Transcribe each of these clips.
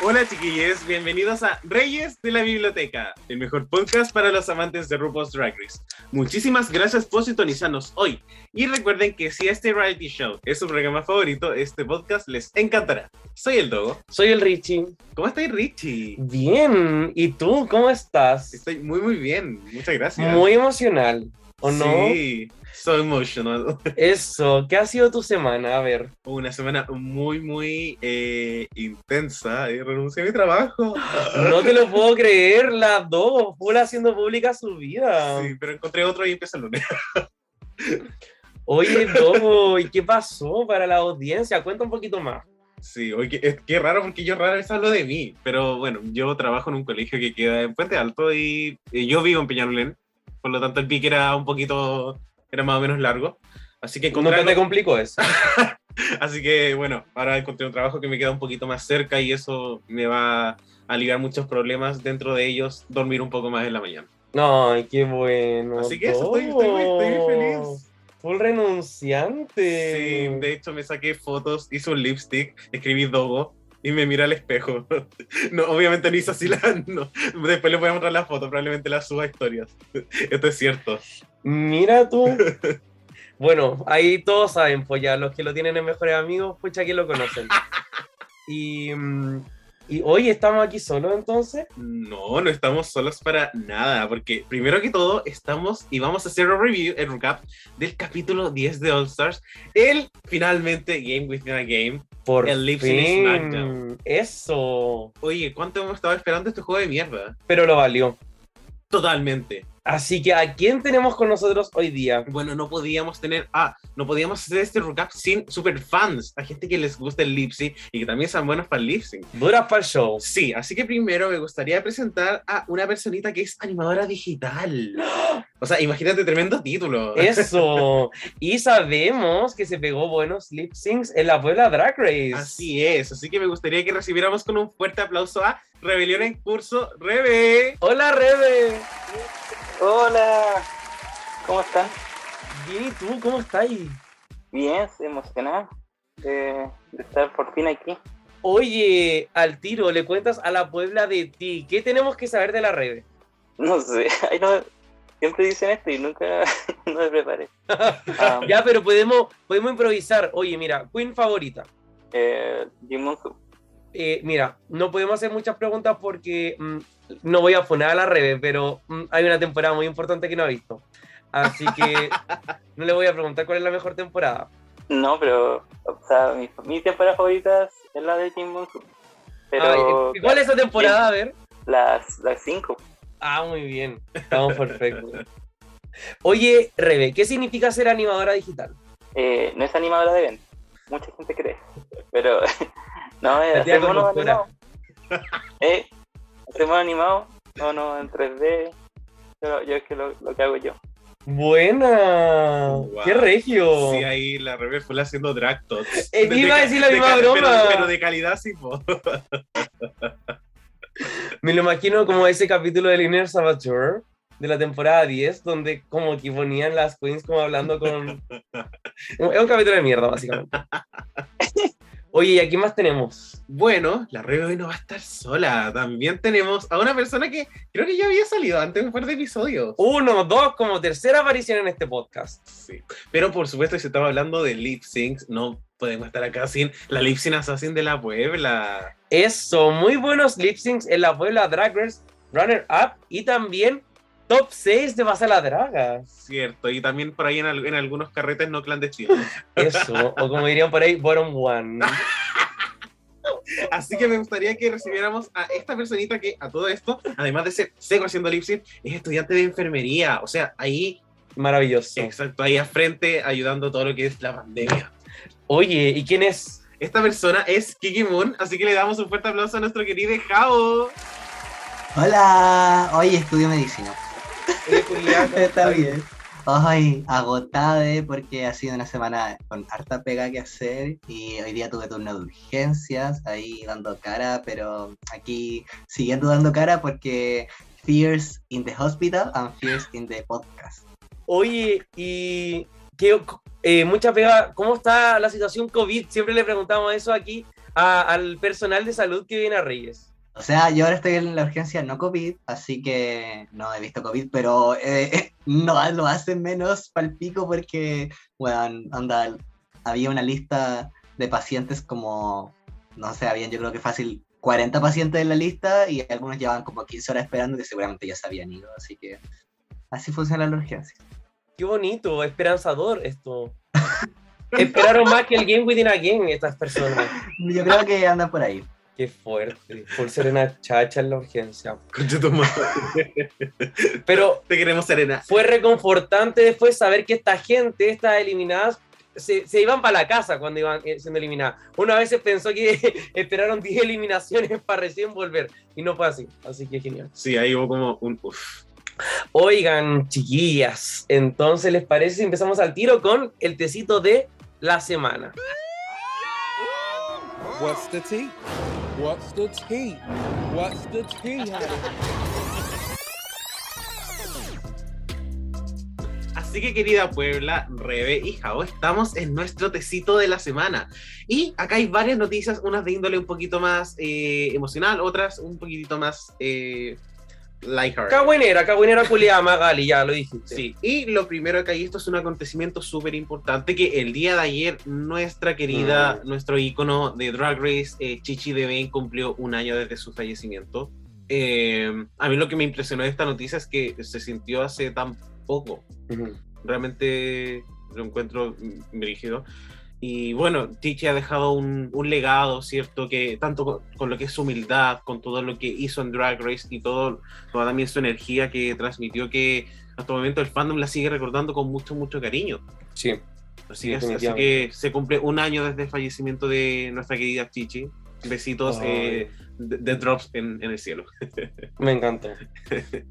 Hola chiquillos, bienvenidos a Reyes de la Biblioteca, el mejor podcast para los amantes de RuPaul's Drag Race. Muchísimas gracias por sintonizarnos hoy. Y recuerden que si este reality show es su programa favorito, este podcast les encantará. Soy el Dogo. Soy el Richie. ¿Cómo estás, Richie? Bien. ¿Y tú cómo estás? Estoy muy, muy bien. Muchas gracias. Muy emocional. ¿O no? Sí, so emotional. Eso, ¿qué ha sido tu semana? A ver. Una semana muy, muy eh, intensa. Y renuncié a mi trabajo. No te lo puedo creer, las dos, full haciendo pública su vida. Sí, pero encontré otro y empecé el lunes. Oye, Dogo, ¿y qué pasó para la audiencia? Cuenta un poquito más. Sí, oye, qué raro porque yo rara vez hablo de mí, pero bueno, yo trabajo en un colegio que queda en Puente Alto y, y yo vivo en Peñalolén, por lo tanto el pique era un poquito, era más o menos largo, así que No encontré te algo- complicó eso. así que bueno, ahora encontré un trabajo que me queda un poquito más cerca y eso me va a aliviar muchos problemas, dentro de ellos dormir un poco más en la mañana. Ay, qué bueno. Así que eso, estoy- estoy estoy feliz. Full renunciante. Sí, de hecho me saqué fotos, hice un lipstick, escribí Dogo y me miré al espejo. No, obviamente no hice así la... No. Después les voy a mostrar la foto, probablemente la suba a historias. Esto es cierto. Mira tú. Bueno, ahí todos saben, pues ya los que lo tienen en mejores amigos, pucha que lo conocen. Y, y hoy estamos aquí solos entonces. No, no estamos solos para nada, porque primero que todo estamos y vamos a hacer un review, el recap del capítulo 10 de All Stars, el finalmente Game Within a Game. Por El sync fin. SmackDown. Eso. Oye, ¿cuánto hemos estado esperando este juego de mierda? Pero lo valió. Totalmente. Así que, ¿a quién tenemos con nosotros hoy día? Bueno, no podíamos tener, ah, no podíamos hacer este recap sin super fans, a gente que les gusta el lip sync y que también sean buenos para el lip sync. Duras para el show. Sí, así que primero me gustaría presentar a una personita que es animadora digital. O sea, imagínate tremendo título. Eso. y sabemos que se pegó buenos lip syncs en la Puebla Drag Race. Así es, así que me gustaría que recibiéramos con un fuerte aplauso a Rebelión en Curso, Rebe. Hola, Rebe. Hola, ¿cómo están? Bien, ¿y tú? ¿Cómo estás? Bien, estoy emocionado de, de estar por fin aquí. Oye, al tiro, le cuentas a la Puebla de ti. ¿Qué tenemos que saber de la Rebe? No sé, ay, no, siempre dicen esto y nunca no me preparé. Ya, pero podemos, podemos improvisar. Oye, mira, Queen favorita. eh, Jimonsu. Eh, mira, no podemos hacer muchas preguntas porque mm, no voy a poner a la Rebe, pero mm, hay una temporada muy importante que no ha visto. Así que no le voy a preguntar cuál es la mejor temporada. No, pero, o sea, mi, mi temporada favorita es la de Jimonsu. Pero Ay, ¿Cuál es esa temporada? A ver. las, las cinco. Ah, muy bien. Estamos perfectos. Oye, Rebe, ¿qué significa ser animadora digital? Eh, no es animadora de evento, mucha gente cree. Pero, no, hacer monos conductora. animados. Eh, hacer monos animados, no, no, en 3D. Yo, yo es que lo, lo que hago yo. Buena. Wow. ¡Qué regio! Sí, ahí la Rebe fue haciendo drag tots. Eh, iba a decir la de misma broma. Pero, pero de calidad sí, po. Me lo imagino como ese capítulo de Linear Saboteur de la temporada 10, donde como que ponían las queens como hablando con... Es un capítulo de mierda, básicamente. Oye, ¿y aquí más tenemos? Bueno, la Rebe hoy no va a estar sola. También tenemos a una persona que creo que ya había salido antes un par de episodios. Uno, dos, como tercera aparición en este podcast. Sí. Pero por supuesto, si estamos hablando de lip syncs, no podemos estar acá sin la lip sync assassin de la Puebla. Eso, muy buenos lip syncs en la Puebla Drag Race, Runner Up y también top 6 de Pasa la Draga. Cierto, y también por ahí en, al- en algunos carretes no clandestinos. Eso, o como dirían por ahí, bottom one. Así que me gustaría que recibiéramos a esta personita que, a todo esto, además de ser seco haciendo lip sync, es estudiante de enfermería. O sea, ahí, Maravilloso. exacto, ahí a frente ayudando todo lo que es la pandemia. Oye, ¿y quién es? Esta persona es Kiki Moon, así que le damos un fuerte aplauso a nuestro querido Jao. Hola, hoy estudio medicina. Oye, Julián, ¿cómo Está bien. Ay, agotada porque ha sido una semana con harta pega que hacer y hoy día tuve turno de urgencias, ahí dando cara, pero aquí siguiendo dando cara porque Fears in the Hospital and Fears in the Podcast. Oye, y qué, eh, mucha pega, ¿cómo está la situación COVID? Siempre le preguntamos eso aquí a- al personal de salud que viene a Reyes. O sea, yo ahora estoy en la urgencia no COVID, así que no he visto COVID, pero eh, no lo hacen menos palpico porque, bueno, anda, había una lista de pacientes como, no sé, habían yo creo que fácil 40 pacientes en la lista y algunos llevaban como 15 horas esperando que seguramente ya se habían ido, así que así funciona la urgencia. Qué bonito, esperanzador esto. Esperaron más que el Game Within Again estas personas. Yo creo que andan por ahí. Qué fuerte. Por ser una chacha en la urgencia. Concha tu madre. Pero Te queremos, Serena. fue reconfortante después saber que esta gente, estas eliminadas, se, se iban para la casa cuando iban eh, siendo eliminadas. Una vez se pensó que esperaron 10 eliminaciones para recién volver y no fue así. Así que genial. Sí, ahí hubo como un. Uf. Oigan, chiquillas, entonces les parece si empezamos al tiro con el tecito de la semana. What's the tea? What's the tea? What's the tea? Así que querida Puebla, Rebe y Jao, estamos en nuestro tecito de la semana. Y acá hay varias noticias, unas de índole un poquito más eh, emocional, otras un poquitito más eh, lighthearted. Cagüinera, cagüinera culiada, Magali, ya lo dijiste. Sí, y lo primero que hay, esto es un acontecimiento súper importante, que el día de ayer nuestra querida, nuestro ícono de Drag Race, eh, Chichi Devane, cumplió un año desde su fallecimiento. Eh, a mí lo que me impresionó de esta noticia es que se sintió hace tan poco. Ujú. Realmente lo encuentro mm, brígido. Y bueno, Chichi ha dejado un, un legado, ¿cierto? Que tanto con, con lo que es su humildad, con todo lo que hizo en Drag Race y todo, toda también su energía que transmitió, que hasta el momento el fandom la sigue recordando con mucho, mucho cariño. Sí, Así, es, así que se cumple un año desde el fallecimiento de nuestra querida Chichi. Besitos eh, de, de drops en, en el cielo. me encantó.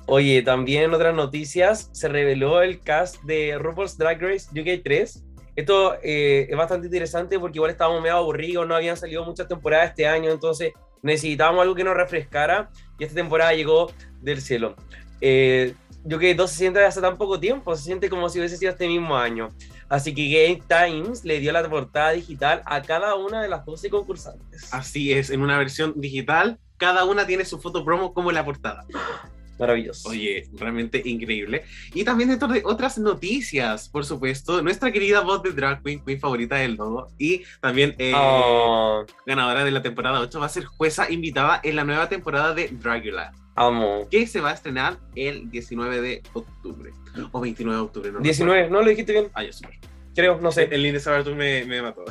Oye, también en otras noticias se reveló el cast de RuPaul's Drag Race UK 3. Esto eh, es bastante interesante porque igual estábamos medio aburridos, no habían salido muchas temporadas este año, entonces necesitábamos algo que nos refrescara y esta temporada llegó del cielo. Eh, UK 2 se siente hace tan poco tiempo, se siente como si hubiese sido este mismo año. Así que Game Times le dio la portada digital a cada una de las 12 concursantes. Así es, en una versión digital, cada una tiene su foto promo como la portada. Maravilloso. Oye, realmente increíble. Y también dentro de otras noticias, por supuesto, nuestra querida voz de Drag Queen, Queen favorita del Dodo, y también eh, Oh, ganadora de la temporada 8, va a ser jueza invitada en la nueva temporada de Dragula, amo. que se va a estrenar el 19 de octubre. O 29 de octubre, no 19, ¿no lo dijiste bien? Ah, ya, súper. Creo, no sé. El Sabato me, me mató.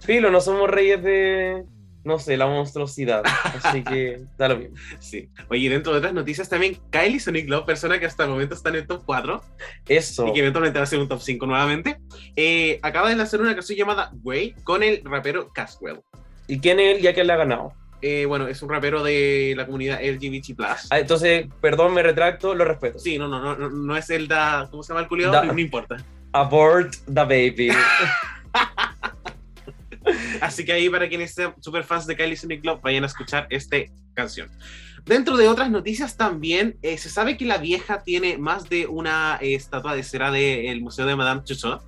Filo, no somos reyes de, no sé, la monstruosidad. Así que da lo mismo. Sí. Oye, dentro de otras noticias también, Kylie Sonic Love, persona que hasta el momento está en el top 4, Eso. y que eventualmente va a ser un top 5 nuevamente, eh, acaba de lanzar una canción llamada Way con el rapero Caswell. ¿Y quién es él ya que le ha ganado? Eh, bueno, es un rapero de la comunidad LGBT+. Ah, entonces, perdón, me retracto, lo respeto. Sí, no, no, no, no, es el da... ¿Cómo se llama el culiado? No, no importa. Abort the baby. Así que ahí para quienes sean super fans de Kylie Sonic Love, vayan a escuchar esta canción. Dentro de otras noticias también, eh, se sabe que la vieja tiene más de una eh, estatua de cera del Museo de Madame Tussauds.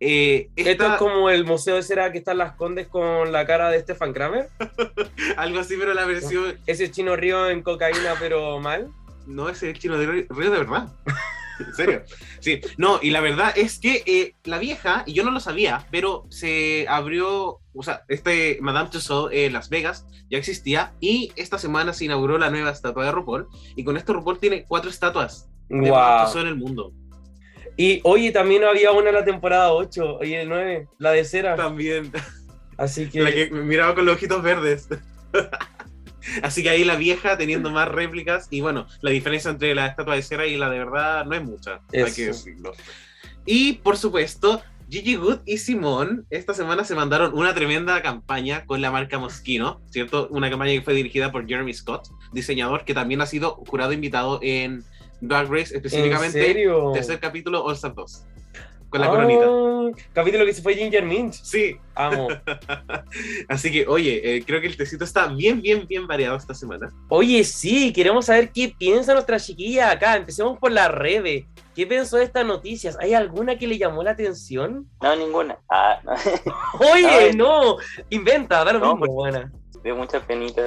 Eh, Esto esta- es como el museo de cera que están las condes con la cara de Stefan Kramer. Algo así, pero la versión... Ese chino río en cocaína, pero mal. No, ese es el chino de Río de verdad. En serio. Sí, no, y la verdad es que eh, la vieja, y yo no lo sabía, pero se abrió, o sea, este Madame Tussauds en Las Vegas ya existía, y esta semana se inauguró la nueva estatua de RuPaul, y con esto RuPaul tiene cuatro estatuas de Madame Wow. Tussauds en el mundo. Y oye, también había una en la temporada 8 y el 9, la de cera. También, Así que, la que miraba con los ojitos verdes. Así que ahí la vieja teniendo más réplicas, y bueno, la diferencia entre la estatua de cera y la de verdad no es mucha, hay que decirlo. Y por supuesto, Gigi Good y Simón esta semana se mandaron una tremenda campaña con la marca Moschino, ¿cierto? Una campaña que fue dirigida por Jeremy Scott, diseñador que también ha sido jurado invitado en Drag Race, ¿En específicamente serio? tercer capítulo All Star 2, con la Ah, coronita. Capítulo que se fue Ginger Mint. Sí, Amo. así que oye, eh, creo que el tecito está bien, bien, bien variado esta semana. Oye, sí, queremos saber qué piensa nuestra chiquilla acá. Empecemos por la Rebe. ¿Qué pensó de estas noticias? ¿Hay alguna que le llamó la atención? No, ninguna. Ah, no. Oye, no, inventa, da lo No, mismo, buena. dio mucha penita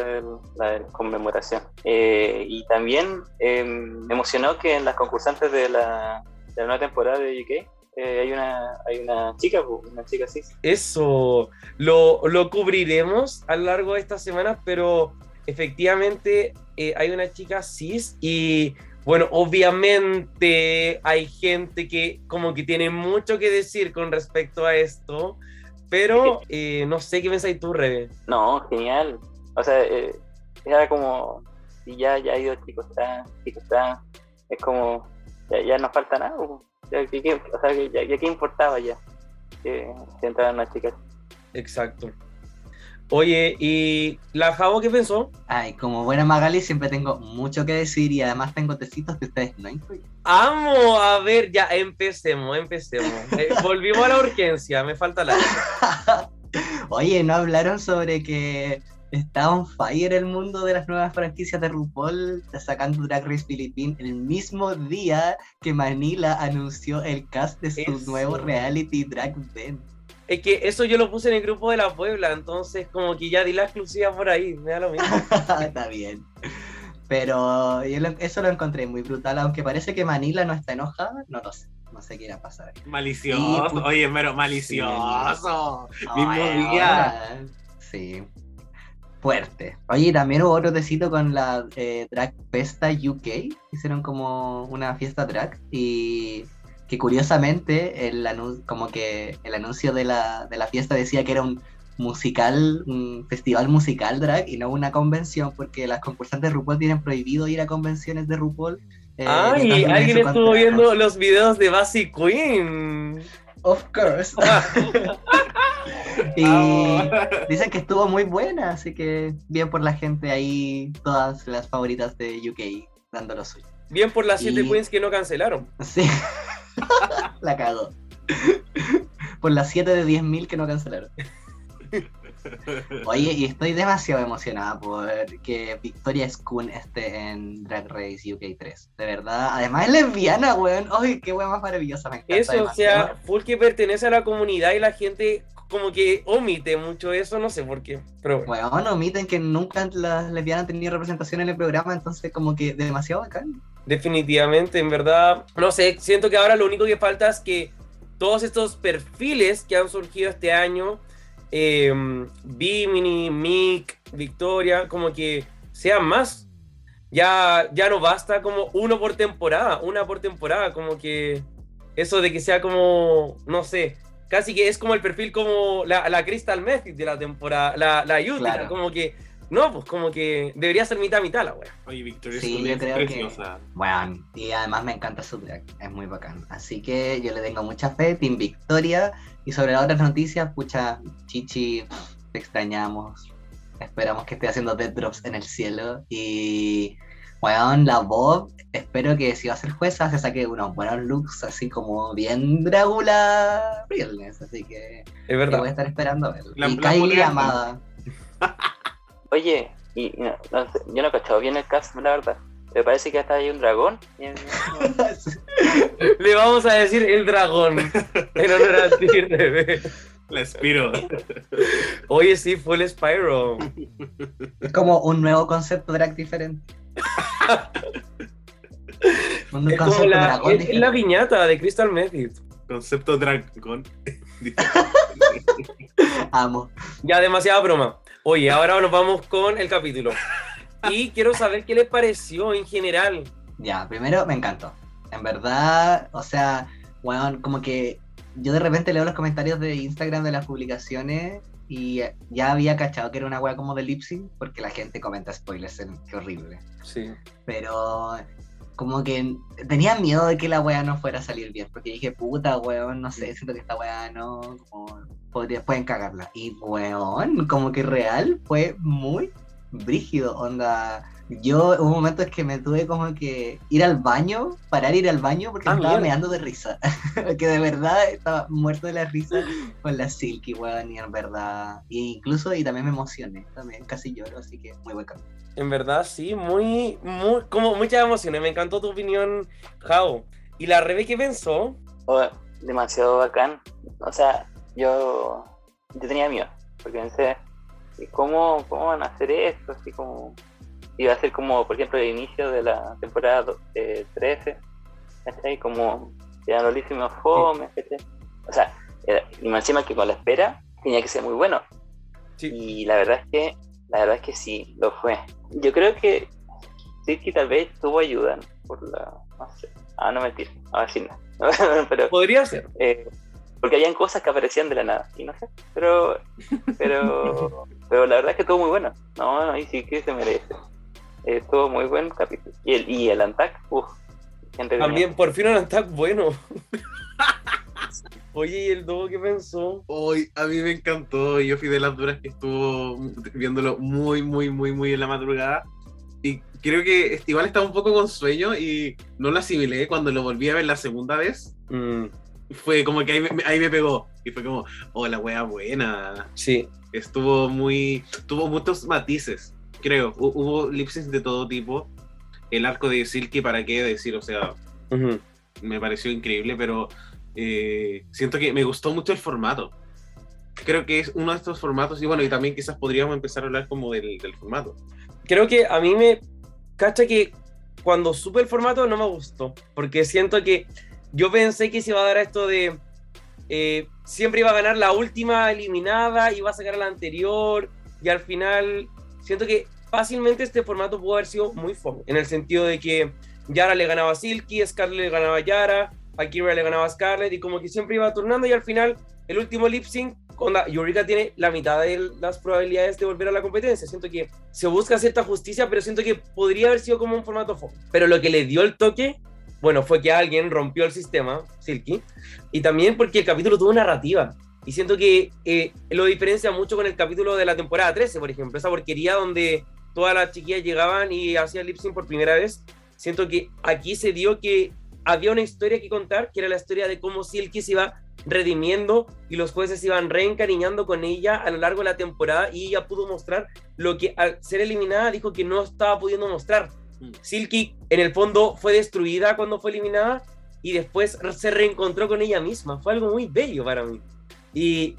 la conmemoración. Eh, y también eh, me emocionó que en las concursantes de la, de la nueva temporada de UK eh, hay una hay una chica, una chica así. Eso lo, lo cubriremos a lo largo de estas semanas, pero efectivamente eh, hay una chica cis y bueno, obviamente hay gente que como que tiene mucho que decir con respecto a esto, pero eh, no sé qué pensáis tú, Rebe. No, genial. O sea, eh, era como, si ya, ya ha ido chico está, chico está, es como, ya, ya no falta nada. que- que- o sea, que ya, ya qué importaba ya que, que entraran las chicas. Exacto. Oye, ¿y la Javo qué pensó? Ay, como buena Magali siempre tengo mucho que decir y además tengo tecitos que ustedes no incluyen. Amo, a ver, ya empecemos, empecemos. Eh, volvimos a la urgencia, me falta la... Oye, ¿no hablaron sobre que está on fire el mundo de las nuevas franquicias de RuPaul sacando Drag Race Philippines el mismo día que Manila anunció el cast de su Eso. nuevo reality Drag Den? Es que eso yo lo puse en el grupo de la Puebla, entonces como que ya di la exclusiva por ahí, me da lo mismo. está bien. Pero yo lo- eso lo encontré muy brutal, aunque parece que Manila no está enojada, no lo sé, no sé qué irá a pasar. Malicioso, Sí, oye, pero malicioso. Mismo Ay, día. Sí. Fuerte. Oye, también hubo otro tecito con la eh, Drag Festa UK. Hicieron como una fiesta drag. Y que curiosamente, el como que el anuncio de la, de la fiesta decía que era un musical, un festival musical drag y no una convención, porque las concursantes de RuPaul tienen prohibido ir a convenciones de RuPaul. eh, Ay, alguien estuvo viendo los videos de Basic Queen. Of course. y dicen que estuvo muy buena, así que bien por la gente ahí, todas las favoritas de UK dando lo suyo. Bien por las siete Y- queens que no cancelaron. Sí, la cagó. Por las 7 de 10.000 que no cancelaron. Oye, y estoy demasiado emocionada por que Victoria Skun esté en Drag Race UK 3. De verdad, además es lesbiana, weón. Ay, qué weón más maravillosa, me encanta. Eso, o sea, full que pertenece a la comunidad y la gente como que omite mucho eso, no sé por qué. Pero bueno. Weón, omiten que nunca las lesbianas han tenido representación en el programa, entonces como que demasiado bacán. Definitivamente, en verdad, no sé, siento que ahora lo único que falta es que todos estos perfiles que han surgido este año, eh, Bimini, Mick, Victoria, como que sean más. Ya, ya no basta como uno por temporada, una por temporada, como que eso de que sea como, no sé, casi que es como el perfil como la, la Crystal Method de la temporada, la, la Utah, Claro. como que, no, pues como que debería ser mitad mitad la wea. Oye, Victoria Sí, yo es creo que- preciosa. Bueno, y además me encanta su drag, es muy bacán. Así que yo le tengo mucha fe, Team Victoria. Y sobre las otras noticias, pucha, Chichi, te extrañamos. Esperamos que esté haciendo dead drops en el cielo. Y, weón, la Bob, espero que si va a ser jueza se saque unos buenos looks, así como bien Drácula Realness. Así que Es verdad. voy a estar esperando a verlo. La- y la Kylie. Amada. Oye, y, y no- no sé, yo no he cachado bien el cast, la verdad. Me parece que hasta hay un dragón. Le vamos a decir el dragón en honor a ti, Rebe. La Spiro. Oye, sí, fue el Spyro. Es como un nuevo concepto drag diferente. un Es como concepto la, dragón es, la viñata de Crystal Method. Concepto dragón. Amo. Ya, demasiada broma. Oye, ahora nos vamos con el capítulo. Y quiero saber qué les pareció en general. Ya, primero me encantó. En verdad, o sea, weón, como que yo de repente leo los comentarios de Instagram de las publicaciones y ya había cachado que era una wea como de lip sync porque la gente comenta spoilers, en- qué horrible. Sí. Pero como que tenía miedo de que la weá no fuera a salir bien, porque dije, puta, weón, no sé, siento que esta weá no, como, podría, pueden cagarla. Y weón, como que real, fue muy brígido, onda. Yo hubo momentos que me tuve como que ir al baño, parar ir al baño porque Ah, me estaba meando de risa. que de verdad estaba muerto de la risa con la Silky, weón, y en verdad. E incluso, y también me emocioné, también casi lloro, así que muy buen capítulo. En verdad, sí, muy, muy, como muchas emociones. Me encantó tu opinión, Jao. ¿Y la Rebe qué pensó? Oh, demasiado bacán. O sea, yo, yo tenía miedo, porque pensé, ¿y ¿cómo, ¿cómo van a hacer esto? Así como, iba a ser como, por ejemplo, el inicio de la temporada eh, 13, ¿cachai? Como, ya lo hice fome, ¿cachai? O sea, era- y más encima que con la espera tenía que ser muy bueno. Sí. Y la verdad es que, la verdad es que sí, lo fue. Yo creo que sí que tal vez tuvo ayuda por la, no sé, ah, no mentir, a ver si no. Pero, Podría ser. eh, porque habían cosas que aparecían de la nada y no sé pero pero pero la verdad es que estuvo muy bueno no no y sí que se merece estuvo muy buen capítulo y el y el Antac uff También, por fin un attack bueno. Oye, ¿y el dúo qué pensó? Hoy a mí me encantó. Yo fui de las duras que estuvo viéndolo muy, muy, muy, muy en la madrugada. Y creo que igual estaba un poco con sueño y no lo asimilé cuando lo volví a ver la segunda vez. Mm, Fue como que ahí me, ahí me pegó. Y fue como, oh, la wea buena. sí, Estuvo muy. Tuvo muchos matices, creo. Hu- Hubo lipsyncs de todo tipo. El arco de Silky, ¿para qué decir? O sea, ujú. me pareció increíble, pero eh, siento que me gustó mucho el formato. Creo que es uno de estos formatos, y bueno, y también quizás podríamos empezar a hablar como del, del formato. creo que a mí me cacha que cuando supe el formato no me gustó, porque siento que yo pensé que se iba a dar esto de eh, siempre iba a ganar la última eliminada, iba a sacar a la anterior, y al final siento que fácilmente este formato pudo haber sido muy fome, en el sentido de que Yara le ganaba a Silky, Scarlett le ganaba a Yara, Akira le ganaba a Scarlett, y como que siempre iba turnando, y al final el último lip sync, onda, Eureka tiene la mitad de las probabilidades de volver a la competencia. Siento que se busca cierta justicia, pero siento que podría haber sido como un formato fome. Pero lo que le dio el toque, bueno, fue que alguien rompió el sistema, Silky, y también porque el capítulo tuvo narrativa. Y siento que eh, lo diferencia mucho con el capítulo de la temporada 13, por ejemplo, esa porquería donde todas las chiquillas llegaban y hacían lip sync por primera vez. Siento que aquí se dio que había una historia que contar, que era la historia de cómo Silky se iba redimiendo y los jueces se iban reencariñando con ella a lo largo de la temporada y ella pudo mostrar lo que al ser eliminada dijo que no estaba pudiendo mostrar. Mm. Silky en el fondo fue destruida cuando fue eliminada y después se reencontró con ella misma. Fue algo muy bello para mí. Y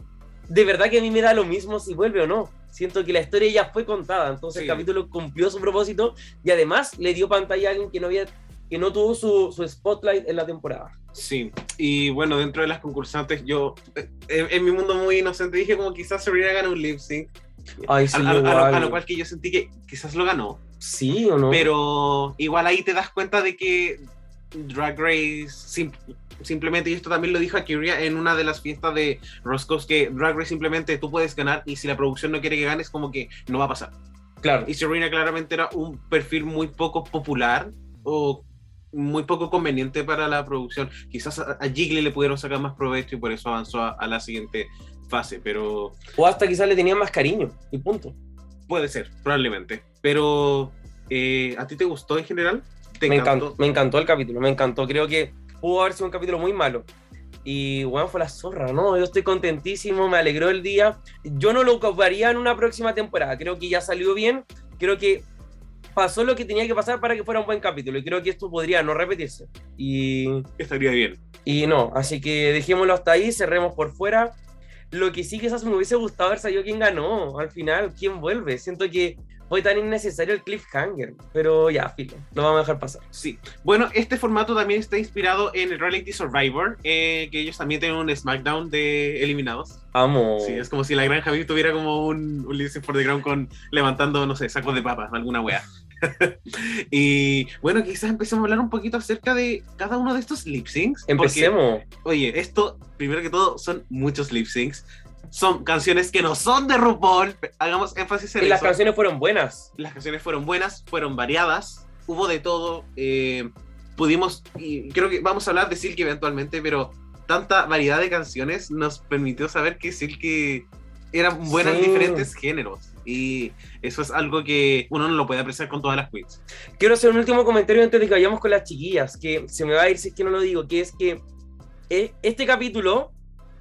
de verdad que a mí me da lo mismo si vuelve o no. Siento que la historia ya fue contada, entonces Sí. el capítulo cumplió su propósito y además le dio pantalla a alguien que no había que no tuvo su, su spotlight en la temporada. Sí, y bueno, dentro de las concursantes, yo eh, en, en mi mundo muy inocente dije como quizás Sabrina gana un lip sync. Ay, A, sí, a- a lo, a lo cual que yo sentí que quizás lo ganó. Sí o no. Pero igual ahí te das cuenta de que Drag Race sim- simplemente, y esto también lo dijo Akiria en una de las fiestas de Roscoe's, que Drag Race simplemente tú puedes ganar y si la producción no quiere que ganes, como que no va a pasar. claro. Y Serena claramente era un perfil muy poco popular o muy poco conveniente para la producción. Quizás a, a Jiggly le pudieron sacar más provecho y por eso avanzó a, a la siguiente fase, pero O hasta quizás le tenían más cariño y punto. puede ser, probablemente. Pero, eh, ¿a ti te gustó en general? ¿Te Me encantó, me encantó el capítulo, me encantó. Creo que pudo haber sido un capítulo muy malo. Y bueno, fue la zorra, ¿no? Yo estoy contentísimo, me alegró el día. Yo no lo ocuparía en una próxima temporada. Creo que ya salió bien. Creo que pasó lo que tenía que pasar para que fuera un buen capítulo. Y creo que esto podría no repetirse. Y, Estaría bien. y no, así que dejémoslo hasta ahí, cerremos por fuera. Lo que sí quizás me hubiese gustado haber sabido quién ganó al final, quién vuelve. Siento que fue tan innecesario el cliffhanger, pero ya, filo, lo vamos a dejar pasar. Sí. Bueno, este formato también está inspirado en el Reality Survivor, eh, que ellos también tienen un SmackDown de eliminados. Amo. Sí, es como si la Granja tuviera como un, un Listen for the Ground con levantando, no sé, sacos de papas, alguna wea. y bueno, quizás empecemos a hablar un poquito acerca de cada uno de estos lip syncs. porque, Empecemos. Oye, esto, primero que todo, son muchos lip syncs. Son canciones que no son de RuPaul. Hagamos énfasis en Y las canciones fueron buenas. Las canciones fueron buenas, fueron variadas, hubo de todo. eh, pudimos, y creo que vamos a hablar de Silky eventualmente, pero tanta variedad de canciones nos permitió saber que Silky eran buenas en Sí. diferentes géneros. Y eso es algo que uno no lo puede apreciar con todas las queens. Quiero hacer un último comentario antes de que vayamos con las chiquillas, que se me va a ir si es que no lo digo, que es que eh, este capítulo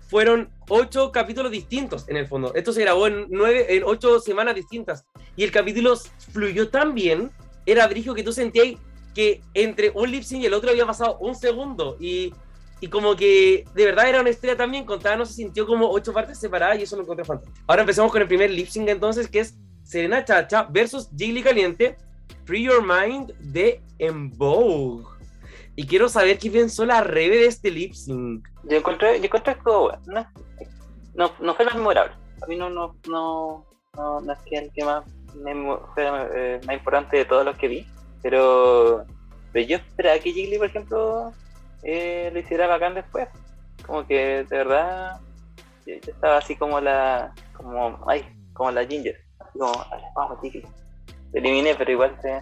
fueron ocho capítulos distintos en el fondo. Esto se grabó en nueve, en ocho semanas distintas. Y el capítulo fluyó tan bien, era brillo que tú sentías que entre un lip sync y el otro había pasado un segundo. Y, y como que de verdad era una historia también contada, no se sintió como ocho partes separadas y eso lo encontré fantástico. Ahora empezamos con el primer lip sync entonces, que es Serena Chacha versus Jiggly Caliente. Free Your Mind de En Vogue. Y quiero saber qué pensó la Rebe de este lip sync. Yo encontré, yo encontré. No, no, no fue lo memorable. A mí no, no, no, no, no es que el que más memo- fue eh, más importante de todos los que vi. Pero, pero yo esperaba que Jiggly, por ejemplo, eh, lo hiciera bacán después. Como que de verdad yo, yo estaba así como la, como, ay, como la Ginger. Así como, "Dale, vamos Jiggly. Lo eliminé, pero igual se,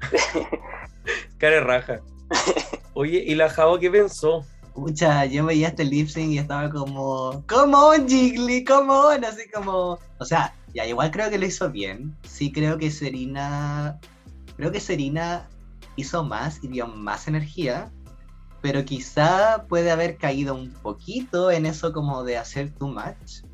Cara raja. Oye, ¿y la Javo qué pensó? Pucha, yo veía este lip sync y estaba como, come on, Jiggly, come on, así como, o sea, ya igual creo que lo hizo bien. Sí creo que Serena, creo que Serena hizo más y dio más energía, pero quizá puede haber caído un poquito en eso como de hacer too much.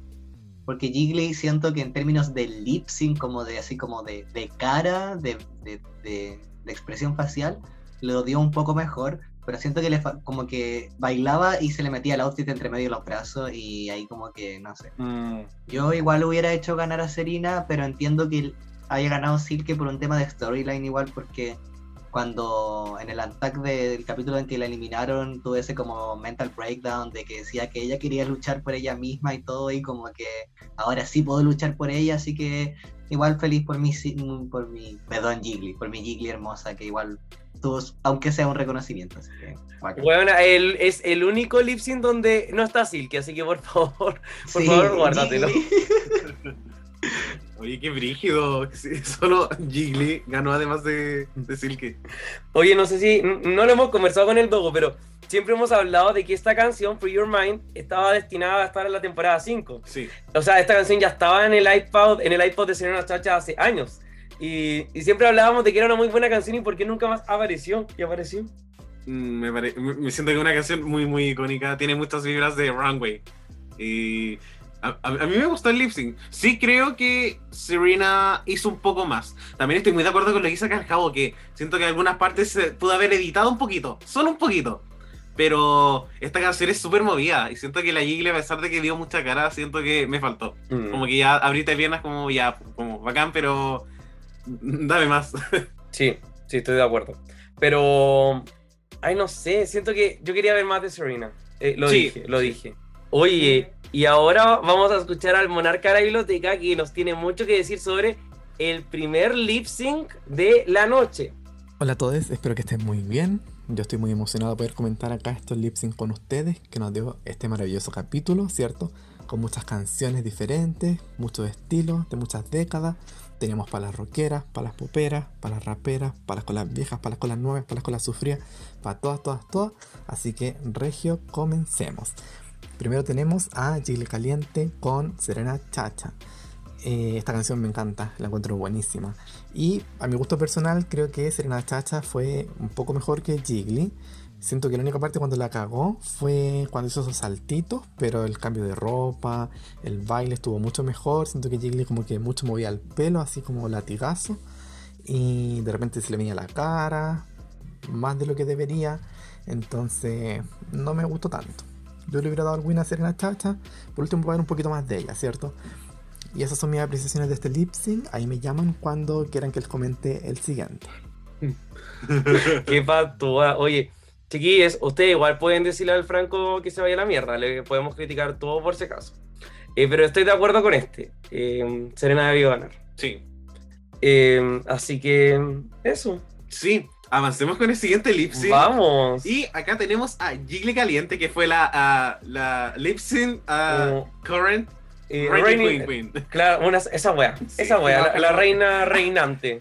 Porque Jiggly siento que en términos de lip sync, como de así como de, de cara, de, de- de- expresión facial, lo dio un poco mejor, pero siento que le como que bailaba y se le metía el outfit entre medio de los brazos y ahí como que, no sé. Yo igual hubiera hecho ganar a Serena, pero entiendo que haya ganado Silke por un tema de storyline igual, porque cuando en el attack del capítulo en que la eliminaron, tuve ese como mental breakdown de que decía que ella quería luchar por ella misma y todo, y como que ahora sí puedo luchar por ella, así que igual feliz por mi, si- por mi, perdón Jiggly, por mi Jiggly hermosa, que igual tuvo, aunque sea un reconocimiento, así que. Bueno, el, es el único lip sync donde no está Silky, así que por favor, por Sí, favor, guárdatelo. Oye, qué brígido. Solo Jiggly ganó además de, de Silky. Oye, no sé si, no lo hemos conversado con el Dogo, pero siempre hemos hablado de que esta canción, Free Your Mind, estaba destinada a estar en la temporada 5. Sí. O sea, esta canción ya estaba en el iPod, en el iPod de Serena Chacha hace años. Y, y siempre hablábamos de que era una muy buena canción y por qué nunca más apareció. Y apareció. Mm, Me, pare- me- me siento que es una canción muy, muy icónica. Tiene muchas vibras de Runway. Y a, a- a mí me gustó el lip sync. Sí creo que Serena hizo un poco más. También estoy muy de acuerdo con lo que dice acá el Jabo, que siento que en algunas partes se pudo haber editado un poquito. Solo un poquito. Pero esta canción es súper movida. Y siento que la Jiggly, a pesar de que dio mucha cara, siento que me faltó. Mm. Como que ya abriste piernas como ya, como bacán, pero dame más. Sí, sí, estoy de acuerdo. Pero, ay, no sé, siento que yo quería ver más de Serena. Eh, lo Sí, dije, lo sí. dije. Oye, y ahora vamos a escuchar al monarca de la biblioteca que nos tiene mucho que decir sobre el primer lip sync de la noche. Hola a todos, espero que estén muy bien. Yo estoy muy emocionado de poder comentar acá estos lip sync con ustedes, que nos dio este maravilloso capítulo, ¿cierto? Con muchas canciones diferentes, muchos estilos, de muchas décadas. Teníamos para las rockeras, para las poperas, para las raperas, para las colas viejas, para las colas nuevas, para las colas sufridas, para todas, todas, todas. Así que, Regio, comencemos. Primero tenemos a Jiggly Caliente con Serena Chacha. Eh, esta canción me encanta, la encuentro buenísima. Y a mi gusto personal, creo que Serena Chacha fue un poco mejor que Jiggly. Siento que la única parte cuando la cagó fue cuando hizo esos saltitos, pero el cambio de ropa, el baile estuvo mucho mejor. Siento que Jiggly como que mucho movía el pelo, así como latigazo. Y de repente se le venía la cara, más de lo que debería. Entonces, no me gustó tanto. Yo le hubiera dado el win a Serena Chacha. Por último, para ver un poquito más de ella, ¿cierto? Y esas son mis apreciaciones de este lip sync. Ahí me llaman cuando quieran que les comente el siguiente. Qué patua. Oye, chiquillos, ustedes igual pueden decirle al Franco que se vaya a la mierda. Le podemos criticar todo por si acaso. Eh, pero estoy de acuerdo con este. Eh, Serena debió ganar. Sí. Eh, así que, eso. Sí, avancemos con el siguiente lip sync. Vamos. Y acá tenemos a Jiggly Caliente, que fue la, ah, la lip sync Oh. current eh, Reigning reigning- Queen Queen. Claro, una- esa wea, Sí, esa wea, la, reina reinante.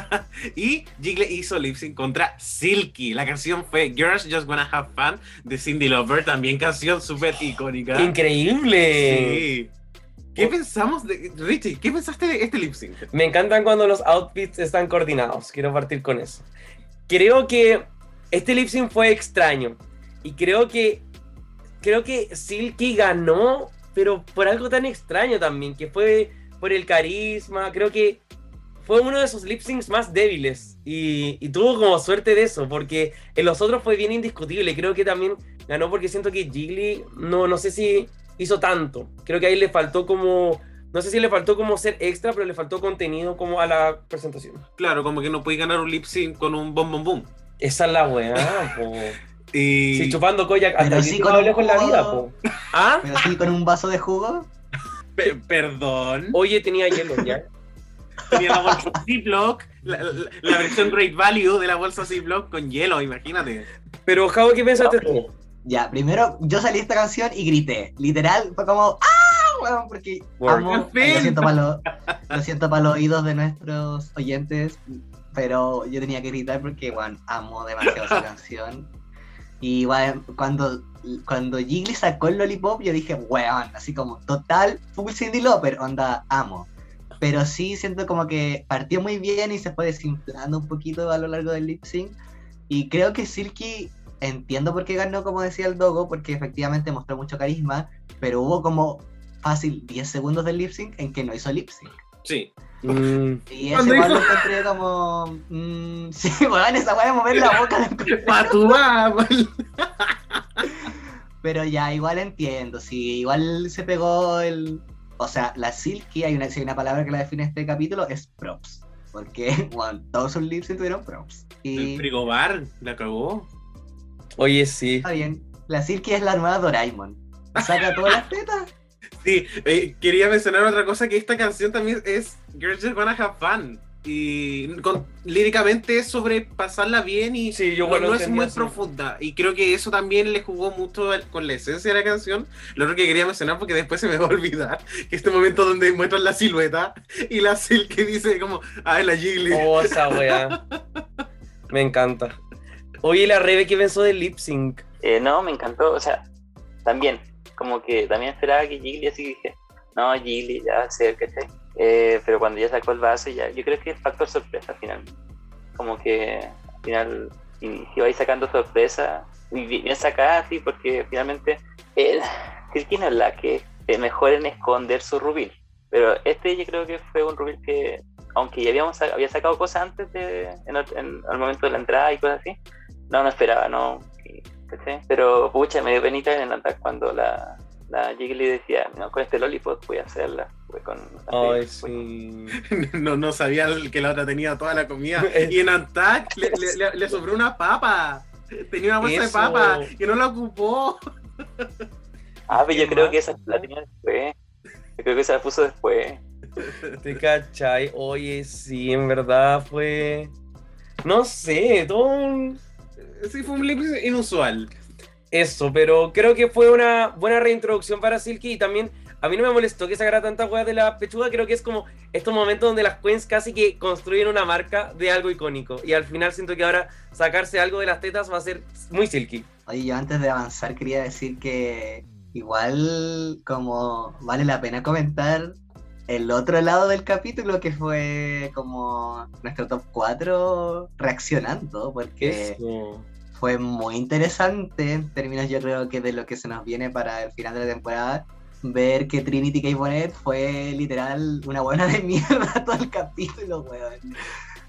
Y Jiggly hizo lip sync contra Silky. La canción fue Girls Just Wanna Have Fun de Cindy Lauper, también canción súper icónica. Increíble. Sí. ¿Qué pensamos de Richie? ¿Qué pensaste de este lip sync? Me encantan cuando los outfits están coordinados. Quiero partir con eso. Creo que este lip sync fue extraño. Y creo que. Creo que Silky ganó, pero por algo tan extraño también, que fue por el carisma. Creo que fue uno de sus lip syncs más débiles. Y, tuvo como suerte de eso, porque en los otros fue bien indiscutible. Creo que también ganó porque siento que Jiggly, no, no sé si hizo tanto. Creo que ahí le faltó como. No sé si le faltó como ser extra, pero le faltó contenido como a la presentación. Claro, como que no puede ganar un lip sync con un bom bom boom. Esa es la weá, po. Y Sí, chupando Koyak hasta Pero sí con un lejos en la vida, po. ¿Ah? Pero sí, con un vaso de jugo. Pe- perdón. Oye, tenía hielo ya. Tenía la bolsa Ziploc, la, la- la versión Great Value de la bolsa Ziploc con hielo, imagínate. Pero, Javo, ¿qué pensaste tú? Ya, primero yo salí de esta canción y grité. Literal, fue como ¡Ah! Weón! porque amo. Lo siento para los, lo siento para los oídos de nuestros oyentes, pero yo tenía que gritar porque, bueno, amo demasiado esa canción. Y bueno, cuando, cuando Jiggly sacó el Lollipop, yo dije, weón, así como total, full Cindy Lauper, onda, amo. Pero sí siento como que partió muy bien y se fue desinflando un poquito a lo largo del lip sync. Y creo que Silky, entiendo por qué ganó, como decía el Dogo, porque efectivamente mostró mucho carisma, pero hubo como fácil 10 segundos del lip sync en que no hizo lip sync. Sí. Mm, Y ese igual lo encontré como. mm, sí, weón, esa weá de mover la boca. Patúa, Pero ya, igual entiendo. Sí, igual se pegó el. O sea, la Silky, hay una, si hay una palabra que la define este capítulo, es props. Porque, bueno, todos sus lips tuvieron props. El Y frigobar, la cagó. Oye, sí. está bien. La Silky es la nueva Doraemon. Saca todas las tetas. Sí, eh, quería mencionar otra cosa, que esta canción también es Girls Just Wanna Have Fun. Y con- líricamente es sobre pasarla bien y Sí, yo no, es muy así. profunda. Y creo que eso también le jugó mucho al- con la esencia de la canción. Lo otro que quería mencionar, porque después se me va a olvidar, que este momento donde muestran la silueta y la Silk que dice como, ah, la Jiggly. Oh, esa weá. Me encanta. Oye, la Rebe, ¿qué pensó del lip sync? Eh, no, me encantó, o sea, también, como que también esperaba que Gigli así dije, no, Gigli, ya sé, ¿cachai? Eh, pero cuando ya sacó el vaso, ya, yo creo que es factor sorpresa al final. Como que al final, si vais sacando sorpresa, y bien sacada, así, porque finalmente, Silky no es la que mejor en esconder su rubil. Pero este yo creo que fue un rubil que, aunque ya habíamos había sacado cosas antes de, en, el- en- al momento de la entrada y cosas así, no, no esperaba, no. Pero pucha, me dio penita en el ataque cuando la, la Jiggly decía, no, con este lollipop voy a hacerla. Fue con, Ay, sí. No, no sabía que la otra tenía toda la comida. Y en Antac le, le- le- le sobró una papa. Tenía una bolsa de papa y no la ocupó. Ah, pero yo ¿Qué creo más? que esa la tenía después. Yo creo que se la puso después. ¿Te cachai? Oye, sí, en verdad fue. No sé, todo un. Sí, fue un lip sync inusual. Eso, pero creo que fue una buena reintroducción para Silky y también a mí no me molestó que sacara tantas weas de la pechuga, creo que es como estos momentos donde las queens casi que construyen una marca de algo icónico y al final siento que ahora sacarse algo de las tetas va a ser muy Silky. Oye, yo antes de avanzar quería decir que igual como vale la pena comentar el otro lado del capítulo que fue como nuestro top 4 reaccionando, porque Eso. Fue muy interesante en términos yo creo que de lo que se nos viene para el final de la temporada. Ver que Trinity K. Bonnet fue literal una buena de mierda todo el capítulo, weón.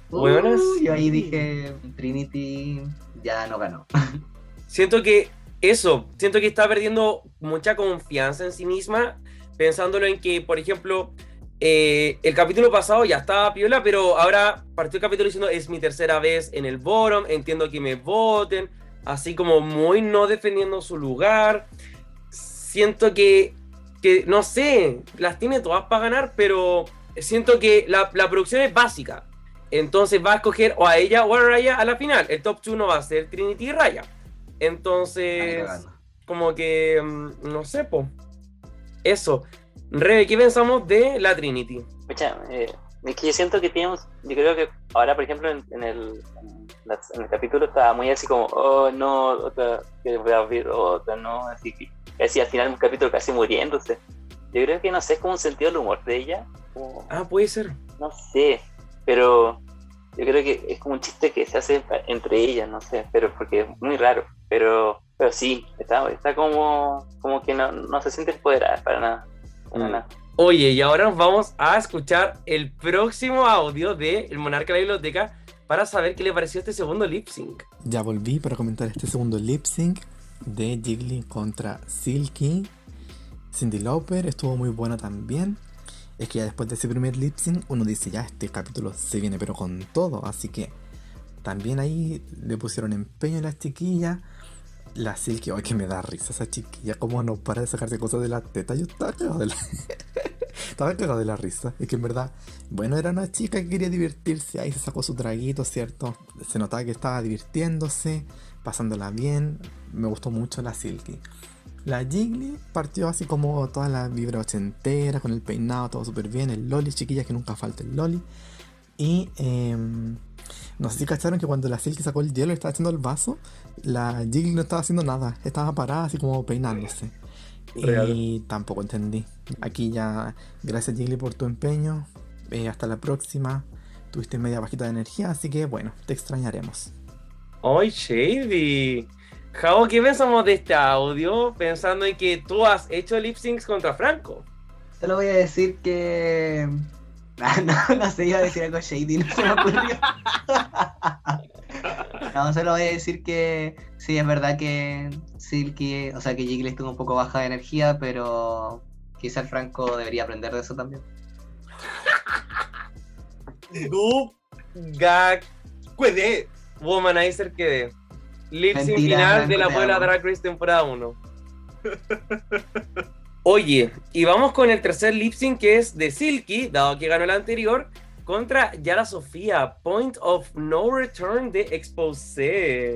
Uh, sí. Yo ahí dije, Trinity ya no ganó. Siento que eso, siento que está perdiendo mucha confianza en sí misma, pensándolo en que, por ejemplo, eh, el capítulo pasado ya estaba piola, pero ahora partió el capítulo diciendo es mi tercera vez en el bottom, entiendo que me voten, así como muy no defendiendo su lugar. Siento que, que no sé, las tiene todas para ganar, pero siento que la, la producción es básica. Entonces va a escoger o a ella o a Raya a la final. El top 2 no va a ser Trinity y Raya. Entonces, como que, mm, no sé, po. Eso. Rebe, ¿qué pensamos de la Trinity? Pucha, eh, es que yo siento que tenemos, yo creo que ahora, por ejemplo, en, en el, en, el capítulo estaba muy así como, oh no, otra, que voy a abrir otra, no, así que así al final un capítulo casi muriéndose. Yo creo que no sé, es como un sentido del humor de ella, como, Ah, puede ser. no sé, pero yo creo que es como un chiste que se hace entre ellas, no sé, pero porque es muy raro, pero, pero sí, está, está como, como que no, no se siente empoderada para nada, para nada. Oye, y ahora nos vamos a escuchar el próximo audio de El Monarca de la Biblioteca para saber qué le pareció este segundo lip sync. Ya volví para comentar este segundo lip sync de Jiggly contra Silky. Cindy Lauper estuvo muy buena también. Es que ya después de ese primer lip sync uno dice ya este capítulo se viene pero con todo. Así que también ahí le pusieron empeño a las chiquillas. La Silky, ay que me da risa esa chiquilla, como no para de sacarse cosas de la teta. Yo estaba cagado de la... estaba cagado de la risa. Es que en verdad, bueno, era una chica que quería divertirse. Ahí se sacó su traguito, ¿cierto? Se notaba que estaba divirtiéndose, pasándola bien. Me gustó mucho la Silky. La Jiggly partió así como toda la vibra ochentera, con el peinado, todo súper bien. El Loli, chiquillas, que nunca falta el Loli. Y em, no sé si cacharon que cuando la Silky sacó el hielo y estaba haciendo el vaso, la Jiggly no estaba haciendo nada. Estaba parada así como peinándose. Real. Y tampoco entendí. Aquí ya, gracias Jiggly por tu empeño. Eh, hasta la próxima. Tuviste media bajita de energía, así que bueno, te extrañaremos. ¡Ay, Shady! Jao, ¿qué pensamos de este audio? Pensando en que tú has hecho lip syncs contra Franco. Solo voy a decir que. Ah, no, no sé, iba a decir algo shady, no se me ocurrió. No, solo voy a decir que sí, es verdad que Silky, o sea que Jiggly estuvo un poco baja de energía, pero quizá el Franco debería aprender de eso también. Du Gag Puede. Womanizer que de. Lip sync Mentira, final de la amo. Drag Race temporada 1. Oye, y vamos con el tercer lip sync que es de Silky, dado que ganó el anterior, contra Yara Sofía, Point of No Return de Expose.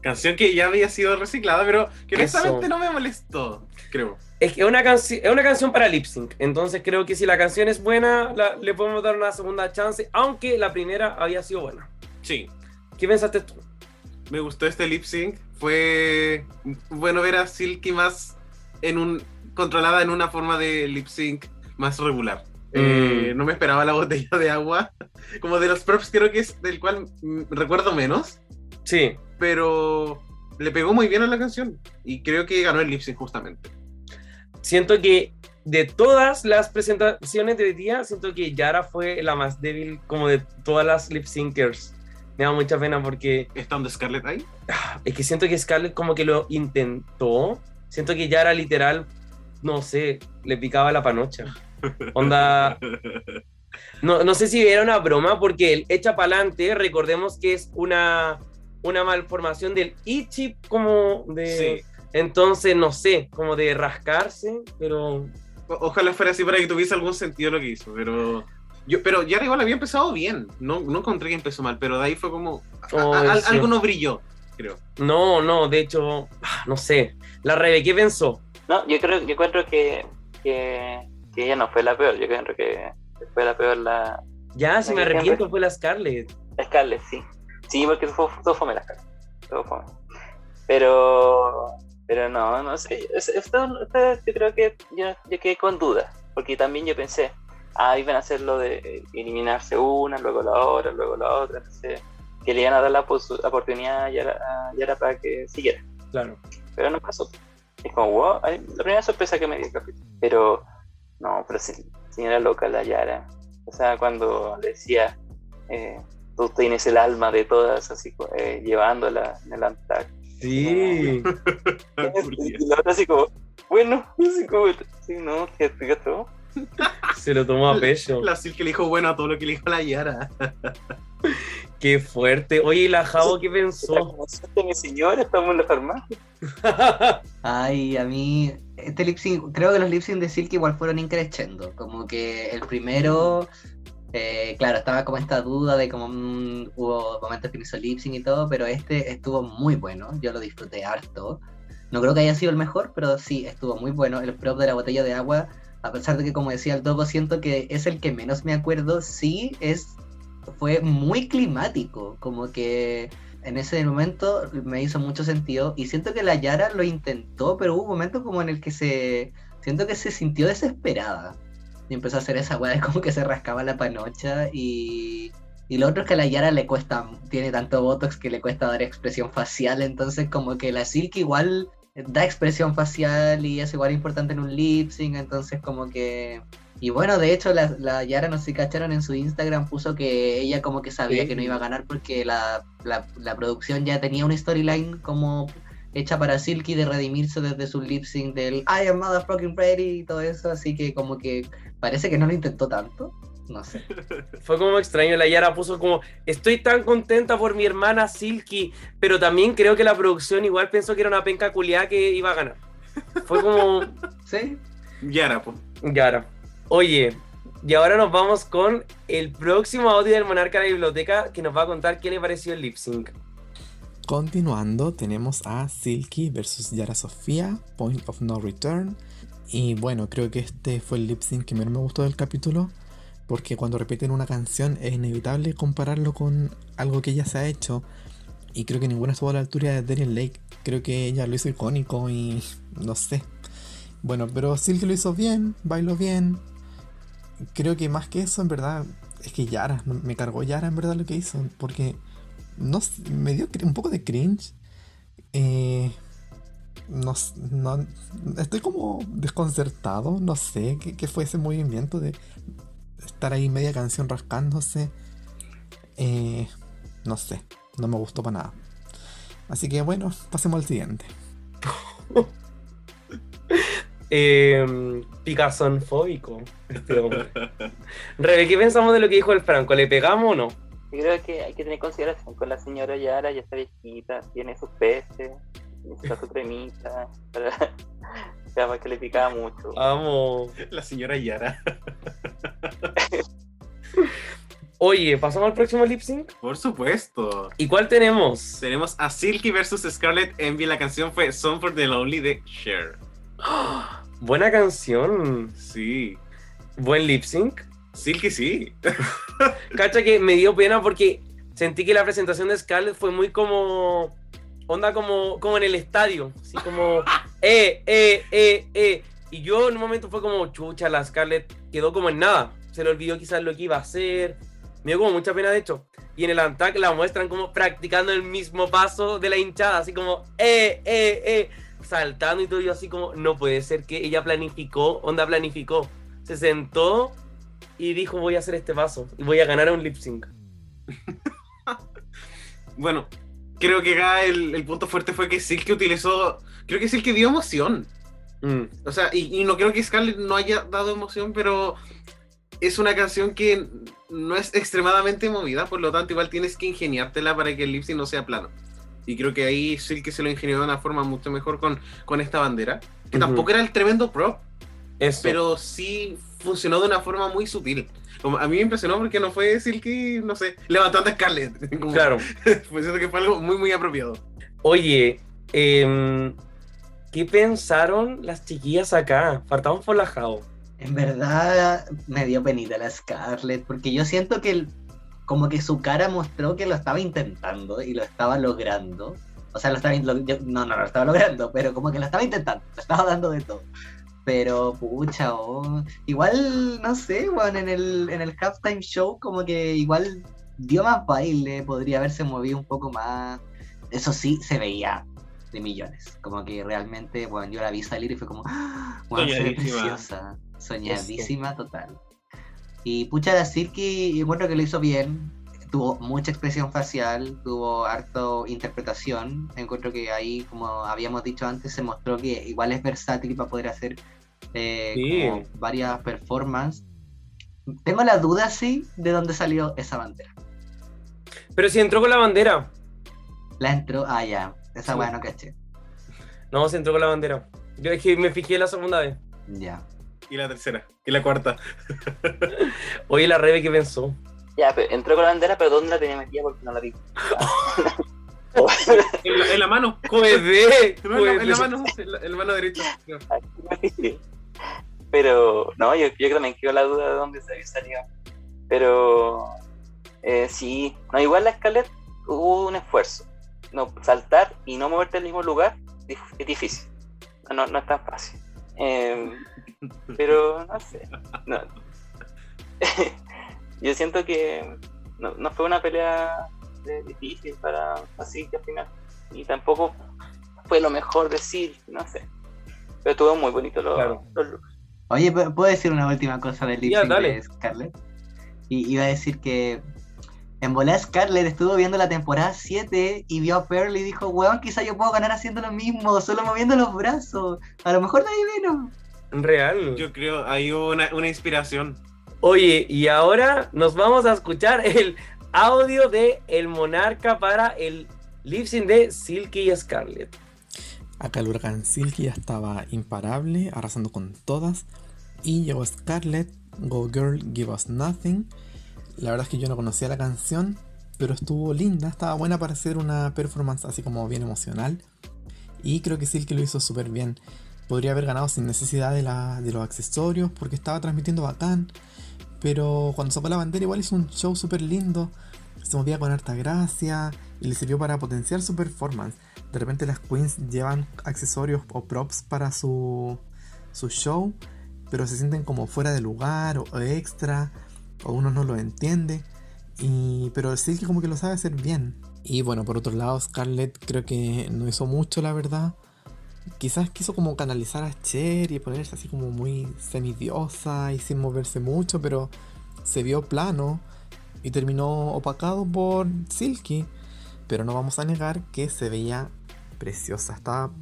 Canción que ya había sido reciclada, pero que honestamente no me molestó, creo. Es que es una, es una canción para lip sync, entonces creo que si la canción es buena, la- le podemos dar una segunda chance, aunque la primera había sido buena. Sí, ¿Qué pensaste tú? me gustó este lip sync. Fue bueno ver a Silky más en un controlada en una forma de lip sync más regular. Eh, Mm. no me esperaba la botella de agua. Como de los props creo que es del cual recuerdo menos, Sí, pero le pegó muy bien a la canción y creo que ganó el lip sync justamente. siento que de todas las presentaciones de hoy día, siento que Yara fue la más débil como de todas las lip syncers. Me da mucha pena porque ¿Estando Scarlett ahí? es que siento que Scarlett como que lo intentó. Siento que Yara literal, no sé, le picaba la panocha. Onda, no, no sé si era una broma porque el echa pa'lante, recordemos que es una, una malformación del e-chip como de... Sí. Entonces, no sé, como de rascarse, pero O- Ojalá fuera así para que tuviese algún sentido lo que hizo, pero. Yo, pero Yara igual había empezado bien. No, no encontré que empezó mal, pero de ahí fue como. a- Oh, a- al- sí. Algo no brilló, creo. no, no, de hecho, ah, no sé. La Rebe, ¿qué pensó? No, yo creo, yo encuentro que, que, que ella no fue la peor, yo creo que fue la peor la Ya, si La me que arrepiento siempre- fue la Scarlett. Scarlett, sí. Sí, porque fue, todo fome la Scarlett. Todo fome. Pero, pero no, no sé. es- Esto, esto yo creo que yo, yo quedé con dudas, porque también yo pensé, ah, iban a hacer lo de eliminarse una, luego la otra, luego la otra, entonces, que le iban a dar la pos- oportunidad ya era, ya para que siguiera. Claro. pero no pasó. Es como, wow, ay, la primera sorpresa que me dio el capítulo. Pero, no, pero sí, señora loca la Yara. O sea, cuando le decía, eh, tú tienes el alma de todas, así, eh, llevándola en el antac. Sí. y la otra así como, bueno, así como, sí, no, que te todo. Se lo tomó a pecho. La Sil que le dijo bueno a todo lo que le dijo la Yara. Qué fuerte. Oye, ¿y la Javo qué pensó? mi señora, estamos en la farmacia. Ay, a mí, este lip sync, creo que los lip sync de Silky igual fueron increciendo. Como que el primero, eh, claro, estaba como esta duda de cómo mm, hubo momentos que hizo lip sync y todo, pero este estuvo muy bueno. Yo lo disfruté harto. No creo que haya sido el mejor, pero sí, estuvo muy bueno. El prop de la botella de agua a pesar de que como decía el Topo, siento que es el que menos me acuerdo, sí es fue muy climático, como que en ese momento me hizo mucho sentido y siento que la Yara lo intentó, pero hubo un momento como en el que se siento que se sintió desesperada y empezó a hacer esa weá de como que se rascaba la panocha y y lo otro es que a la Yara le cuesta, tiene tanto botox que le cuesta dar expresión facial, entonces como que la Silk igual da expresión facial y es igual importante en un lip sync, entonces como que... Y bueno, de hecho la, la Yara, no sé si cacharon, en su Instagram puso que ella como que sabía Sí. que no iba a ganar porque la, la, la producción ya tenía una storyline como hecha para Silky de redimirse desde su lip sync del I am motherfucking ready y todo eso, así que como que parece que no lo intentó tanto, no sé. Fue como extraño, la Yara puso como, estoy tan contenta por mi hermana Silky, pero también creo que la producción igual pensó que era una penca culiada que iba a ganar. Fue como, ¿Sí? Yara, po. Yara. Oye, y ahora nos vamos con el próximo audio del Monarca de la Biblioteca que nos va a contar qué le pareció el lip sync. Continuando, tenemos a Silky versus Yara Sofía, Point of No Return. Y bueno, creo que este fue el lip sync que menos me gustó del capítulo, porque cuando repiten una canción es inevitable compararlo con algo que ya se ha hecho. Y creo que ninguna estuvo a la altura de Daniel Lake. Creo que ella lo hizo icónico y no sé. Bueno, pero Silky lo hizo bien, bailó bien. Creo que más que eso, en verdad, es que Yara, me cargó Yara en verdad lo que hizo, porque no me dio un poco de cringe. Eh, no, no- estoy como desconcertado, no sé qué, qué fue ese movimiento de estar ahí media canción rascándose. Eh, no sé, no me gustó para nada. Así que bueno, pasemos al siguiente. Eh, Picazón fóbico, este hombre. Rebe, ¿qué pensamos de lo que dijo el Franco? ¿Le pegamos o no? Yo creo que hay que tener consideración con la señora Yara, ya está viejita, tiene sus peces, necesita su cremita, para, para que le picaba mucho. Vamos. La señora Yara. Oye, pasamos al próximo lip sync. Por supuesto. ¿Y cuál tenemos? Tenemos a Silky versus Scarlett Envy. La canción fue Song for the Lonely de Cher. Buena canción. Sí. Buen lip sync. Silky sí. Cacha que me dio pena porque sentí que la presentación de Scarlett fue muy como. Onda como, como en el estadio. Así como. ¡Eh, eh, eh, eh! Y yo en un momento fue como, chucha, la Scarlett quedó como en nada. Se le olvidó quizás lo que iba a hacer. Me dio como mucha pena, de hecho. Y en el Antac la muestran como practicando el mismo paso de la hinchada. Así como, ¡eh, eh, eh! Saltando y todo. Yo así como, no puede ser que ella planificó. Onda planificó. Se sentó y dijo voy a hacer este paso y voy a ganar a un lip sync. Bueno, creo que acá el, el punto fuerte fue que Silky utilizó. Creo que Silky dio emoción. Mm. O sea, y, y no creo que Scarlett no haya dado emoción, pero es una canción que no es extremadamente movida, por lo tanto, igual tienes que ingeniártela para que el lip sync no sea plano. Y creo que ahí Silky se lo ingenió de una forma mucho mejor con, con esta bandera, que Ujú. tampoco era el tremendo prop, Eso. pero sí funcionó de una forma muy sutil. Como, a mí me impresionó porque no fue Silky, no sé, levantando a Scarlett. Como- Claro. Pues siento que fue algo muy, muy apropiado. Oye, em, ¿qué pensaron las chiquillas acá? Faltaban por la Jao. En verdad me dio penita la Scarlett, porque yo siento que el- como que su cara mostró que lo estaba intentando y lo estaba logrando. O sea, lo estaba, lo- yo- no, no, lo estaba logrando, pero como que lo estaba intentando, lo estaba dando de todo. Pero, pucha, oh, igual, no sé, bueno, en el, en el halftime show como que igual dio más baile, podría haberse movido un poco más. Eso sí, se veía de millones. Como que realmente, bueno, yo la vi salir y fue como, ¡ah! Bueno, Soñadísima. preciosa, soñadísima total. Y pucha, la Silky, encuentro que lo hizo bien. Tuvo mucha expresión facial, tuvo harto interpretación. Encuentro que ahí, como habíamos dicho antes, se mostró que igual es versátil para poder hacer eh, Sí. como varias performances. Tengo la duda, sí, de dónde salió esa bandera. Pero si entró con la bandera. La entró, ah, ya, esa Sí. weá no caché. No, se entró con la bandera. Yo es que me fijé la segunda vez. Ya. Y la tercera. Y la cuarta. Oye, la Rebe, ¿qué pensó? Ya, pero entró con la bandera, pero ¿dónde la tenía metida? Porque no la vi. En la, en la mano. ¡Juede! No, en, la, en la mano, en la, en la mano derecha. pero Pero, no, yo, yo también quiero la duda de dónde se había salido. Pero, eh, sí, no, igual la Scarlett hubo un esfuerzo. No, saltar y no moverte al mismo lugar es difícil. No, no es tan fácil. Eh, pero, no sé. no. yo siento que no, no fue una pelea difícil para así que al final. Y tampoco fue lo mejor decir, no sé. Pero estuvo muy bonito los, Claro. los looks. Oye, ¿pu- ¿puedo decir una última cosa del lip de Scarlett? Y iba a decir que en volada Scarlett estuvo viendo la temporada 7 y vio a Pearl y dijo, weón, quizá yo puedo ganar haciendo lo mismo, solo moviendo los brazos. A lo mejor nadie menos. Real. Yo creo hay una, una inspiración. Oye, y ahora nos vamos a escuchar el audio de El Monarca para el lip sync de Silky y Scarlett. Acá el huracán Silky ya estaba imparable, arrasando con todas. Y llegó Scarlett, Go Girl, Give Us Nothing. La verdad es que yo no conocía la canción, pero estuvo linda, estaba buena para hacer una performance así como bien emocional. Y creo que Silky lo hizo súper bien. Podría haber ganado sin necesidad de, los accesorios porque estaba transmitiendo bacán. Pero cuando sacó la bandera igual hizo un show súper lindo. Se movía con harta gracia y le sirvió para potenciar su performance. De repente las queens llevan accesorios o props para su, show, pero se sienten como fuera de lugar o, extra, o uno no lo entiende. Y, pero Silky como que lo sabe hacer bien. Y bueno, por otro lado, Scarlett creo que no hizo mucho, la verdad. Quizás quiso como canalizar a Cher y ponerse así como muy semidiosa y sin moverse mucho, pero se vio plano y terminó opacado por Silky. Pero no vamos a negar que se veía preciosa. Estaba.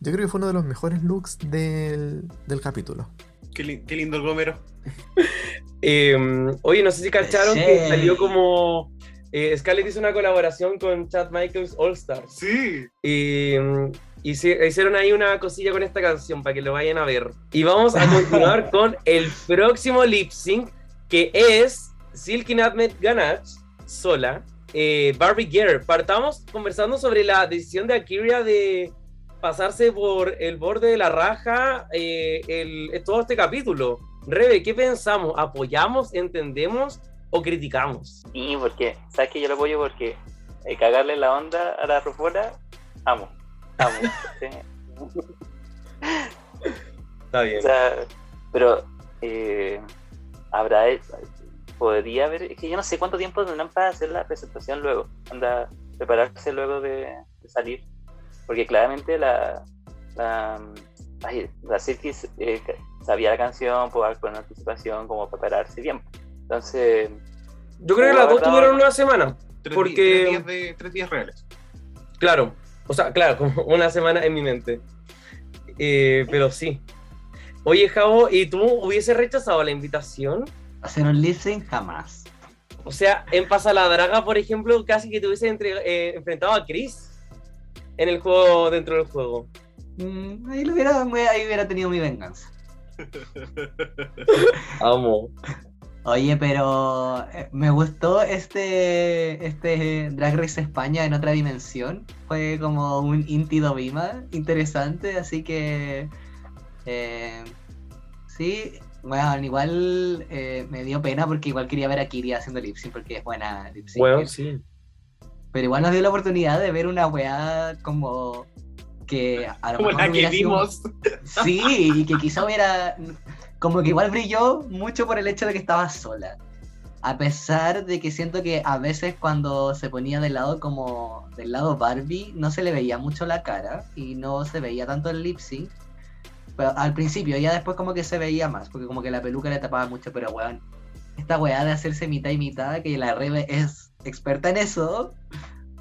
Yo creo que fue uno de los mejores looks del, del capítulo. Qué, li- qué lindo el gómero. Eh, oye, no sé si cacharon Sí. que salió como. eh, Scarlett hizo una colaboración con Chad Michaels All Stars. Sí. Y, hicieron ahí una cosilla con esta canción para que lo vayan a ver. Y vamos a continuar con el próximo lip sync que es Silky Nutmeg Ganache sola, eh, Barbie Girl. Partamos conversando sobre la decisión de Akira de pasarse por el borde de la raja eh, el- todo este capítulo. Rebe, ¿qué pensamos? ¿Apoyamos, entendemos o criticamos? Sí, porque, ¿sabes que Yo lo apoyo porque eh, cagarle la onda a la rufora, amo. Sí. Está bien. O sea, pero eh, habrá podría haber es que yo no sé cuánto tiempo tendrán para hacer la presentación luego anda prepararse luego de, de salir porque claramente la la, ay, la Silky eh, sabía la canción por con anticipación como prepararse bien entonces Yo creo que la las dos tuvieron una semana. Tres, Porque- días de, tres días reales. Claro, o sea, claro, como una semana en mi mente. Eh, pero sí. Oye, Javo, ¿y tú hubieses rechazado la invitación? Hacer un sync jamás. O sea, en Pasa la Draga, por ejemplo, casi que te hubiese entre- eh, enfrentado a Chris en el juego, dentro del juego. Mm, ahí, lo hubiera, ahí hubiera tenido mi venganza. Amo. Oye, pero eh, me gustó este, este Drag Race España en otra dimensión. Fue como un Inti Dovima interesante, así que eh, sí, bueno, igual eh, me dio pena porque igual quería ver a Kiri haciendo lip sync porque es buena lip sync. Bueno, sí. Pero igual nos dio la oportunidad de ver una weá como que a lo Como mejor la que sido- vimos. Sí, y que quizá hubiera. Como que igual brilló mucho por el hecho de que estaba sola. A pesar de que siento que a veces cuando se ponía del lado como del lado Barbie, no se le veía mucho la cara y no se veía tanto el lip sync. Pero al principio, ya después como que se veía más, porque como que la peluca le tapaba mucho, pero weón, esta weá de hacerse mitad y mitad, que la Rebe es experta en eso,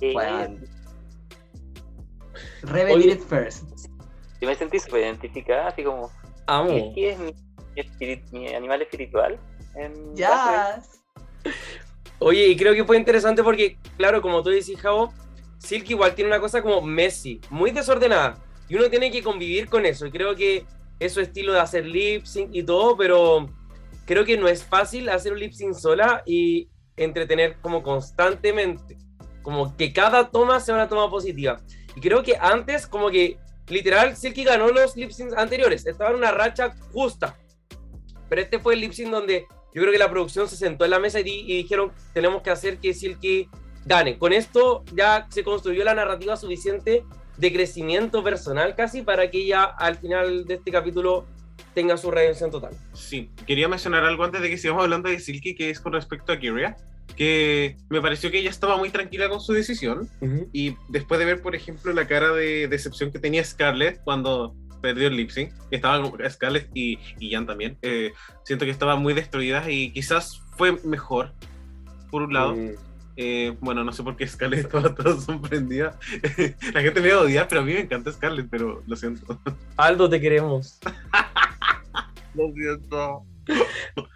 weón. Rebe Oye. did it first. yo me sentí súper identificada así como Amo. Es mi, mi mi animal espiritual en. Ya. Oye, y creo que fue interesante porque, claro, como tú decís, Javo, Silky igual tiene una cosa como Messi, muy desordenada. Y uno tiene que convivir con eso. Y creo que es su estilo de hacer lip sync y todo, pero creo que no es fácil hacer un lip sync sola y entretener como constantemente. Como que cada toma sea una toma positiva. Y creo que antes como que literal, Silky ganó los lip syncs anteriores. Estaba en una racha justa. Pero este fue el lip sync donde yo creo que la producción se sentó en la mesa y, y dijeron, tenemos que hacer que Silky gane. Con esto ya se construyó la narrativa suficiente de crecimiento personal casi para que ella al final de este capítulo tenga su redención total. Sí, quería mencionar algo antes de que sigamos hablando de Silky, que es con respecto a Kyria, que me pareció que ella estaba muy tranquila con su decisión y después de ver, por ejemplo, la cara de decepción que tenía Scarlett cuando perdió el lip sync, estaba Scarlett y, y Jan también, eh, siento que estaban muy destruidas y quizás fue mejor, por un lado. Mm. Eh, bueno, no sé por qué Scarlett estaba toda sorprendida. la gente me va a odiar, pero a mí me encanta Scarlett, pero lo siento. Aldo, te queremos. Lo siento.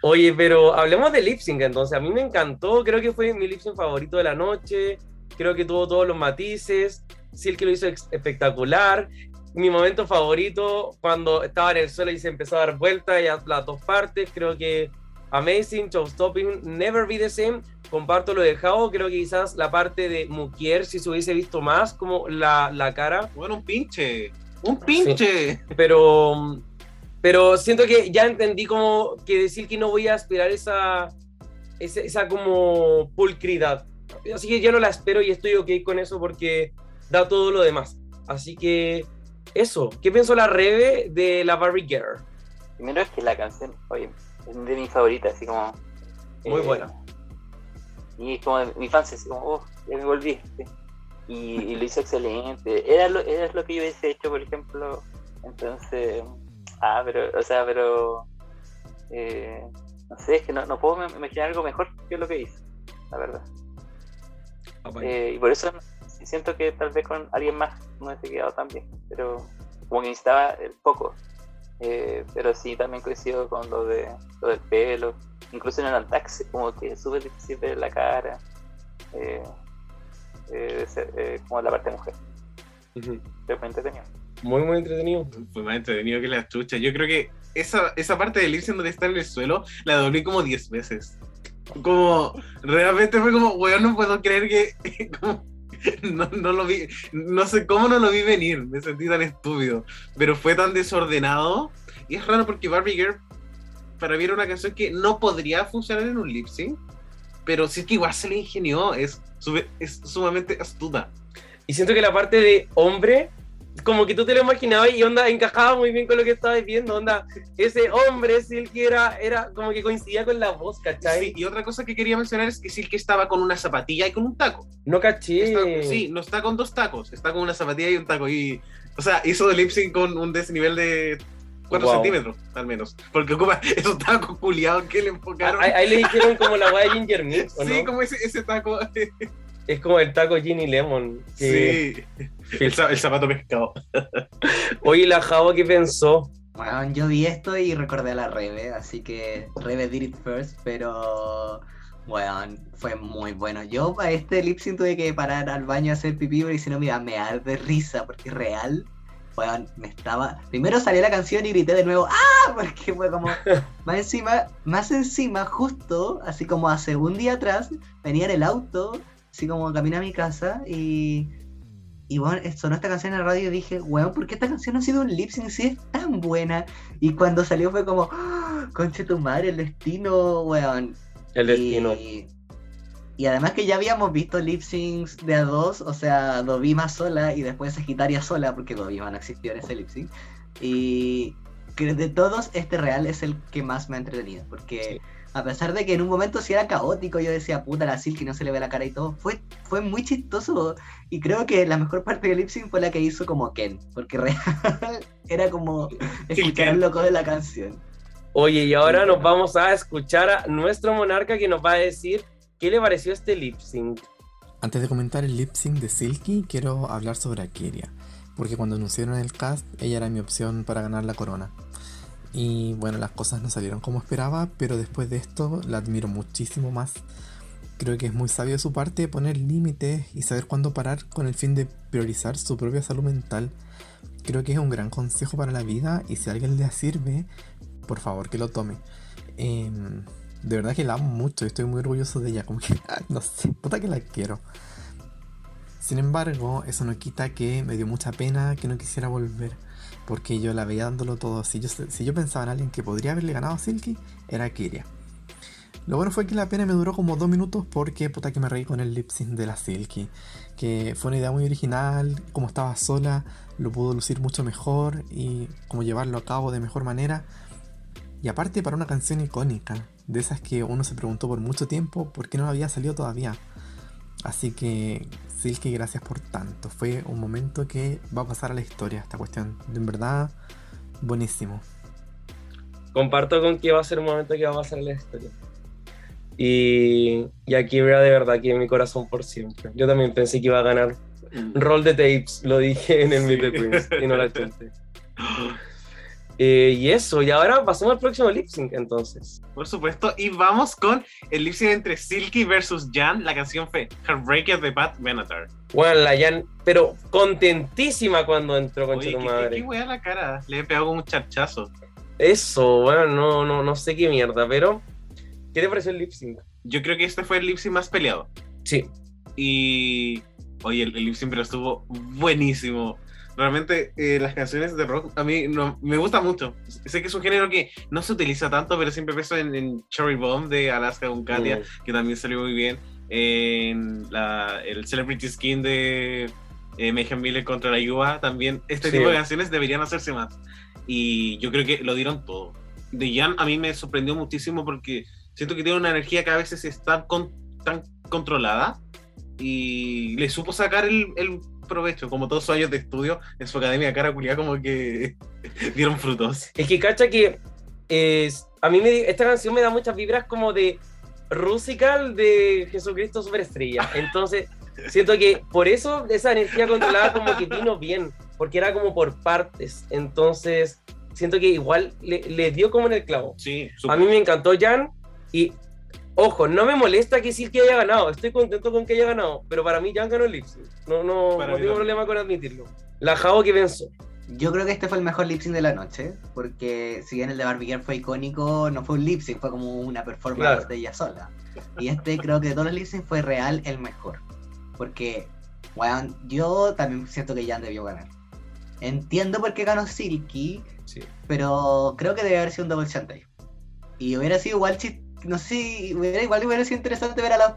Oye, pero hablemos de lip sync entonces. A mí me encantó, creo que fue mi lip sync favorito de la noche. Creo que tuvo todos los matices. Silky lo hizo espectacular. Mi momento favorito cuando estaba en el suelo y se empezó a dar vueltas y a las dos partes. Creo que amazing, showstopping, never be the same. Comparto lo de Jao. Creo que quizás la parte de Mukier, si se hubiese visto más, como la, la cara. Bueno, un pinche. Un pinche. pero pero siento que ya entendí como que decir que no voy a aspirar esa esa, esa como pulcridad así que ya no la espero y estoy ok con eso porque da todo lo demás así que eso ¿qué pensó la Rebe de la Barbie Girl? Primero es que la canción, oye, es de mis favoritas, así como. Muy eh, buena. Y es como mi infancia, así como, oh, ya me volví. sí. Y, y lo hizo excelente. Era lo, era lo que yo hubiese hecho, por ejemplo. Entonces, ah, pero, o sea, pero. eh, no sé, es que no, no puedo imaginar algo mejor que lo que hizo, la verdad. Eh, y por eso sí siento que tal vez con alguien más no hubiese quedado tan bien, pero como que necesitaba el poco. Eh, pero sí, también coincido con lo, de, lo del pelo, incluso en el taxi, como que es súper difícil ver la cara, eh, eh, de ser, eh, como la parte de mujer, pero fue entretenido. muy muy entretenido Fue más entretenido que la chucha. Yo creo que esa, esa parte del irse donde está en el suelo la doblé como 10 veces. Como, realmente fue como, weón, no puedo creer que. como, no, no lo vi. No sé cómo no lo vi venir. Me sentí tan estúpido. Pero fue tan desordenado. Y es raro porque Barbie Girl, para mí era una canción que no podría funcionar en un lip. Pero sí que igual se le ingenió. Es, es sumamente astuta. y siento que la parte de hombre como que tú te lo imaginabas y onda encajaba muy bien con lo que estabas viendo onda ese hombre Silky era, era como que coincidía con la voz ¿cachai? Sí, y otra cosa que quería mencionar es que Silky estaba con una zapatilla y con un taco. no caché Está- sí, no está con dos tacos, está con una zapatilla y un taco. Y, o sea, hizo el lip sync con un desnivel de 4 Wow. centímetros, al menos. Porque ocupa esos tacos culiados que le enfocaron. Ahí, ahí le dijeron como la weá de Ginger Meat, ¿o sí, no? como ese, ese taco. Es como el taco Ginny Lemon. que- sí, el, el zapato pescado. Oye, la Java, ¿qué pensó? Bueno, yo vi esto y recordé a la Rebe, así que Rebe did it first, pero bueno, fue muy bueno. Yo para este lip sync tuve que parar al baño a hacer pipí porque si no me iba a mear de risa, porque real, bueno, me estaba... Primero salió la canción y grité de nuevo, ¡ah! Porque fue como, más encima, más encima, justo, así como hace un día atrás, venía en el auto, así como caminé a mi casa y... Y bueno, sonó esta canción en la radio y dije, weón, ¿por qué esta canción no ha sido un lip sync si es tan buena? Y cuando salió fue como, ¡Ah! conche tu madre, el destino, weón. El destino. Y, y además que ya habíamos visto lip syncs de a dos, o sea, Dovima sola y después Sagitaria sola, porque Dovima no existió en ese lip sync. Y que de todos, este real es el que más me ha entretenido, porque a pesar de que en un momento sí era caótico, yo decía, puta, la Silky no se le ve la cara y todo, fue, fue muy chistoso. Y creo que la mejor parte del lip sync fue la que hizo como Ken, porque real era como escuchar Ken. loco de la canción. Oye, y ahora nos vamos a escuchar a nuestro monarca que nos va a decir qué le pareció este lip sync. Antes de comentar el lip sync de Silky, quiero hablar sobre Akiria. Porque cuando anunciaron el cast, ella era mi opción para ganar la corona. Y bueno, las cosas no salieron como esperaba, pero después de esto la admiro muchísimo más. Creo que es muy sabio de su parte poner límites y saber cuándo parar con el fin de priorizar su propia salud mental. Creo que es un gran consejo para la vida y si alguien le sirve, por favor que lo tome. Em, de verdad que la amo mucho y estoy muy orgulloso de ella. Como que, no sé, puta que la quiero. Sin embargo, eso no quita que me dio mucha pena que no quisiera volver. Porque yo la veía dándolo todo. Si yo, si yo pensaba en alguien que podría haberle ganado a Silky, era Kiria. Lo bueno fue que la pena me duró como dos minutos porque puta que me reí con el lip sync de la Silky. Que fue una idea muy original, como estaba sola, lo pudo lucir mucho mejor y como llevarlo a cabo de mejor manera. Y aparte para una canción icónica, de esas que uno se preguntó por mucho tiempo por qué no había salido todavía. Así que Silky, gracias por tanto. Fue un momento que va a pasar a la historia esta cuestión. En verdad, buenísimo. Comparto con que va a ser un momento que va a pasar a la historia. Y, y aquí verá de verdad aquí en mi corazón por siempre. Yo también pensé que iba a ganar Roll de Tapes, lo dije en el Meet the Queens y no la chunté. Eh, y eso, y ahora pasamos al próximo lip sync entonces. Por supuesto, y vamos con el lip sync entre Silky versus Jan. La canción fue Heartbreaker de Pat Benatar. Bueno, la Jan, pero contentísima cuando entró con Oye, tu qué, madre. qué wea la cara. Le he pegado como un charchazo. Eso, bueno, no, no, no sé qué mierda, pero ¿qué te pareció el lip sync? Yo creo que este fue el lip sync más peleado. Sí, Y. Oye, el, el lip sync pero estuvo buenísimo. Realmente eh, las canciones de rock a mí no, me gusta mucho. Sé que es un género que no se utiliza tanto, pero siempre pienso en, en Cherry Bomb de Alaska con Katia, Mm. que también salió muy bien. En la, el Celebrity Skin de eh, Mayhem Miller contra la Yuba, también este Sí. tipo de canciones deberían hacerse más. Y yo creo que lo dieron todo. De Jan a mí me sorprendió muchísimo porque siento que tiene una energía que a veces está con- tan controlada y le supo sacar el, el provecho, como todos sus años de estudio en su academia cara culiada como que dieron frutos. es que cacha que es, a mí me, esta canción me da muchas vibras como de Rusical de Jesucristo Superestrella. Entonces, siento que por eso esa energía controlada como que vino bien, porque era como por partes. Entonces, siento que igual le, le dio como en el clavo. Sí, A mí me encantó Jan y ojo, no me molesta que Silky haya ganado, estoy contento con que haya ganado, pero para mí Jan ganó el lip sync. No, no, Para no tengo problema con admitirlo. La Jao que pensó. Yo creo que este fue el mejor lip sync de la noche, porque si bien el de Barbie Girl fue icónico, no fue un lip sync, fue como una performance Claro. de ella sola. Y este creo que de todos los lip sync fue real el mejor. Porque, weón, yo también siento que Jan debió ganar. Entiendo por qué ganó Silky, Sí. pero creo que debe haber sido un double shantai. Y hubiera sido igual, chis- no sé, hubiera, igual hubiera sido interesante ver a, las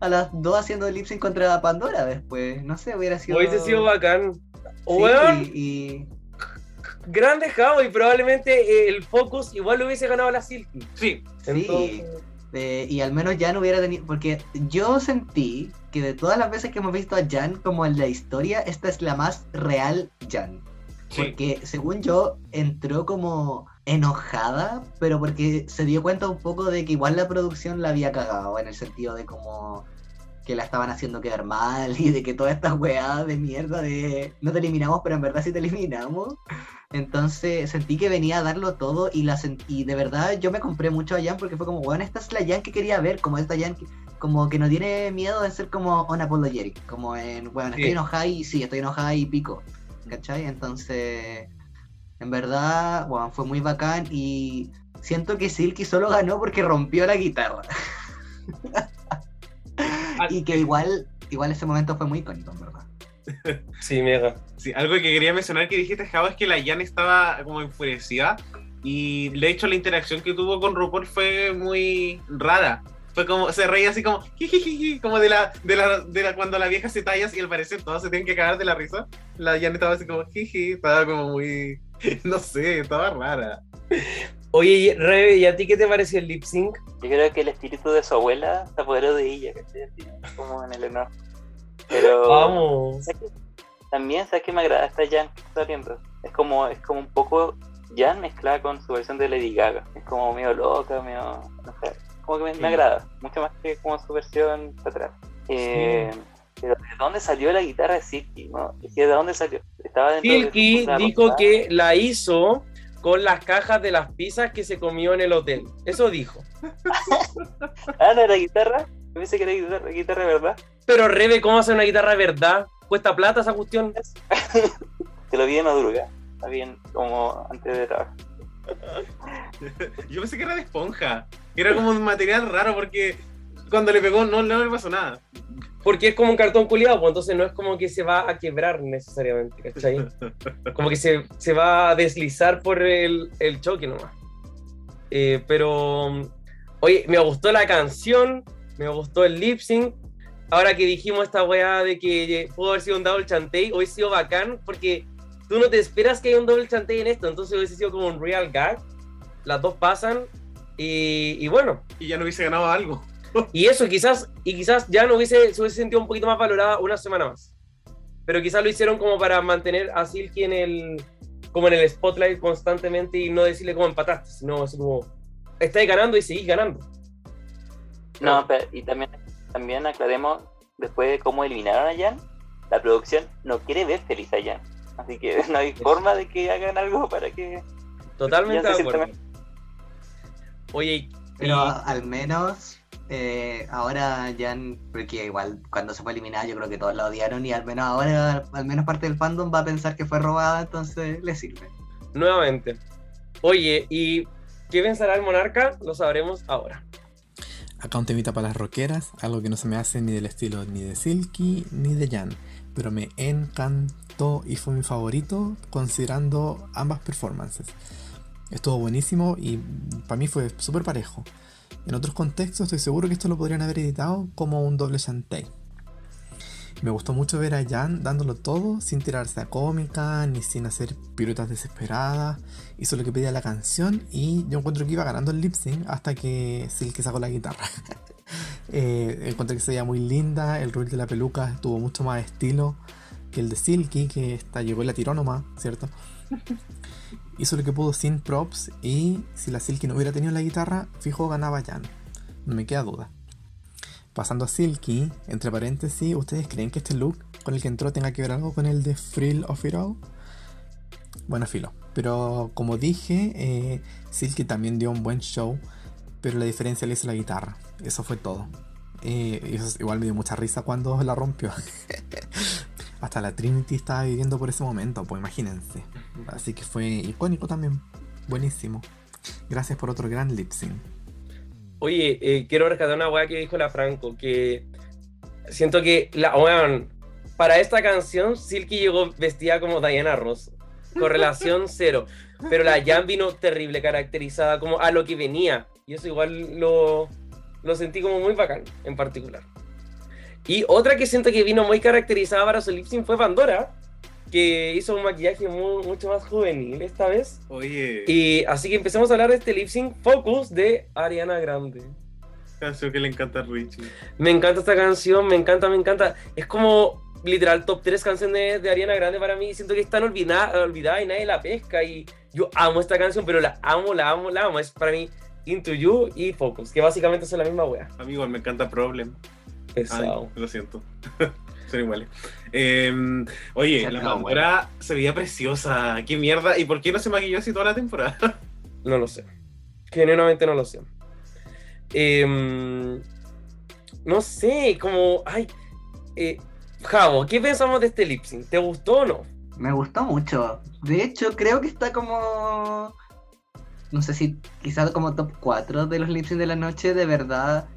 a las dos haciendo lip sync contra Pandora después. No sé, hubiera sido... Hubiese sido bacán. Sí, Weón, y- y... grande Jao y probablemente eh, el Focus igual lo hubiese ganado la Silky. Sí, Sí, Entonces, eh, y al menos Jan hubiera tenido. Porque yo sentí que de todas las veces que hemos visto a Jan como en la historia, esta es la más real Jan. sí. Porque según yo, entró como enojada, pero porque se dio cuenta un poco de que igual la producción la había cagado, en el sentido de como que la estaban haciendo quedar mal y de que toda esta weá de mierda de no te eliminamos, pero en verdad sí te eliminamos. Entonces sentí que venía a darlo todo y, la sent- y de verdad yo me compré mucho a Jan porque fue como, weón, esta es la Jan que quería ver, como esta Jan que, como que no tiene miedo de ser como unapologetic, como en, weón, estoy Sí. enojada y sí, estoy enojada y pico, ¿cachai? Entonces, en verdad, weón, fue muy bacán y siento que Silky solo ganó porque rompió la guitarra. Y que igual, igual ese momento fue muy icónico, en verdad. sí, mega. Sí, algo que quería mencionar que dijiste, Java, es que la Jan estaba como enfurecida y de hecho la interacción que tuvo con RuPaul fue muy rara. Fue como, se reía así como, jijijiji, como de la, de la, de la, cuando la vieja se tallas y al parecer todos se tienen que cagar de la risa. La Jan estaba así como, jiji, estaba como muy, no sé, estaba rara. Oye, Rebe, ¿y a ti qué te pareció el lip sync? Yo creo que el espíritu de su abuela se apoderó de ella, ¿cachai? Así, Como en el honor. Pero Vamos. también, ¿sabes qué me agrada esta Jan que está viendo? Es como, es como un poco Jan mezclada con su versión de Lady Gaga. Es como medio loca, medio. No sé. Como que me, agrada. Mucho más que como su versión para atrás. Eh, Pero ¿de dónde salió la guitarra de Silky? ¿De dónde salió? Estaba de Silky dijo que la hizo con las cajas de las pizzas que se comió en el hotel. Eso dijo. Ah, no era guitarra. Yo pensé que era guitarra, guitarra de verdad. Pero Rebe, ¿cómo hace una guitarra de verdad? ¿Cuesta plata esa cuestión? Te lo vi en madruga. Está bien, como antes de trabajar. Yo pensé que era de esponja, que era como un material raro porque cuando le pegó no, no le pasó nada. Porque es como un cartón culiado, pues entonces no es como que se va a quebrar necesariamente, ¿cachai? Como que se, se va a deslizar por el, el choque nomás. Eh, pero, oye, me gustó la canción, me gustó el lip sync. Ahora que dijimos esta weá de que pudo haber sido un double chantey, hoy sido bacán porque tú no te esperas que haya un double chantey en esto, entonces hubiese sido como un real gag. Las dos pasan y, y bueno, Y ya no hubiese ganado algo. Y eso quizás, y quizás ya no hubiese, se hubiese sentido un poquito más valorada una semana más. Pero quizás lo hicieron como para mantener a Silky en el, como en el spotlight constantemente y no decirle como empataste, sino así como, estáis ganando y seguís ganando. No, pero, y también, también aclaremos, después de cómo eliminaron a Jan, la producción no quiere ver feliz a Jan. Así que no hay forma de que hagan algo para que Totalmente de acuerdo. Oye, y- Pero y- al menos eh, ahora ya, porque igual cuando se fue eliminada yo creo que todos la odiaron y al menos ahora, al menos parte del fandom va a pensar que fue robada, entonces le sirve. nuevamente. Oye, ¿y qué pensará el monarca? Lo sabremos ahora. Acá un temita para las rockeras, algo que no se me hace ni del estilo ni de Silky ni de Jan, pero me encantó y fue mi favorito considerando ambas performances. Estuvo buenísimo y para mí fue súper parejo. En otros contextos estoy seguro que esto lo podrían haber editado como un doble chantey. Me gustó mucho ver a Jan dándolo todo sin tirarse a cómica ni sin hacer piruetas desesperadas. Hizo lo que pedía la canción y yo encuentro que iba ganando el lip sync hasta que Silky sacó la guitarra. eh, que se veía muy linda, el rol de la peluca tuvo mucho más estilo que el de Silky, que esta llegó y la tiró nomás, ¿cierto? Hizo lo que pudo sin props y si la Silky no hubiera tenido la guitarra, fijo ganaba Jan. No me queda duda. Pasando a Silky, entre paréntesis, ¿ustedes creen que este look con el que entró tenga que ver algo con el de Frill of It All? Bueno, filo. Pero como dije, eh, Silky también dio un buen show, pero la diferencia le hizo la guitarra. Eso fue todo. Eh, igual me dio mucha risa cuando la rompió. Hasta la Trinity estaba viviendo por ese momento, pues imagínense. Así que fue icónico también. Buenísimo. Gracias por otro gran lip sync. Oye, eh, quiero rescatar una weá que dijo la Franco, que siento que la weón, para esta canción Silky llegó vestida como Diana Ross. Correlación cero. Pero la Jan vino terrible, caracterizada como a lo que venía. Y eso igual lo, lo sentí como muy bacán, en particular. Y otra que siento que vino muy caracterizada para su lip sync fue Pandora, que hizo un maquillaje mu- mucho más juvenil esta vez. Oye, Y así que empecemos a hablar de este lip sync Focus de Ariana Grande. canción que le encanta a Richie. Me encanta esta canción, me encanta, me encanta. Es como literal top 3 canciones de Ariana Grande para mí. Siento que están olvidada, olvidada y nadie la pesca. Y yo amo esta canción, pero la amo, la amo, la amo. Es para mí Into You y Focus, que básicamente son la misma wea. Amigo, me encanta Problem. Ay, Pesado. lo siento. Son iguales. Eh, oye, Se la acabó, Pandora se veía preciosa. ¿Qué mierda? ¿Y por qué no se maquilló así toda la temporada? No lo sé. Genuinamente no lo sé. Em, no sé, como. Ay. Eh, Javo, ¿qué pensamos de este lip sync? ¿Te gustó o no? Me gustó mucho. De hecho, creo que está como. No sé si quizás como top 4 de los lip sync de la noche, de verdad.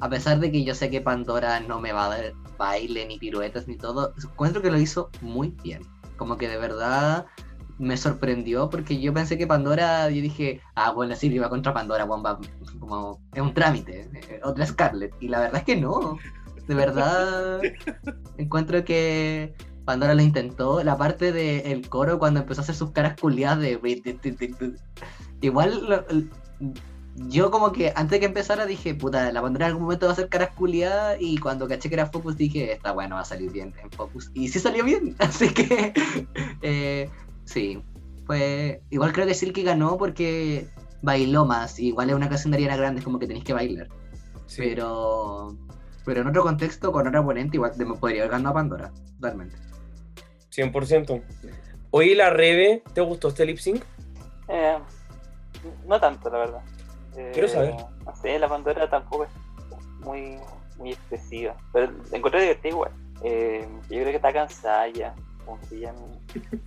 A pesar de que yo sé que Pandora no me va a dar baile, ni piruetas, ni todo, encuentro que lo hizo muy bien. Como que de verdad me sorprendió porque yo pensé que Pandora, yo dije, ah, bueno, sí, iba contra Pandora, va- como es un trámite, eh, otra Scarlett. Y la verdad es que no. De verdad, encuentro que Pandora lo intentó. La parte del coro cuando empezó a hacer sus caras culiadas de. Igual lo- yo como que antes de que empezara dije, puta, la Pandora en algún momento va a hacer caras culiadas y cuando caché que era Focus dije, está bueno, va a salir bien en Focus. Y sí salió bien, así que eh, sí. Fue. Igual creo que Silky ganó porque bailó más. Igual es una canción de Ariana Grande, es como que tenéis que bailar. Pero. Pero en otro contexto, con otro oponente, igual me podría haber ganado a Pandora, totalmente. 100%. Oye, la Rebe, ¿te gustó este lip sync? Eh, no tanto, la verdad. Eh, Quiero saber. No sé, la Pandora tampoco es muy, muy expresiva. Pero la encontré divertida igual. Eh, yo creo que está cansada ya. Como que ya no,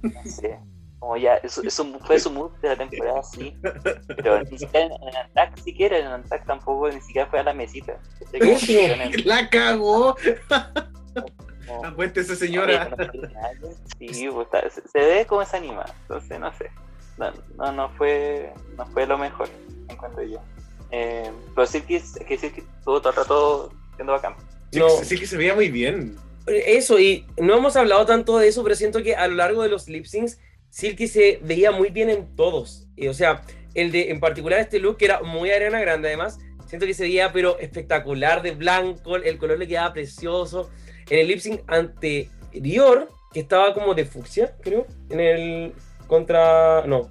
no sé. Como ya, eso, eso fue su mood de la temporada, sí. Pero ni siquiera en, en Attack siquiera, en Attack tampoco, ni siquiera fue a la mesita. El- La cagó. Acuéntese, señora. Sí, pues, está- se, se ve como se anima, entonces no sé. No, no, no fue, no fue lo mejor, encuentro yo. Eh, pero sí que, estuvo todo el rato siendo bacán. Sí, No. que se veía muy bien. Eso, y no hemos hablado tanto de eso, pero siento que a lo largo de los lip syncs, Silky se veía muy bien en todos. Y, o sea, el de, en particular este look, que era muy arena grande, además, siento que se veía, pero espectacular de blanco, el color le quedaba precioso. En el lip sync anterior, que estaba como de fucsia, creo, en el contra. No,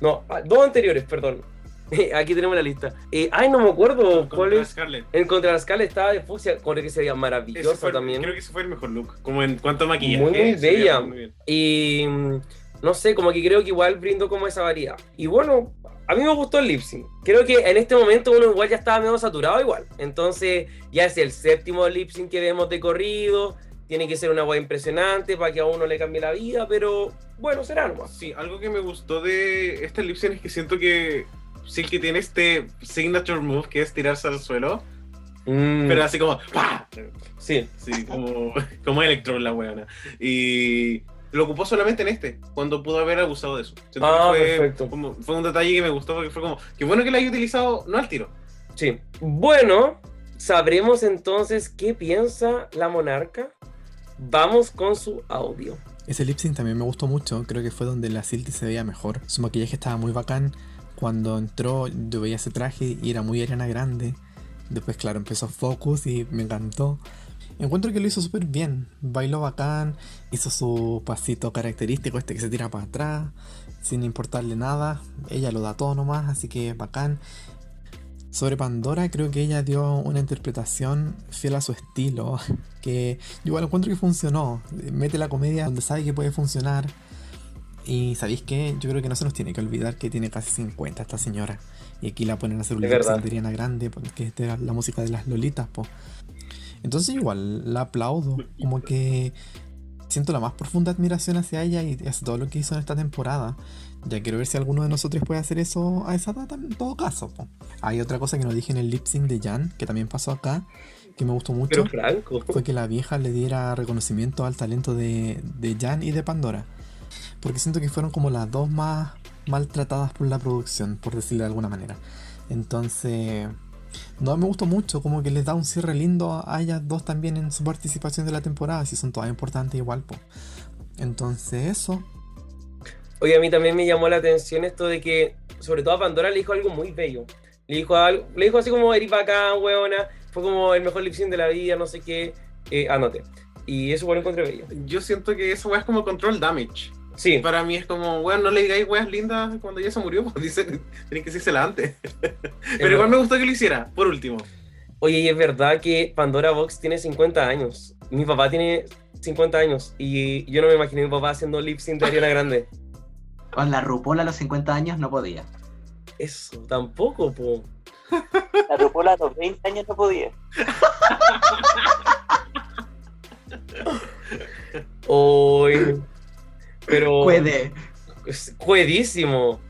no, ah, dos anteriores, perdón. Aquí tenemos la lista. Eh, ay, no me acuerdo cuál Contra es. Scarlett. En contra la escala estaba de fucsia, con el que se veía Ese maravillosa fue- también. Creo que ese fue el mejor look. Como en cuanto a maquillaje. Muy, muy bella. muy. Y mm, no sé, como que creo que igual brindo como esa variedad. Y bueno, a mí me gustó el lip sync. Creo que en este momento uno igual ya estaba medio saturado igual. Entonces ya es el séptimo lip sync que vemos de corrido. Tiene que ser una guay impresionante para que a uno le cambie la vida, pero bueno, será nomás. Sí, algo que me gustó de lip sync es que siento que Silky tiene este signature move que es tirarse al suelo, Mm, pero así como ¡pah! sí, Sí, como, como Electron la weona. Y lo ocupó solamente en este, cuando pudo haber abusado de eso. Ah, que fue, perfecto. como- fue un detalle que me gustó porque fue como, qué bueno que lo haya utilizado, no al tiro. sí. Bueno, sabremos entonces qué piensa la monarca. Vamos con su audio. Ese lip sync también me gustó mucho, creo que fue donde la Silky se veía mejor. Su maquillaje estaba muy bacán. Cuando entró, yo veía ese traje y era muy arena grande. Después, claro, empezó Focus y me encantó. Encuentro que lo hizo súper bien. Bailó bacán, hizo su pasito característico, este que se tira para atrás, sin importarle nada. Ella lo da todo nomás, así que bacán. Sobre Pandora, creo que ella dio una interpretación fiel a su estilo, que yo igual encuentro que funcionó. Mete la comedia donde sabe que puede funcionar. Y sabéis que yo creo que no se nos tiene que olvidar que tiene casi 50 esta señora. Y aquí la ponen a hacer un Es lip verdad. sync de Ariana Grande, porque es de la, la música de las lolitas, po. Entonces igual la aplaudo, como que siento la más profunda admiración hacia ella y hacia todo lo que hizo en esta temporada. Ya quiero ver si alguno de nosotros puede hacer eso a esa data en todo caso. po. Hay otra cosa que nos dije en el lip sync de Jan, que también pasó acá, que me gustó mucho Pero Franco. fue que la vieja le diera reconocimiento al talento de, de Jan y de Pandora. Porque siento que fueron como las dos más maltratadas por la producción, por decirlo de alguna manera. Entonces, no me gustó mucho, como que les da un cierre lindo a ellas dos también en su participación de la temporada, si son todas importantes igual. po. Entonces, eso. Oye, a mí también me llamó la atención esto de que, sobre todo a Pandora le dijo algo muy bello. Le dijo, algo, le dijo así como, eres bacán, weona, fue como el mejor lip de la vida, no sé qué, eh, anote. Y eso igual lo encontré bello. Yo siento que weá es como control damage. Sí, Para mí es como, weón, no le digáis weas lindas cuando ya se murió, pues dice, tienen que decírsela antes. Pero igual me gustó que lo hiciera, por último. Oye, y es verdad que Pandora Box tiene 50 años. Mi papá tiene 50 años y yo no me imaginé a mi papá haciendo lip sync de Ariana Grande. Con la RuPaul a los 50 años no podía. Eso, tampoco, po. La RuPaul a los 20 años no podía. Oye, pero... Puede. Es Juedísimo.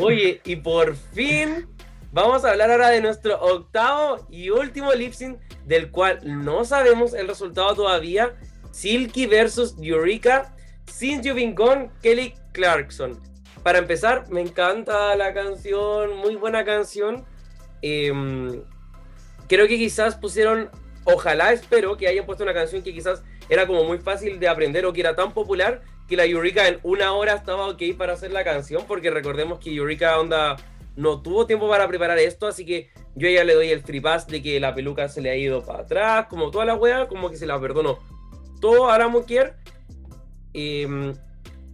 Oye, y por fin vamos a hablar ahora de nuestro octavo y último lip sync, del cual no sabemos el resultado todavía. Silky versus Eureka, Since You've Been Gone, Kelly Clarkson. Para empezar, me encanta la canción, muy buena canción. Em, creo que quizás pusieron, ojalá espero que hayan puesto una canción que quizás era como muy fácil de aprender o que era tan popular que la Eureka en una hora estaba ok para hacer la canción, porque recordemos que Eureka onda no tuvo tiempo para preparar esto, así que yo ya le doy el free pass de que la peluca se le ha ido para atrás, como toda la wea, como que se la perdonó. Todo a la mujer. Eh,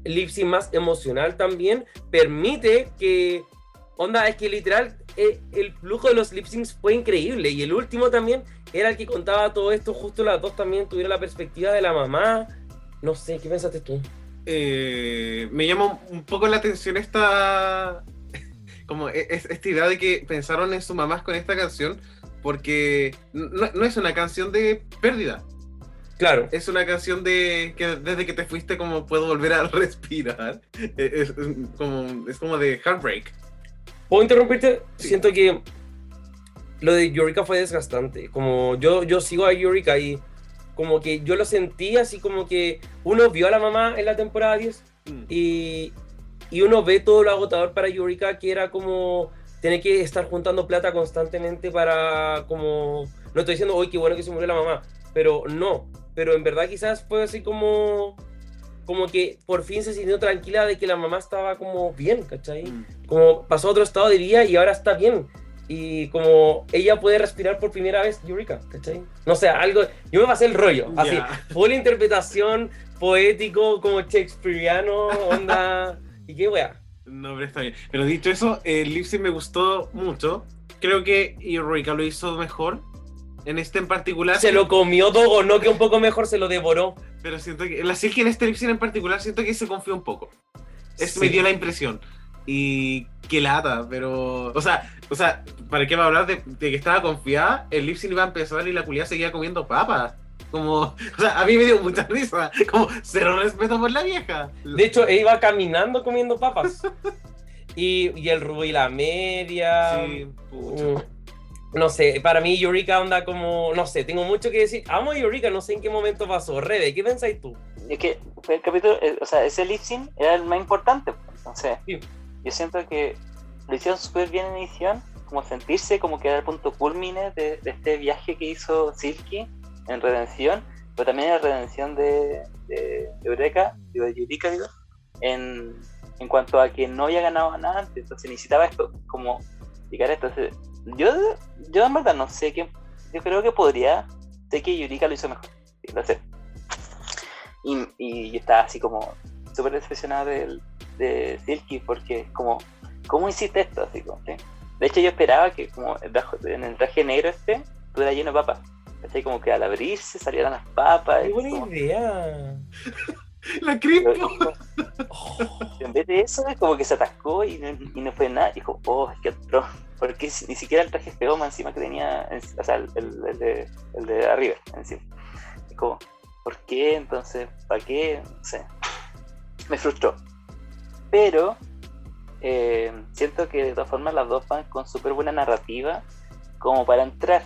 el lip sync más emocional también permite que, onda, es que literal eh, el flujo de los lip fue increíble y el último también era el que contaba todo esto, justo las dos también tuvieron la perspectiva de la mamá. No sé, ¿qué pensaste tú? Eh, me llama un poco la atención esta como e- es- esta idea de que pensaron en sus mamás con esta canción porque no, no es una canción de pérdida Claro. Es una canción de que desde que te fuiste como puedo volver a respirar. Es, es como, es como de Heartbreak. ¿Puedo interrumpirte? Sí. Siento que lo de Yurika fue desgastante. Como yo, yo sigo a Yurika y como que yo lo sentí así como que uno vio a la mamá en la temporada 10 Mm. y, y uno ve todo lo agotador para Yurika que era como tener que estar juntando plata constantemente para como... No estoy diciendo, hoy qué bueno que se murió la mamá, pero no. Pero en verdad quizás fue así como... Como que por fin se sintió tranquila de que la mamá estaba como bien, ¿cachai? Mm. como pasó a otro estado de vida y ahora está bien. Y como ella puede respirar por primera vez, Eureka, ¿cachai? No sé, algo. Yo me pasé el rollo, así. Fue la interpretación poético, como shakespeareano, onda. ¿Y qué wea? No, pero está bien. Pero dicho eso, el lip sync me gustó mucho. Creo que Eureka lo hizo mejor. En este en particular. Se lo comió Dogo, no que un poco mejor se lo devoró. Pero siento que. La Silky en este lip sync en particular, siento que se confió un poco. Es, Sí. Me dio la impresión. Y qué lata, pero. O sea, o sea, ¿para qué va a hablar de, de que estaba confiada? El lip sync iba a empezar y la culiada seguía comiendo papas. Como. O sea, a mí me dio mucha risa. Como cero respeto por la vieja. De hecho, ella iba caminando comiendo papas. Y, y el rubio y la media. Sí, pucha. Mm, No sé, para mí Eureka onda como, no sé, tengo mucho que decir. Amo a Eureka, no sé en qué momento pasó. Rebe, ¿qué pensáis tú? Es que el capítulo, eh, o sea, ese lip sync era el más importante. Entonces, Sí. yo siento que lo hicieron súper bien en edición, como sentirse como que era el punto culmine de, de este viaje que hizo Silky en Redención, pero también en Redención de, de Eureka, digo, de Eureka, digo, en, en cuanto a que no había ganado nada antes, entonces necesitaba esto, como llegar a esto. Entonces, yo, yo en verdad no sé qué, yo creo que podría, sé que Eureka lo hizo mejor, sí, lo sé. Y, y yo estaba así como súper decepcionado del- de Silky porque es como, ¿cómo hiciste esto? Así como, ¿sí? De hecho yo esperaba que como el traje- en el traje negro este estuviera lleno de papas. ¿cachai? Como que al abrirse salieran las papas. Qué buena como- idea. La crispo. Oh, en vez de eso, es como que se atascó y no, y no fue nada. Dijo, oh, es que otro. Porque ni siquiera el traje pegó más encima que tenía, en- o sea, el, el- de, el de arriba, encima. Es como, ¿por qué? Entonces, ¿para qué? No sé. Me frustró. Pero eh, siento que de todas formas las dos van con súper buena narrativa como para entrar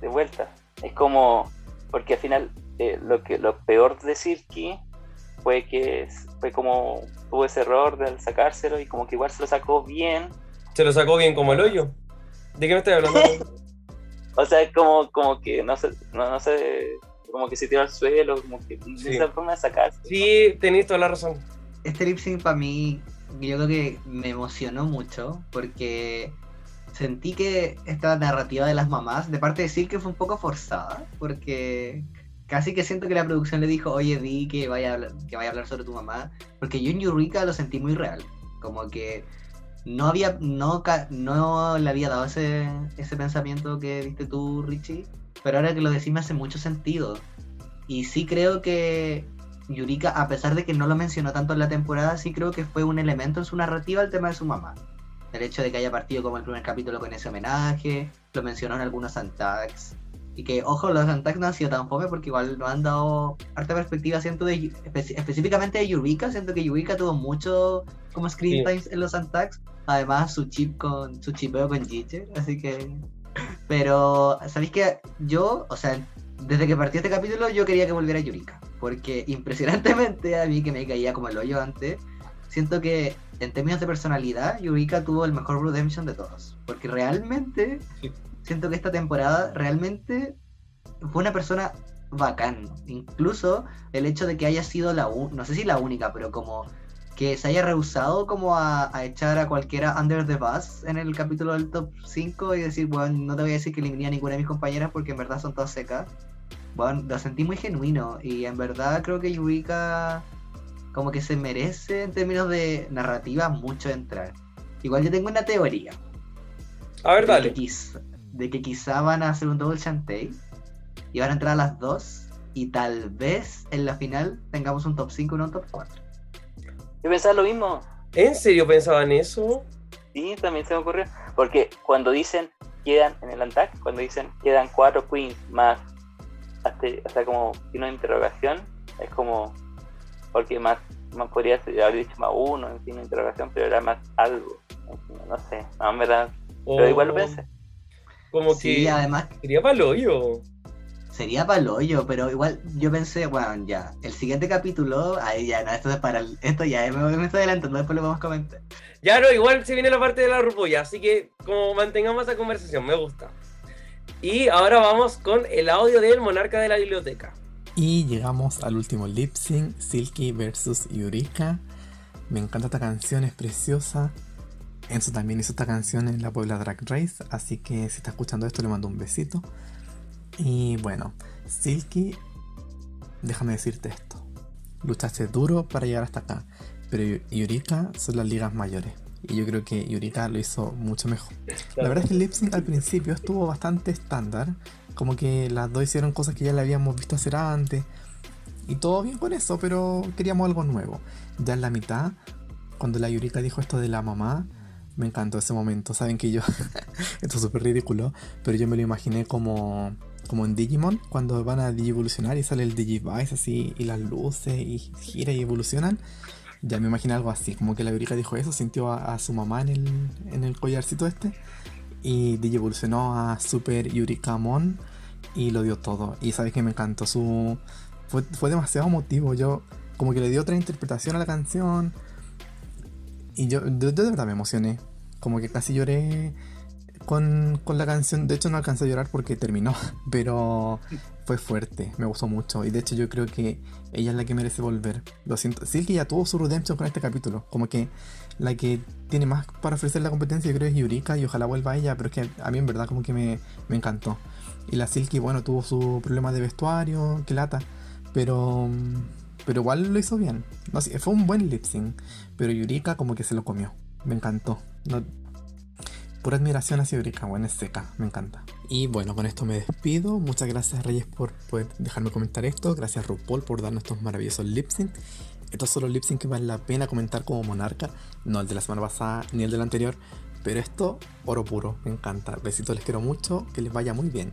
de vuelta. Es como, porque al final eh, lo, que, lo peor de Silky fue que fue como tuvo ese error de sacárselo y como que igual se lo sacó bien. Se lo sacó bien como el hoyo. ¿De qué me estás hablando? O sea, es como, como que no sé, no, no sé, como que se tiró al suelo, como que Sí. esa forma de sacarse. Sí, tenéis toda la razón. Este lip sync para mí, yo creo que me emocionó mucho porque sentí que esta narrativa de las mamás, de parte de Silke, fue un poco forzada porque casi que siento que la producción le dijo, oye, di que vaya a hablar, que vaya a hablar sobre tu mamá, porque yo en Eureka lo sentí muy real, como que no había, no, no le había dado ese, ese pensamiento que diste tú, Richie, pero ahora que lo decís me hace mucho sentido. Y sí creo que Yurika, a pesar de que no lo mencionó tanto en la temporada, sí creo que fue un elemento en su narrativa el tema de su mamá. El hecho de que haya partido como el primer capítulo con ese homenaje, lo mencionó en algunos antags. Y que, ojo, los antags no han sido tan fome porque igual nos han dado harta perspectiva, siento, de, espe- específicamente de Yurika. Siento que Yurika tuvo mucho como screen Sí. times en los antags. Además, su chip con su chipeo con Jeter, así que. Pero, ¿sabéis que Yo, o sea, desde que partió este capítulo, yo quería que volviera Yurika. Porque impresionantemente, a mí que me caía como el hoyo antes, siento que en términos de personalidad, Yurika tuvo el mejor redemption de todos. Porque realmente, Sí. Siento que esta temporada realmente fue una persona bacán. Incluso el hecho de que haya sido la, u- no sé si la única, pero como que se haya rehusado como a, a echar a cualquiera under the bus en el capítulo del top 5 y decir, bueno, no te voy a decir que eliminé a ninguna de mis compañeras porque en verdad son todas secas. Bueno, lo sentí muy genuino y en verdad creo que Yurika como que se merece en términos de narrativa mucho entrar. Igual yo tengo una teoría A ver, dale. De que quizá van a hacer un double chantey y van a entrar a las dos y tal vez en la final tengamos un top 5 y no un top 4. Yo pensaba lo mismo. ¿En serio pensaban eso? Sí, también se me ocurrió. Porque cuando dicen quedan en el ANTAC, cuando dicen quedan cuatro queens más sea, como signo de interrogación, es como, porque más, más podría haber dicho más uno en signo de interrogación, pero era más algo, no sé, no, en verdad, pero igual lo O pensé. Como Sí, que además sería para hoyo. sería paloyo, pero igual yo pensé, bueno, ya, el siguiente capítulo, ahí ya, no, esto es para el- esto ya, me, me estoy adelantando, después lo vamos a comentar. Ya no, igual se viene la parte de la rupolla, así que como mantengamos esa conversación, me gusta. Y ahora vamos con el audio del monarca de la biblioteca. Y llegamos al último lip sync, Silky versus Yurika. Me encanta esta canción, es preciosa. Enzo también hizo esta canción en la Puebla Drag Race, así que si está escuchando esto le mando un besito. Y bueno, Silky, déjame decirte esto. Luchaste duro para llegar hasta acá, pero Yu- Yurika son las ligas mayores. Y yo creo que Yurika lo hizo mucho mejor. La verdad es que el lip sync al principio estuvo bastante estándar. Como que las dos hicieron cosas que ya le habíamos visto hacer antes. Y todo bien con eso, pero queríamos algo nuevo. Ya en la mitad, cuando la Yurika dijo esto de la mamá, me encantó ese momento. Saben que yo. esto es súper ridículo, pero yo me lo imaginé como. Como en Digimon, cuando van a Digivolucionar y sale el Digivice así, y las luces, y gira y evolucionan. Ya me imaginé algo así, como que la Yurika dijo eso, sintió a, su mamá en el, en el collarcito este. Y DJ evolucionó a Super Yurikamon y lo dio todo. Y sabes que me encantó su. Fue, fue demasiado emotivo. Yo, como que le dio otra interpretación a la canción. Y yo, yo de verdad me emocioné. Como que casi lloré con, con la canción. De hecho, no alcancé a llorar porque terminó. Pero fue fuerte, me gustó mucho. Y de hecho, yo creo que ella es la que merece volver. Lo siento. Silky ya tuvo su redemption con este capítulo. Como que la que tiene más para ofrecer la competencia, yo creo, es Yurika. Y ojalá vuelva ella. Pero es que a mí, en verdad, como que me, me encantó. Y la Silky, bueno, tuvo su problema de vestuario, que lata. Pero. Pero igual lo hizo bien. No sé, fue un buen lip sync. Pero Yurika como que se lo comió. Me encantó. No, pura admiración hacia Yurika, bueno, es seca, me encanta. Y bueno, con esto me despido. Muchas gracias Reyes por poder dejarme comentar esto. Gracias RuPaul por darnos estos maravillosos lip sync. Estos son los lip sync que vale la pena comentar como monarca. No el de la semana pasada ni el del anterior. Pero esto, oro puro, me encanta. Besitos, les quiero mucho. Que les vaya muy bien.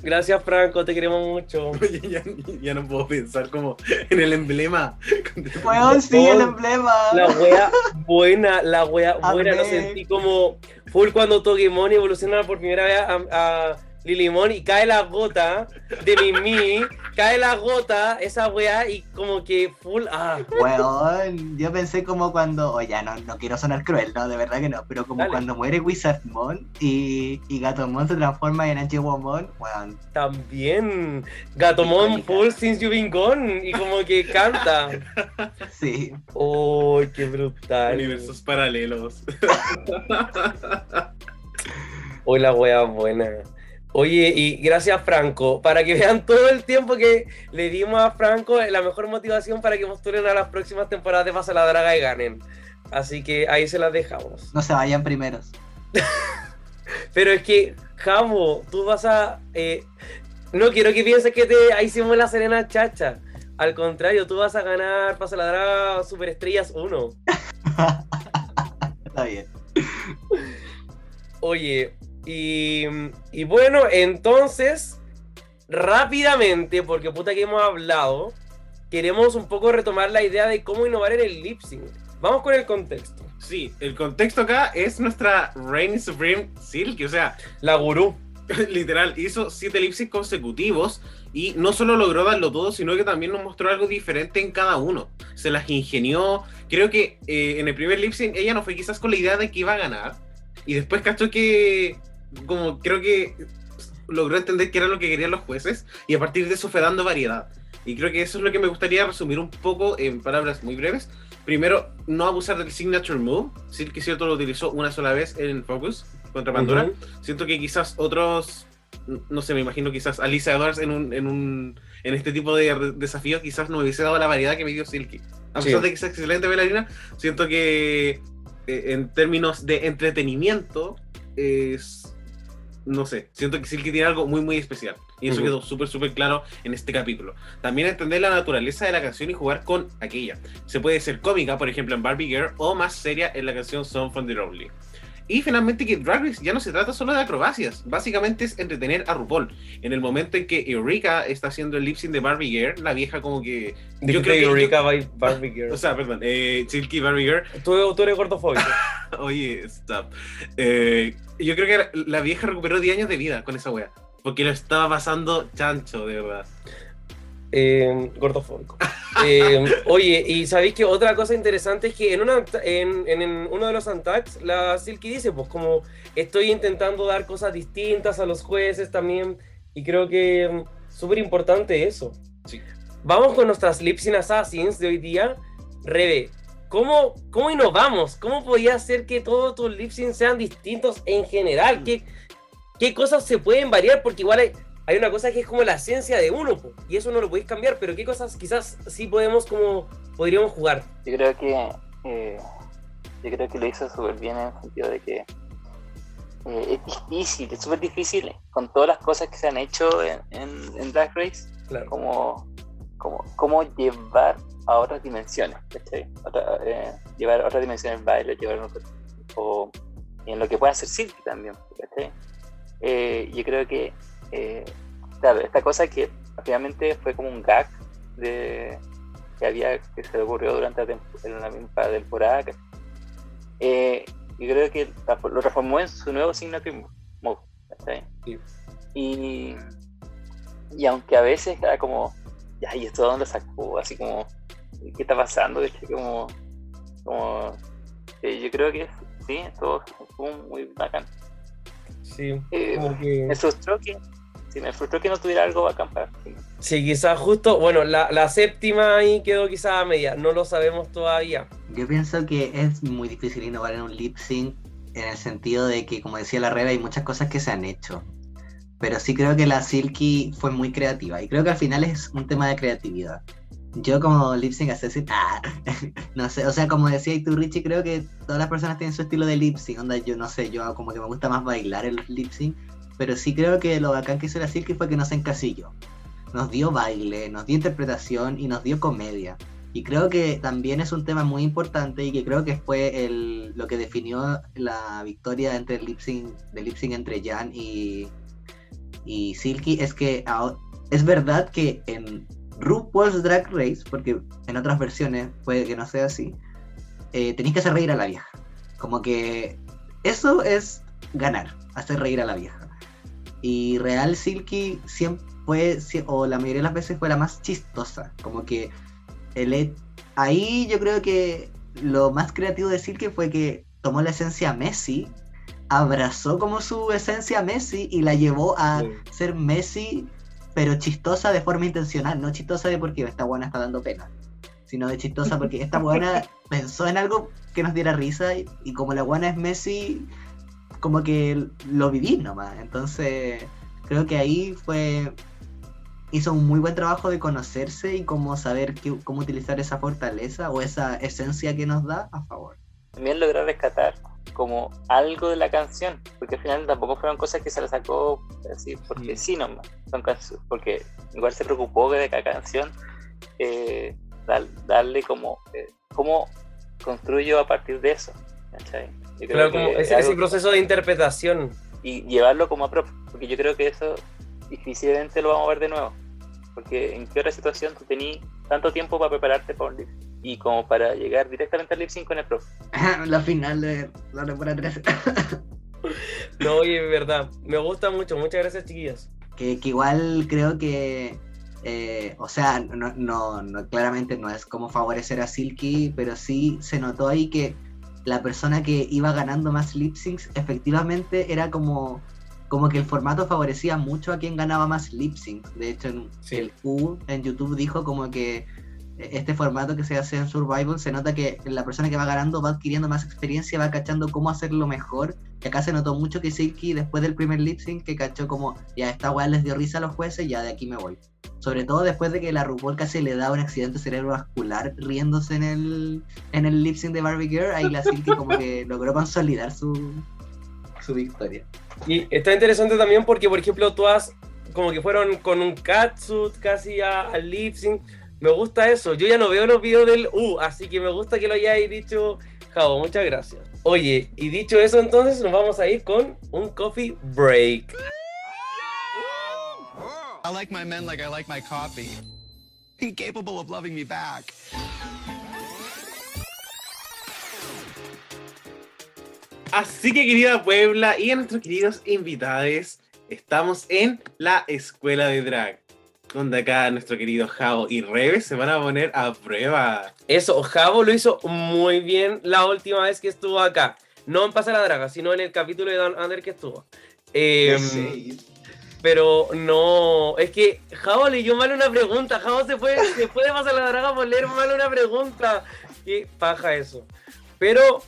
Gracias, Franco, te queremos mucho. Oye, ya, ya no puedo pensar como en el emblema. Weón, sí, el emblema. La wea buena, la wea buena. Lo sentí como full cuando Togemon evoluciona por primera vez a, a Lilimon y cae la gota de Mimi, cae la gota, esa wea, y como que full. Ah, Weón, yo pensé como cuando, oye, no, no quiero sonar cruel, no, de verdad que no, pero como Dale. cuando muere Wizardmon y, y Gatomon se transforma en Anchiwomon, weón, también. Gatomon full since you been gone, y como que canta. sí. Oh, qué brutal. Universos paralelos. Hoy la wea buena. Oye, y gracias Franco, para que vean todo el tiempo que le dimos a Franco, la mejor motivación para que postulen a las próximas temporadas de Pasa la Draga y ganen. Así que ahí se las dejamos. No se vayan primeros. Pero es que, Jamo, tú vas a... eh, no quiero que pienses que te hicimos la Serena Chacha. Al contrario, tú vas a ganar Pasa la Draga Superestrellas 1. Está bien. Oye, y, y bueno, entonces, rápidamente, porque puta que hemos hablado, queremos un poco retomar la idea de cómo innovar en el lip sync. Vamos con el contexto. Sí, el contexto acá es nuestra Reign Supreme Silky, o sea, La gurú. literal, hizo siete lip sync consecutivos y no solo logró darlo todo, sino que también nos mostró algo diferente en cada uno. Se las ingenió. Creo que eh, en el primer lip sync ella no fue quizás con la idea de que iba a ganar. Y después cachó que, como creo que logró entender qué era lo que querían los jueces. Y a partir de eso fue dando variedad. Y creo que eso es lo que me gustaría resumir un poco en palabras muy breves. Primero, no abusar del signature move. Silky cierto lo utilizó una sola vez en Focus contra Pandora. Ujú. Siento que quizás otros, no sé, me imagino quizás Alicia Edwards en un, en un en este tipo de re- desafío quizás no hubiese dado la variedad que me dio Silky. A Sí. pesar de que es excelente bailarina, siento que eh, en términos de entretenimiento es, no sé, siento que Silky tiene algo muy muy especial. Y eso quedó súper, súper claro en este capítulo. También entender la naturaleza de la canción y jugar con aquella. Se puede ser cómica, por ejemplo, en Barbie Girl, o más seria en la canción Song from the Lonely. Y finalmente que Drag Race ya no se trata solo de acrobacias, básicamente es entretener a RuPaul. En el momento en que Eureka está haciendo el lip sync de Barbie Girl, la vieja como que... Yo creo que Eureka by Barbie Girl. O sea, perdón, eh, Silky Barbie Girl. Tú, tú eres gordofóbico. Oye, stop. Eh, yo creo que la vieja recuperó 10 años de vida con esa wea. Porque lo estaba pasando chancho, de verdad. Eh, gordofóbico. Eh, oye, y sabéis que otra cosa interesante es que en, una, en, en, en uno de los Antacs, la Silky dice, pues como estoy intentando dar cosas distintas a los jueces también, y creo que mm, súper importante eso. Sí. Vamos con nuestras Lipsin Assassins de hoy día. Rebe, ¿cómo, ¿cómo innovamos? ¿Cómo podía hacer que todos tus Lipsins sean distintos en general? ¿Qué, ¿Qué cosas se pueden variar? Porque igual hay, hay una cosa que es como la esencia de uno, po, y eso no lo podéis cambiar, pero qué cosas quizás sí podemos como podríamos jugar. Yo creo que eh, yo creo que lo hizo súper bien en el sentido de que eh, es difícil, es súper difícil con todas las cosas que se han hecho en, en, en Drag Race, Claro. como, como, como llevar a otras dimensiones. Otra, eh, llevar a otras dimensiones el baile, llevar a otro- o en lo que puede hacer Silky también. Eh, yo creo que, eh, claro, esta cosa que finalmente fue como un gag de, que había, que se le ocurrió durante la, en la misma temporada, eh, yo creo que lo transformó en su nuevo signature move. Y, y aunque a veces era como, ya, ¿y esto de dónde lo sacó? Así como, ¿qué está pasando? ¿Cachai? Como, como eh, yo creo que sí, todo fue muy bacán. Sí, Eh, como que... Me frustró que, sí, me frustró que no tuviera algo bacán para sí. Sí, quizás justo, bueno, la, la séptima ahí quedó quizás a media, no lo sabemos todavía. Yo pienso que es muy difícil innovar en un lip sync en el sentido de que, como decía la Rebe, hay muchas cosas que se han hecho. Pero sí creo que la Silky fue muy creativa y creo que al final es un tema de creatividad. Yo como lip sync assassin, ah, no sé, o sea, como decía tú Richie, creo que todas las personas tienen su estilo de lip sync, onda, yo no sé, yo como que me gusta más bailar el lip sync, pero sí creo que lo bacán que hizo la Silky fue que nos encasilló. Nos dio baile, nos dio interpretación y nos dio comedia. Y creo que también es un tema muy importante y que creo que fue el, lo que definió la victoria entre el lip sync, del lip sync entre Jan y, y Silky. Es que es verdad que en RuPaul's Drag Race, porque en otras versiones puede que no sea así, eh, tenéis que hacer reír a la vieja. Como que eso es ganar, hacer reír a la vieja. Y Real Silky siempre fue, o la mayoría de las veces fue la más chistosa. Como que el, he- ahí yo creo que lo más creativo de Silky fue que tomó la esencia Messi, abrazó como su esencia Messi y la llevó a Sí. ser Messi, pero chistosa de forma intencional, no chistosa de porque esta buena está dando pena, sino de chistosa porque esta buena pensó en algo que nos diera risa y, y como la buena es Messi, como que lo viví nomás. Entonces, creo que ahí fue. Hizo un muy buen trabajo de conocerse y como saber qué- cómo utilizar esa fortaleza o esa esencia que nos da a favor. También logró rescatar como algo de la canción, porque al final tampoco fueron cosas que se la sacó así, porque sí, nomás. Son porque igual se preocupó de cada canción eh, dar- darle como eh, cómo construyo a partir de eso. ¿cachai? Yo creo Claro, como que ese, ese proceso de interpretación. y llevarlo como a propio, porque yo creo que eso difícilmente lo vamos a ver de nuevo. Porque en qué otra situación tú tenías tanto tiempo para prepararte para un lip y como para llegar directamente al lip sync con el profe. la final de la temporada 13. No, oye, es verdad. Me gusta mucho. Muchas gracias, chiquillas. que, que igual creo que, eh, o sea, no, no, no- claramente no es como favorecer a Silky, pero sí se notó ahí que la persona que iba ganando más lip syncs efectivamente era como, como que el formato favorecía mucho a quien ganaba más lip syncs. De hecho, en- Sí. el Q en YouTube dijo como que este formato que se hace en Survival se nota que la persona que va ganando va adquiriendo más experiencia, va cachando cómo hacerlo mejor. Y acá se notó mucho que Silky, después del primer lip sync, que cachó como, ya esta weá les dio risa a los jueces, ya de aquí me voy. Sobre todo después de que la RuPaul casi le da un accidente cerebrovascular riéndose en el, en el lip sync de Barbie Girl, ahí la Silky como que logró consolidar su, su victoria. Y está interesante también porque, por ejemplo, todas como que fueron con un catsuit casi al lip sync. Me gusta eso. Yo ya no veo los videos del U, así que me gusta que lo hayáis dicho Javo, muchas gracias. Oye, y dicho eso, entonces nos vamos a ir con un coffee break. I like my men like I like my coffee. Incapable of loving me back. Así que querida Puebla y a nuestros queridos invitados, estamos en la escuela de drag, donde acá nuestro querido Jao y Rebe se van a poner a prueba. Eso, Javo lo hizo muy bien la última vez que estuvo acá. No en Pasa la Draga, sino en el capítulo de Dan Under que estuvo. Em, pero no, es que Javo leyó mal una pregunta. Javo se fue, se fue de Pasa la Draga por leer mal una pregunta. Qué paja eso. Pero,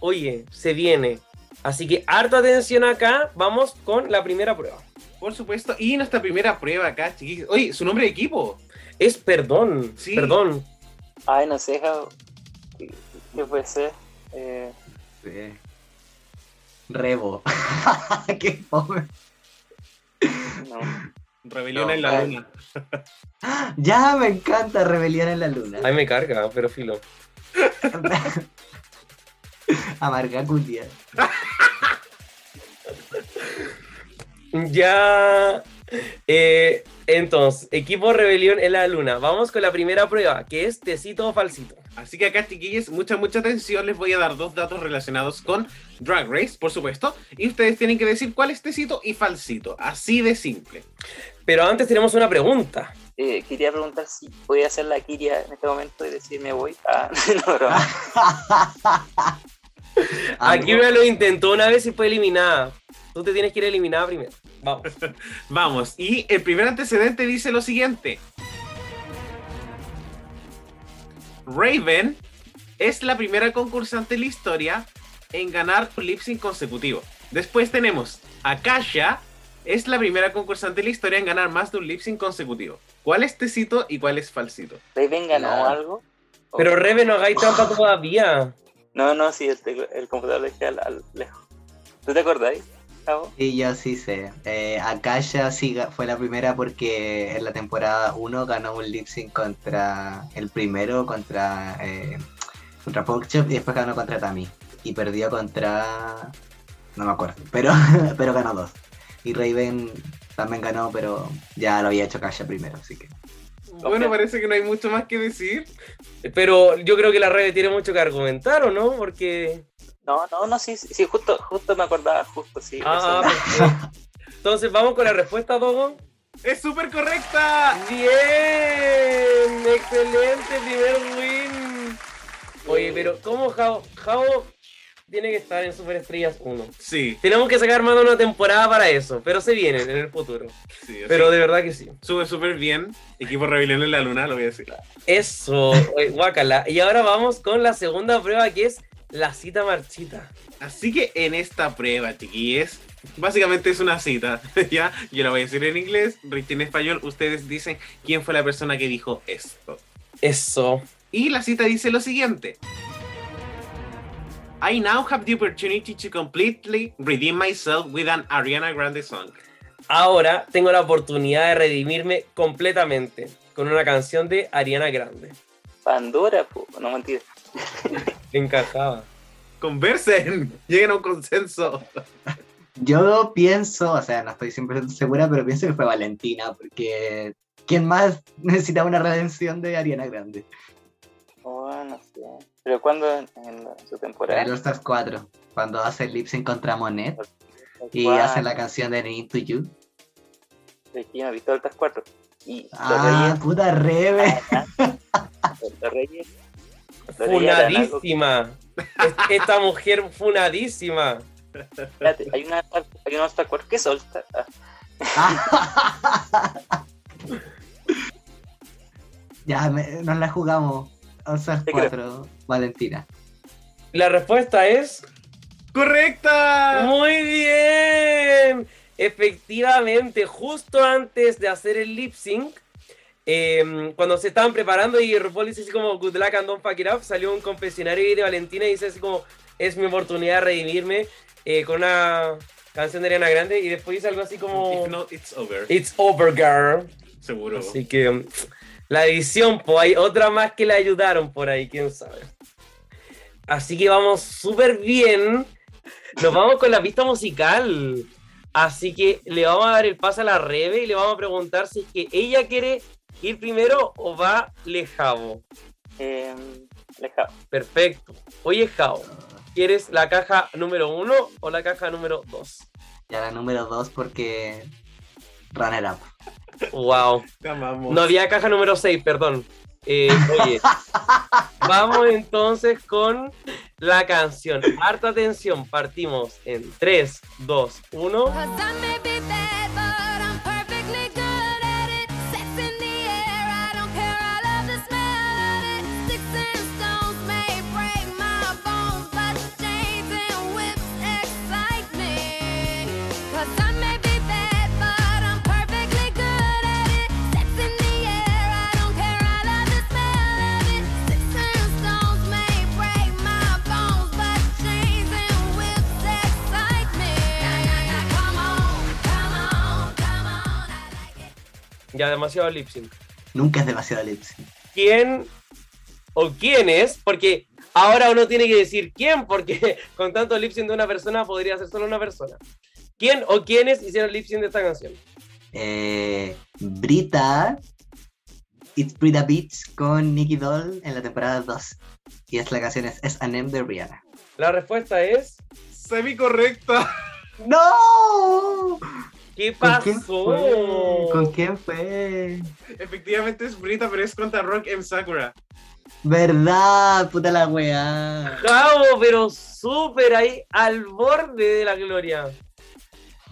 oye, se viene. Así que harta atención acá. Vamos con la primera prueba. Por supuesto, y nuestra primera prueba acá, chiquillos. Oye, su nombre de equipo. Es perdón. Sí. Perdón. Ay, no sé. ¿Qué, puede ser? Eh, Sí. Rebo. Qué fome. no. Rebelión No, en la ay. luna. Ya me encanta Rebelión en la Luna. Ay, me carga, pero filo. Amarga culia. Ya. eh, entonces, equipo rebelión en la luna. Vamos con la primera prueba, que es tecito o falsito. Así que acá, chiquillos, mucha, mucha atención. Les voy a dar dos datos relacionados con Drag Race, por supuesto. Y ustedes tienen que decir cuál es tecito y falsito. Así de simple. Pero antes tenemos una pregunta. Eh, quería preguntar si podía hacer la Kiria en este momento y decir me voy. Ah, no, broma. Aquí me lo intentó una vez y fue eliminada. Tú te tienes que ir eliminada primero. Vamos. Vamos, y el primer antecedente dice lo siguiente. Raven es la primera concursante en la historia en ganar un lip sync consecutivo. Después tenemos Akasha, es la primera concursante en la historia en ganar más de un lip sync consecutivo. ¿Cuál es tecito y cuál es falsito? ¿Raven ganó algo? ¿O- Pero Rebe, no hagáis trampa todavía. No, no, sí, el, tecla- el computador lo dejé al, al lejos. ¿Tú te acordáis, Jao? Sí, yo sí sé. Eh, Akasha sí fue la primera porque en la temporada 1 ganó un lip sync contra el primero, contra, eh, contra y después ganó contra Tami. Y perdió contra. No me acuerdo, pero, pero ganó dos. Y Raven también ganó, pero ya lo había hecho Akasha primero, así que. Bueno, parece que no hay mucho más que decir. Pero yo creo que la Rebe tiene mucho que argumentar, ¿o no? Porque. No, no, no, sí, sí, sí, justo, justo me acordaba, justo, sí. Ah, perfecto. Entonces, vamos con la respuesta, Dogo. ¡Es súper correcta! Bien, excelente primer win. Oye, pero ¿cómo Jao? Jao tiene que estar en Superestrellas 1. Sí, Tenemos que sacar más de una temporada para eso, pero se viene en el futuro. sí. Pero de verdad que sí. Sube súper bien. Equipo Rebelión en la Luna, lo voy a decir. Eso, oye, guácala. Y ahora vamos con la segunda prueba que es la cita marchita. Así que en esta prueba, chiquillos, básicamente es una cita, ¿ya? Yo la voy a decir en inglés, Richie en español, ustedes dicen quién fue la persona que dijo esto. Eso. Y la cita dice lo siguiente. I now have the opportunity to completely redeem myself with an Ariana Grande song. Ahora tengo la oportunidad de redimirme completamente con una canción de Ariana Grande. Pandora, po. no mentira. Encajaba. Conversen, lleguen a un consenso. Yo pienso, o sea, no estoy siempre segura, pero pienso que fue Valentina, porque ¿quién más necesitaba una redención de Ariana Grande? Oh, no sé. ¿Pero cuándo en, su temporada? En All Stars 4, cuando hace el sync contra Monet y ¿Cuándo? hace la canción de Need to You. De aquí no he visto Altas 4. Y Ah, Reyes. puta Rebe. Los Reyes. Funadísima. Es- Esta mujer funadísima. Espérate, hay una hay una All-Star 4. ¿Qué es All-Star? Ah, ya, me- nos la jugamos. Creo. 4, Valentina. La respuesta es ¡Correcta! muy bien. Efectivamente, justo antes de hacer el lip sync, eh, cuando se estaban preparando y RuPaul dice así como Good luck and don't fuck it up, salió un confesionario de Valentina y dice así como es mi oportunidad de redimirme eh, con una canción de Ariana Grande y después dice algo así como If not, it's over. It's over girl. Seguro. Así que mm, la edición, pues hay otra más que le ayudaron por ahí, quién sabe. Así que vamos súper bien. Nos vamos con la pista musical. Así que le vamos a dar el paso a la Rebe y le vamos a preguntar si es que ella quiere ir primero o va Lejavo. Eh, Lejao. Perfecto. Oye, Jao, ¿quieres la caja número uno o la caja número dos? Ya la número 2 porque Runner Up. Wow. No había caja número 6, perdón. Eh, oye, vamos entonces con la canción. Harta atención, partimos en 3, 2, 1. Ya, demasiado lip sync. Nunca es demasiado lip sync. ¿Quién o quiénes? Porque ahora uno tiene que decir quién, porque con tanto lip sync de una persona podría ser solo una persona. ¿Quién o quiénes hicieron lip sync de esta canción? Eh, Brita, It's Brita Beats con Nicky Doll en la temporada 2. Y es la canción es, es Anem de Rihanna. La respuesta es. Semi correcta. ¡No! ¿Qué ¿Con pasó? quién fue? ¿Con quién fue? Efectivamente es Brita, pero es contra Rock M. Sakura. ¿Verdad? Puta la weá. Bravo, pero súper ahí al borde de la gloria.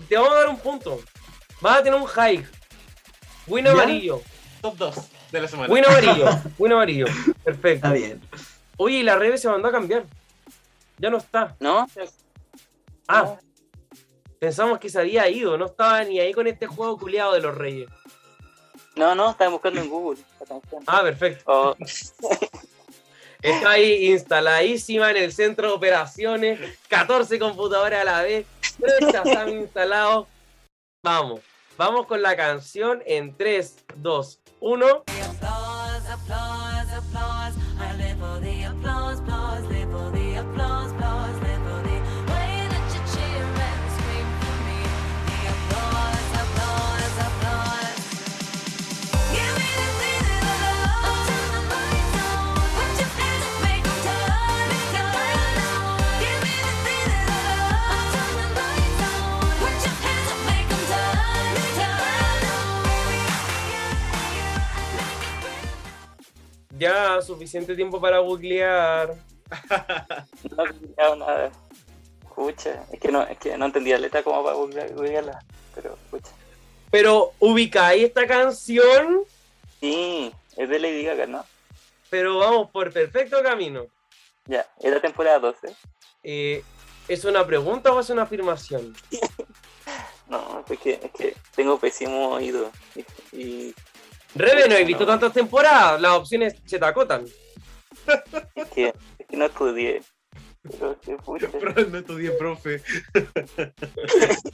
Te vamos a dar un punto. Vas a tener un high. Win amarillo. Top 2 de la semana. Win amarillo. Win amarillo. Perfecto. Está bien. Oye, y la Rebe se mandó a cambiar. Ya no está. ¿No? Ah, pensamos que se había ido. No estaba ni ahí con este juego culiado de los reyes. No, no, estaba buscando en Google. Ah, perfecto. Oh, Está ahí instaladísima en el centro de operaciones. 14 computadoras a la vez. Tres están instalados. Vamos. Vamos con la canción en 3, 2, 1. Ya, suficiente tiempo para googlear. no he pillado nada. Escucha, es que no, es que no entendía la letra como para googlear- googlearla. Pero, escucha. Pero ubicáis esta canción, Sí, es de Lady Gaga, ¿no? pero vamos por perfecto camino. Ya, es la temporada 12. Eh, ¿Es una pregunta o es una afirmación? No, es que, es que tengo pésimo oído. Y, y Rebe, no he visto tantas temporadas. Las opciones se te acotan. es, que, es que no estudié. Pero, que pucha. no estudié, profe.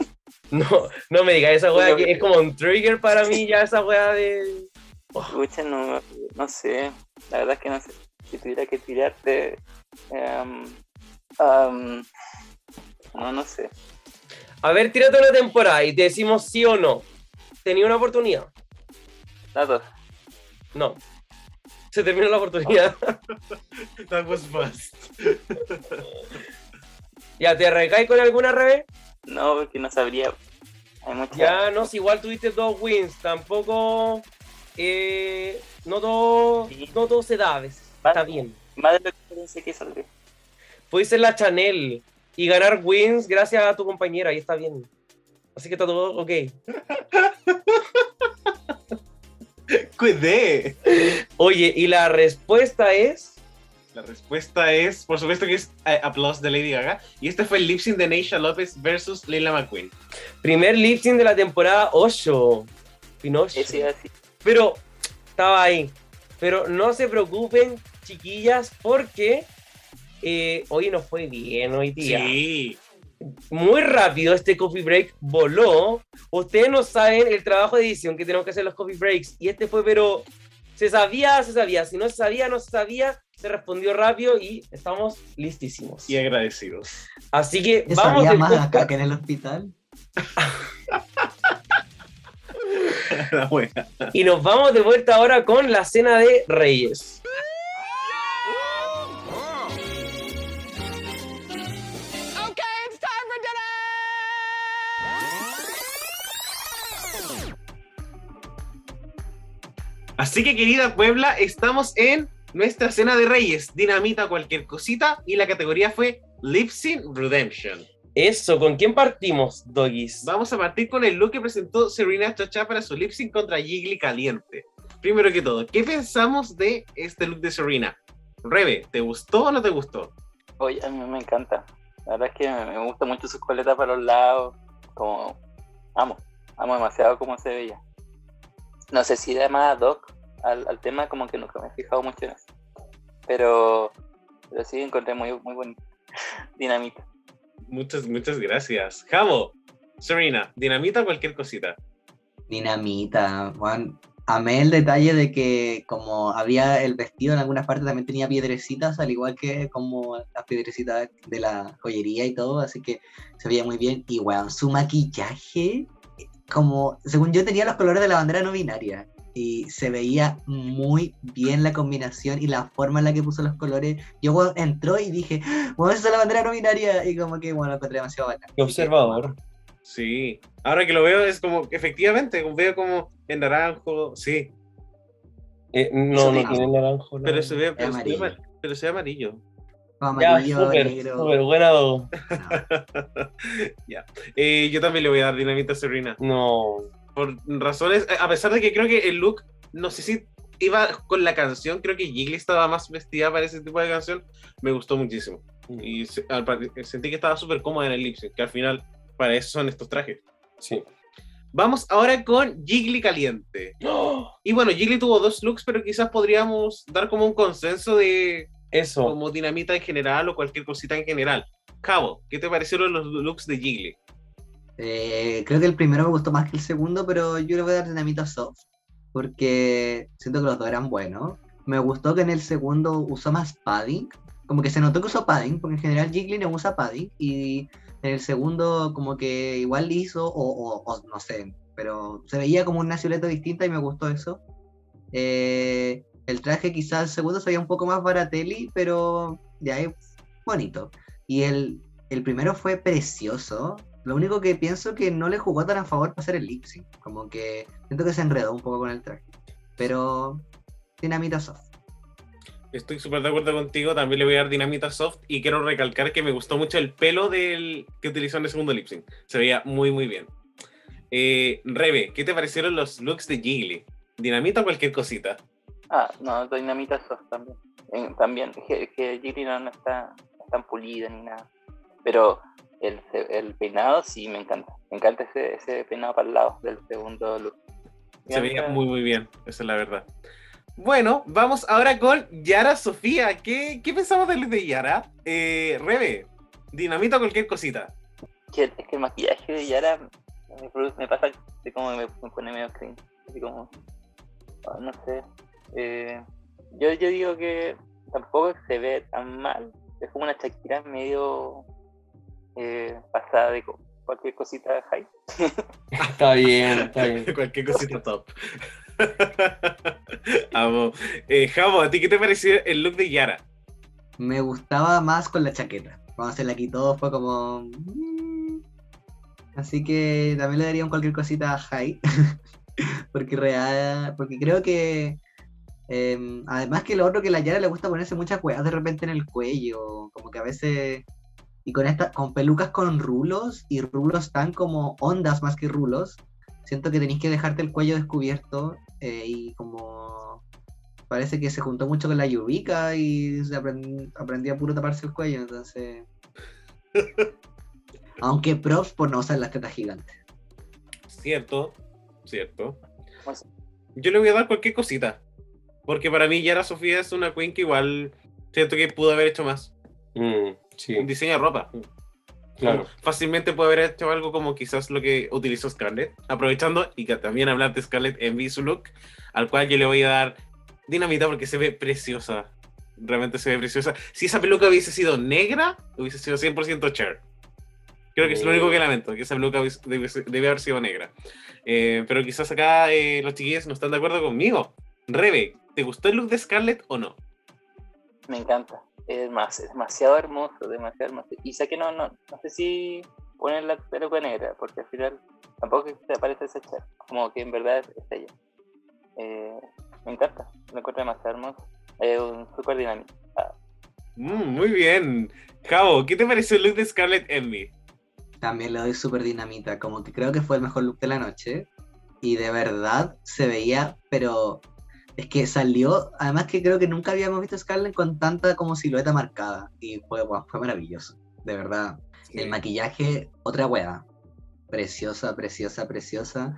No, no me digas esa weá que es como un trigger para mí ya esa weá de. Escucha, no, no sé. La verdad es que no sé. Si tuviera que tirarte. em, am, no, no sé. A ver, tírate una temporada y te decimos sí o no. ¿Tenía una oportunidad? Las dos. No. Se terminó la oportunidad. That was fast. ¿Ya te arrancáis con alguna revés? No, porque no sabría. Hay muchas. Ya, no, si igual tuviste dos wins. Tampoco. eh, no todo, Sí. no todo se da a veces. Está bien. Más de lo que pensé que saldría. Puedes ser la Chanel y ganar wins gracias a tu compañera y está bien. Así que está todo ok. Cuidé. Oye, y la respuesta es. La respuesta es, por supuesto que es eh, Applause de Lady Gaga. Y este fue el lip sync de Neisha López versus Leila McQueen. Primer lip sync de la temporada 8. Pinocho. Ese iba a decir. Pero estaba ahí. Pero no se preocupen, chiquillas, porque eh, hoy nos fue bien hoy día. Sí. Muy rápido este coffee break voló. Ustedes no saben el trabajo de edición que tenemos que hacer los coffee breaks. Y este fue, pero Se sabía, se sabía. Si no se sabía, no se sabía. Se respondió rápido y estamos listísimos. Y agradecidos. Así que Yo vamos sabía de más vuelta- acá que en el hospital. La wea. y nos vamos de vuelta ahora con la cena de Reyes. Así que, querida Puebla, estamos en nuestra cena de Reyes. Dinamita cualquier cosita. Y la categoría fue Lip Sync Redemption. Eso, ¿con quién partimos, Doggies? Vamos a partir con el look que presentó Serena Chacha para su lip sync contra Jiggly Caliente. Primero que todo, ¿qué pensamos de este look de Serena? Rebe, ¿te gustó o no te gustó? Oye, a mí me encanta. La verdad es que me, me gusta mucho sus coletas para los lados. Como amo, amo demasiado cómo se veía. No sé si da más ad hoc al, al tema, como que nunca me he fijado mucho en eso. Pero, pero sí encontré muy, muy bonito. Dinamita. Muchas, muchas gracias. Javo, Serena, dinamita cualquier cosita. Dinamita, Juan. Amé el detalle de que como había el vestido en algunas partes también tenía piedrecitas, al igual que como las piedrecitas de la joyería y todo, así que se veía muy bien. Y weón, su maquillaje, como según yo tenía los colores de la bandera no binaria. Y se veía muy bien la combinación y la forma en la que puso los colores. Yo weón, entró y dije, bueno, esa es la bandera no binaria. Y como que, bueno, lo encontré demasiado bacán. Qué observador. Sí. Ahora que lo veo es como, efectivamente, veo como en naranjo, sí. Eh, no, no tiene naranjo. no. Pero se ve, pero se ve amarillo. ama- pero se ve amarillo. Ya, amarillo, negro. súper buena. Dogo. ya. Eh, yo también le voy a dar dinamita a Serena. No. Por razones, a pesar de que creo que el look, no sé si iba con la canción, creo que Jiggly estaba más vestida para ese tipo de canción, me gustó muchísimo. Y se- al sentí que estaba súper cómoda en el lip sync, que al final para eso son estos trajes. Sí. Vamos ahora con Jiggly Caliente. Y bueno, Jiggly tuvo dos looks, pero quizás podríamos dar como un consenso de Eso. como dinamita en general o cualquier cosita en general. Cabo, ¿qué te parecieron los looks de Jiggly? Eh, creo que el primero me gustó más que el segundo, pero yo le voy a dar dinamita soft. Porque siento que los dos eran buenos. Me gustó que en el segundo usó más padding. Como que se notó que usó padding, porque en general Jiggly no usa padding. Y en el segundo, como que igual hizo, o, o- o no sé, pero se veía como una silueta distinta y me gustó eso. Eh, el traje quizás el segundo se veía un poco más baratelli, pero ya es bonito. Y el, el primero fue precioso. Lo único que pienso que no le jugó tan a favor para hacer el lip sync. Como que siento que se enredó un poco con el traje. Pero dinamita soft. Estoy súper de acuerdo contigo, también le voy a dar dinamita soft y quiero recalcar que me gustó mucho el pelo del que utilizó en el segundo lip sync. Se veía muy muy bien. Eh, Rebe, ¿qué te parecieron los looks de Jiggly? ¿Dinamita o cualquier cosita? Ah, no, dinamita soft también. En- también, que, que Jiggly no, no está tan pulida ni nada. Pero el, el peinado sí me encanta. Me encanta ese, ese peinado para el lado del segundo look. Se veía muy muy bien, esa es la verdad. Bueno, vamos ahora con Yara Sofía. ¿Qué, qué pensamos look de Yara? Eh, Rebe, dinamita cualquier cosita. es que el maquillaje de Yara me pasa de como me, me pone medio cringe. Así como, ah, no sé. Eh, yo, yo digo que tampoco se ve tan mal. Es como una Shakira medio eh, pasada de cualquier cosita high. Está bien, está bien. cualquier cosita top. Amo. Eh, Javo, ¿a ti qué te pareció el look de Yara? Me gustaba más con la chaqueta. Cuando se la quitó fue como... mm. Así que también le daría un cualquier cosita a high. porque real, porque creo que... em, además que lo otro que a la Yara le gusta ponerse muchas weas de repente en el cuello. Como que a veces... Y con esta, con pelucas con rulos y rulos tan como ondas más que rulos. Siento que tenéis que dejarte el cuello descubierto eh, y como parece que se juntó mucho con la Yubika y se aprend- aprendió a puro taparse el cuello, entonces. Aunque props por no usar las tetas gigantes. Cierto, cierto. Yo le voy a dar cualquier cosita. Porque para mí Yara Sofía es una queen que igual siento que pudo haber hecho más. Mm, sí, Diseño de ropa. claro. Fácilmente puede haber hecho algo como quizás lo que utilizó Scarlett. Aprovechando y que también hablar de Scarlett en su look, al cual yo le voy a dar Dinamita porque se ve preciosa. Realmente se ve preciosa. Si esa peluca hubiese sido negra, hubiese sido 100% Cher. Creo que es lo único que lamento, que esa peluca debe haber sido negra. Eh, pero quizás acá eh, los chiquillos no están de acuerdo conmigo. Rebe, ¿te gustó el look de Scarlett o no? Me encanta. Es, más, es demasiado hermoso, demasiado hermoso. Y sé que no, no, no sé si poner la peluca negra, porque al final tampoco te parece ese Cher, como que en verdad es ella. Eh, me encanta, me encuentro demasiado hermoso. Es un super dinámico. Mm, muy bien. Javo, ¿qué te pareció el look de Scarlett Envy? También le doy súper dinamita, como que creo que fue el mejor look de la noche. Y de verdad se veía, pero es que salió, además que creo que nunca habíamos visto a Scarlett con tanta como silueta marcada. Y fue, fue maravilloso, de verdad. El maquillaje, otra wea. Preciosa, preciosa, preciosa.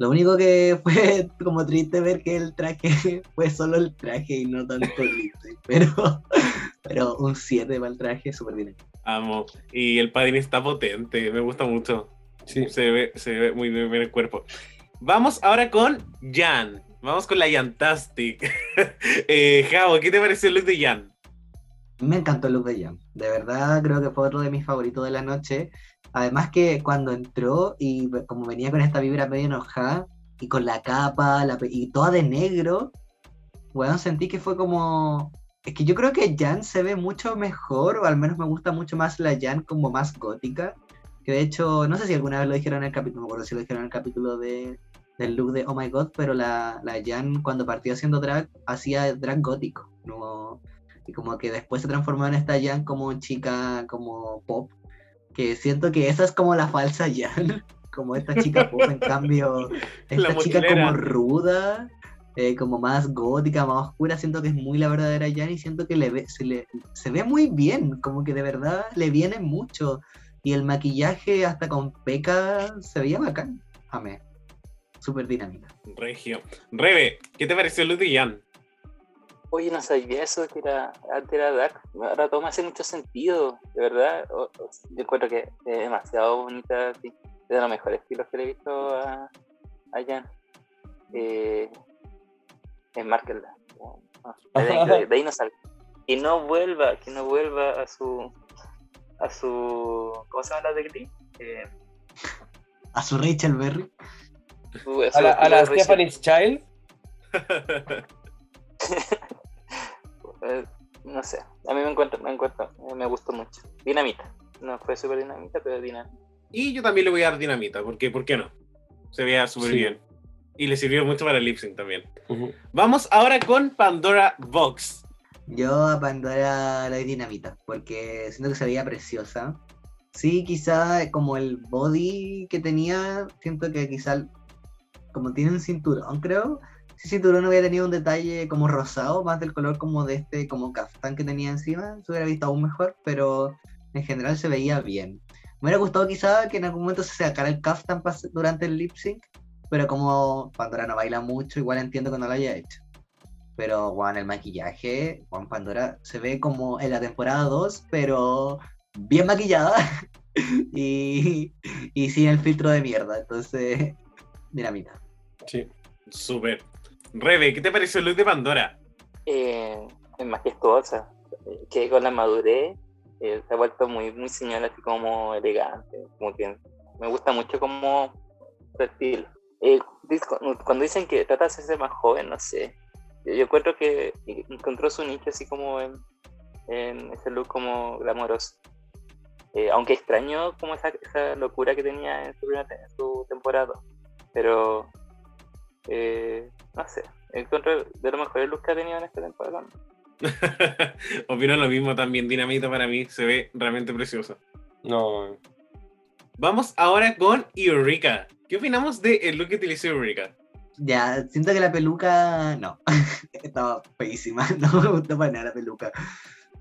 Lo único que fue como triste ver que el traje fue solo el traje y no tanto el. Pero, pero un 7 para el traje, súper bien. Amo. Y el padding está potente, me gusta mucho. Sí. Se ve, se ve muy bien el cuerpo. Vamos ahora con Jan. Vamos con la Yantastic. eh, Javo, ¿qué te pareció el look de Jan? Me encantó el look de Jam. De verdad, creo que fue otro de mis favoritos de la noche. Además que cuando entró y como venía con esta vibra medio enojada y con la capa y toda de negro, bueno, sentí que fue como... Es que yo creo que Jan se ve mucho mejor, o al menos me gusta mucho más la Jan como más gótica. Que de hecho, no sé si alguna vez lo dijeron en el capítulo, no me acuerdo si lo dijeron en el capítulo de, del look de Oh My God, pero la, la Jan cuando partió haciendo drag, hacía drag gótico. No, y como que después se transformó en esta Jan como chica, como pop, que siento que esa es como la falsa Jan, como esta chica pop, en cambio, esta chica como ruda, eh, como más gótica, más oscura, siento que es muy la verdadera Jan y siento que le ve, se, le, se ve muy bien, como que de verdad le viene mucho, y el maquillaje hasta con peca se veía bacán, amé, súper dinámica. Regio. Rebe, ¿qué te pareció de Jan? Oye, no sabía eso, que era, antes era dark. Ahora todo me hace mucho sentido, de verdad. O- o- yo encuentro que es demasiado bonita, sí. es de los mejores estilos que le he visto a, a Jan. Eh, enmárquenla. De, ahí- de ahí no salga. Que no vuelva, que no vuelva a su. a su. ¿Cómo se llama la de Glee? Eh, A su Rachel Berry. A la, a la Stephanie's Child. Eh, no sé, a mí me encuentro, me encuentro, eh, me gustó mucho. Dinamita, no fue súper dinamita, pero dinamita. Y yo también le voy a dar dinamita, porque ¿por qué no? Se veía súper Sí. bien. Y le sirvió mucho para el lip sync también. Vamos ahora con Pandora Vox. Yo a Pandora la doy dinamita, porque siento que se veía preciosa. Sí, quizá como el body que tenía, siento que quizá como tiene un cinturón, creo. Si cinturón hubiera tenido un detalle como rosado, más del color como de este, como caftán que tenía encima, se hubiera visto aún mejor, pero en general se veía bien. Me hubiera gustado quizá que en algún momento se sacara el pas- durante el lip sync, pero como Pandora no baila mucho, igual entiendo que no lo haya hecho. Pero, Juan, el maquillaje, Juan Pandora se ve como en la temporada 2, pero bien maquillada y, y sin el filtro de mierda. Entonces, dinamita. Sí. Súper. Rebe, ¿qué te pareció el look de Pandora? Eh, es majestuosa, que con la madurez eh, se ha vuelto muy, muy señora, así como elegante, como que me gusta mucho como su estilo. Eh, cuando dicen que trata de hacerse más joven, no sé, yo, yo encuentro que encontró su nicho así como en, en ese look como glamoroso. Eh, aunque extraño como esa, esa locura que tenía en su, primera en su temporada, pero eh, no sé, encuentro de los mejores looks que ha tenido en esta temporada. Opino lo mismo también. Dinamita para mí se ve realmente preciosa. No. Vamos ahora con Eureka. ¿Qué opinamos del look que utilizó Eureka? Ya, siento que la peluca, no, estaba feísima, no me gustó para nada la peluca.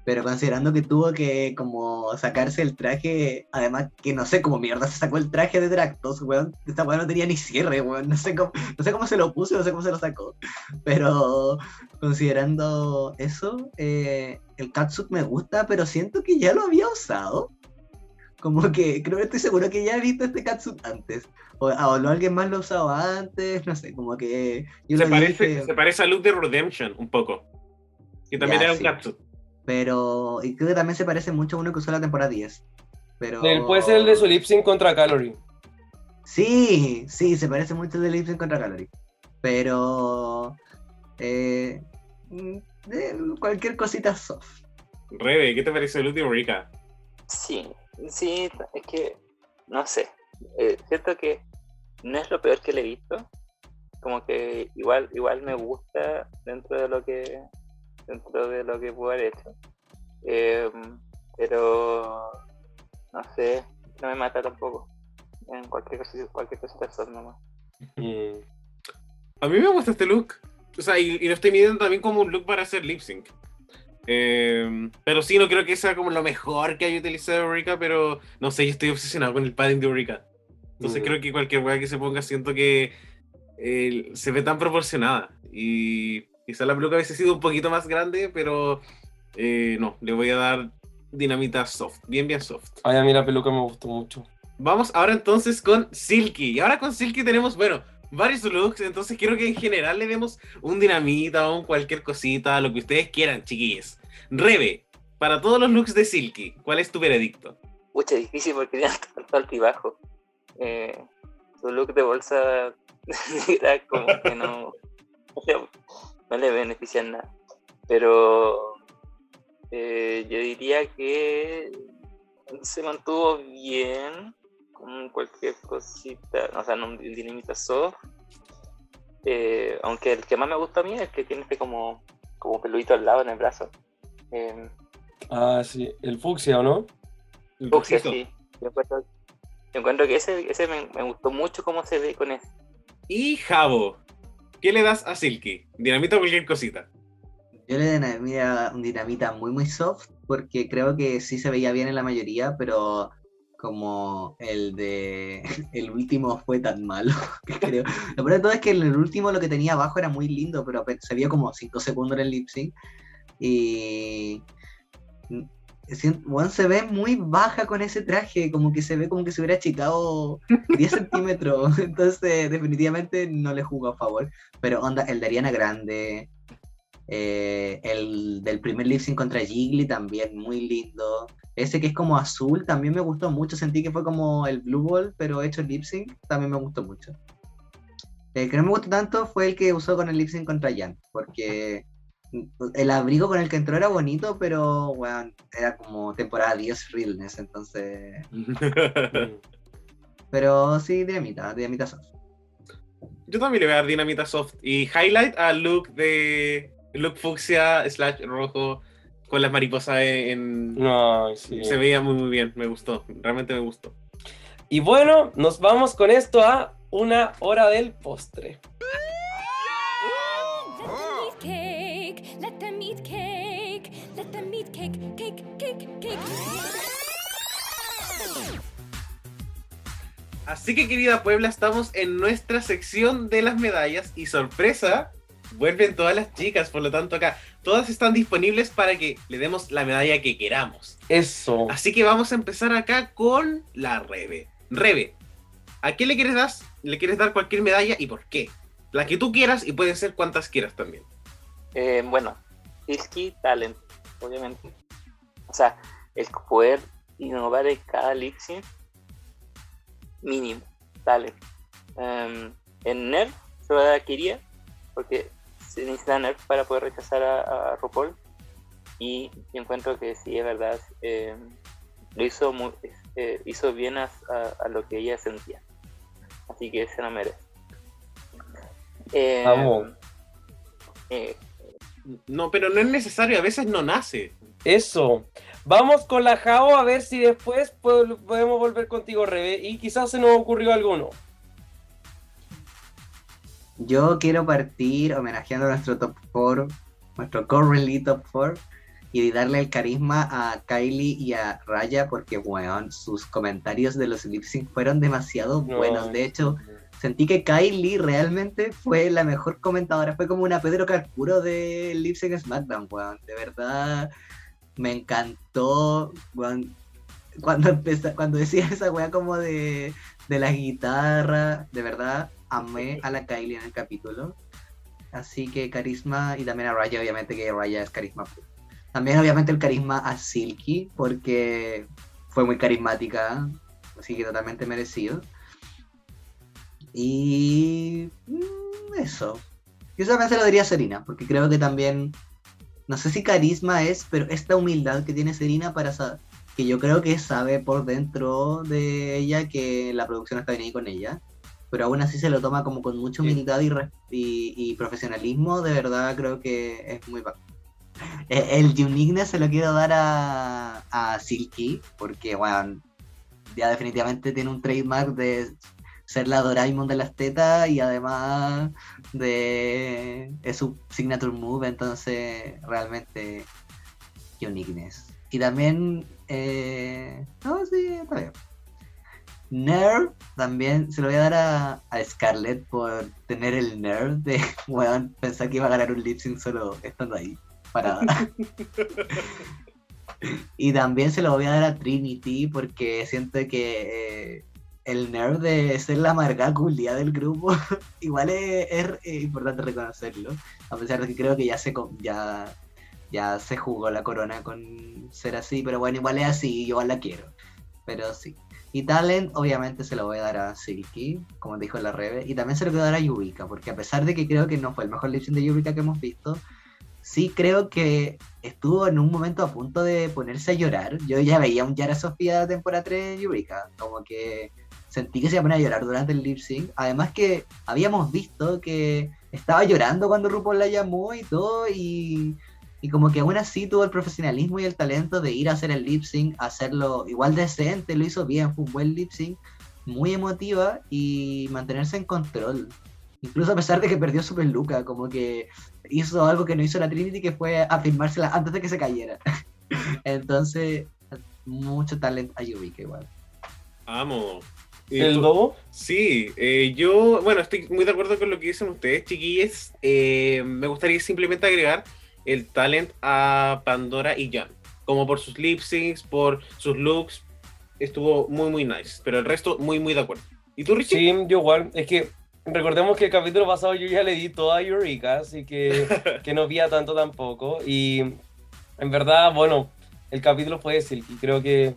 Pero considerando que tuvo que como sacarse el traje, además que no sé cómo mierda se sacó el traje de Dractos, weón. Esta weón no tenía ni cierre, weón. No sé cómo, no sé cómo se lo puso, no sé cómo se lo sacó. Pero considerando eso, eh, el catsuit me gusta, pero siento que ya lo había usado. Como que creo que estoy seguro que ya he visto este catsuit antes. O, o lo- alguien más lo usado antes, no sé, como que. yo Se parece, dije, se parece a Luke de Redemption un poco. Que también Ya, era un sí. catsuit. Pero. Y creo que también se parece mucho a uno que usó la temporada 10. Pero. El- Puede ser el de su lip sync contra Calorie. Sí, sí, se parece mucho al de Lipson contra Calorie. Pero. Eh, mm, eh, cualquier cosita soft. Rebe, ¿qué te parece Luke de Eureka? Sí, sí, es que, no sé, eh, siento que no es lo peor que le he visto, como que igual, igual me gusta dentro de lo que, dentro de lo que puedo haber hecho, Eh, pero, no sé, no me mata tampoco, en cualquier cosa, cualquier cosita soft nomás. Mm. A mí me gusta este look. O sea, y, y lo estoy midiendo también como un look para hacer lip sync. Eh, pero sí, no creo que sea como lo mejor que haya utilizado Eureka, pero no sé, yo estoy obsesionado con el padding de Eureka. Entonces Mm. creo que cualquier weá que se ponga siento que eh, se ve tan proporcionada. Y quizá la peluca hubiese sido un poquito más grande, pero eh, no, le voy a dar dinamita soft, bien, bien soft. Ay, a mí la peluca me gustó mucho. Vamos ahora entonces con Silky. Y ahora con Silky tenemos, bueno, varios looks. Entonces quiero que en general le demos un dinamita o un cualquier cosita, lo que ustedes quieran, chiquillos. Rebe, para todos los looks de Silky, ¿cuál es tu veredicto? Pucha, difícil porque tiene tanto altibajo. Eh, su look de bolsa negra como que no, no le beneficia en nada. Pero eh, yo diría que se mantuvo bien con cualquier cosita, o sea, no un dinamita soft. Eh, aunque el que más me gusta a mí es el que tiene este como, como peludito al lado en el brazo. Eh, Ah, sí. El fucsia, ¿o no? El Fucsia, sí. Yo encuentro, yo encuentro que ese, ese me, me gustó mucho cómo se ve con ese. Y Jabo, ¿qué le das a Silky? Dinamita o cualquier cosita. Yo le un dinamita muy, muy soft, porque creo que sí se veía bien en la mayoría, pero como el de el último fue tan malo, creo. Lo peor de todo es que el último lo que tenía abajo era muy lindo, pero se vio como 5 segundos en el lip sync. Y. Juan se ve muy baja con ese traje, como que se ve como que se hubiera achicado 10 centímetros. Entonces, definitivamente no le jugó a favor. Pero onda, el de Ariana Grande, eh, el del primer lip sync contra Jiggly también, muy lindo. Ese que es como azul también me gustó mucho. Sentí que fue como el Blue Ball, pero hecho lip sync, también me gustó mucho. El que no me gustó tanto fue el que usó con el lip sync contra Jan, porque el abrigo con el que entró era bonito, pero bueno, era como temporada 10 realness, entonces. Pero sí, dinamita, dinamita soft. Yo también le voy a dar dinamita soft. Y highlight al look de. Look fucsia slash rojo con las mariposas en. No, sí. Se veía muy, muy bien. Me gustó. Realmente me gustó. Y bueno, nos vamos con esto a una hora del postre. Así que, querida Puebla, estamos en nuestra sección de las medallas. Y sorpresa, vuelven todas las chicas. Por lo tanto, acá todas están disponibles para que le demos la medalla que queramos. Eso. Así que vamos a empezar acá con la Rebe. Rebe, ¿a qué le quieres dar? ¿Le quieres dar cualquier medalla y por qué? La que tú quieras y pueden ser cuantas quieras también. Eh, bueno, Silky Talent, obviamente. O sea, el poder innovar en cada sync, mínimo, Talent. Em, en Nerf se va a dar Kiria, porque se necesita Nerf para poder rechazar a, a RuPaul. Y yo encuentro que sí, es verdad, em, lo hizo, muy, eh, hizo bien a, a- a lo que ella sentía. Así que se lo merece. Em, Vamos. eh, No, pero no es necesario, a veces no nace. Eso. Vamos con la Jao a ver si después po- podemos volver contigo, Rebe. Y quizás se nos ocurrió alguno. Yo quiero partir homenajeando a nuestro top 4, nuestro currently top 4, y darle el carisma a Kylie y a Raya, porque, weón, sus comentarios de los lip sync fueron demasiado No. buenos. De hecho, sentí que Kylie realmente fue la mejor comentadora. Fue como una Pedro Carpuro de Lip Sync SmackDown, weón. De verdad, me encantó, cuando, empeza- cuando decía esa weá como de, de la guitarra, de verdad, amé a la Kylie en el capítulo. Así que carisma, y también a Raya, obviamente que Raya es carisma. También obviamente el carisma a Silky, porque fue muy carismática, así que totalmente merecido. Y mm, eso. Yo también se lo diría a Serena, porque creo que también, no sé si carisma es, pero esta humildad que tiene Serena para saber, que yo creo que sabe por dentro de ella que la producción está bien ahí con ella, pero aún así se lo toma como con mucha humildad y, y, y profesionalismo, de verdad creo que es muy bacán. Eh, El uniqueness se lo quiero dar a, a Silky, porque, bueno, ya definitivamente tiene un trademark de ser la Doraemon de las tetas y además de es su signature move, entonces realmente uniqueness. Y también, eh, no, sí, está bien. Nerve también se lo voy a dar a, a Scarlett por tener el nerve de, pensar que iba a ganar un lip sync solo estando ahí, parada. y también se lo voy a dar a Trinity porque siento que eh, el nerve de ser la amargada culia del grupo, igual es, importante reconocerlo, a pesar de que creo que ya se, ya, ya se jugó la corona con ser así, pero bueno, igual es así, igual la quiero, pero sí. Y Talent, obviamente, se lo voy a dar a Silky, como dijo la Rebe, y también se lo voy a dar a Yurika, porque a pesar de que creo que no fue el mejor lip de Yurika que hemos visto, sí creo que estuvo en un momento a punto de ponerse a llorar. Yo ya veía un Yara Sofía de temporada 3 de Yurika, como que sentí que se iba a poner a llorar durante el lip sync. Además que habíamos visto que estaba llorando cuando RuPaul la llamó y todo, y, y como que aún así tuvo el profesionalismo y el talento de ir a hacer el lip sync, hacerlo igual decente, lo hizo bien, fue un buen lip sync, muy emotiva y mantenerse en control. Incluso a pesar de que perdió Super Luca, como que hizo algo que no hizo la Trinity, que fue afirmársela antes de que se cayera. Entonces, mucho talento a Yurika igual. Amo. ¿Y ¿El tú? Sí, eh, yo, bueno, estoy muy de acuerdo con lo que dicen ustedes, chiquillos. Eh, me gustaría simplemente agregar el talent a Pandora y Jan. Como por sus lip syncs, por sus looks, estuvo muy, muy nice. Pero el resto, muy, muy de acuerdo. ¿Y tú, Richie? Sí, yo igual. Es que recordemos que el capítulo pasado yo ya le di toda a Eureka, así que, que no vía tanto tampoco. Y en verdad, bueno, el capítulo fue Silky. Creo que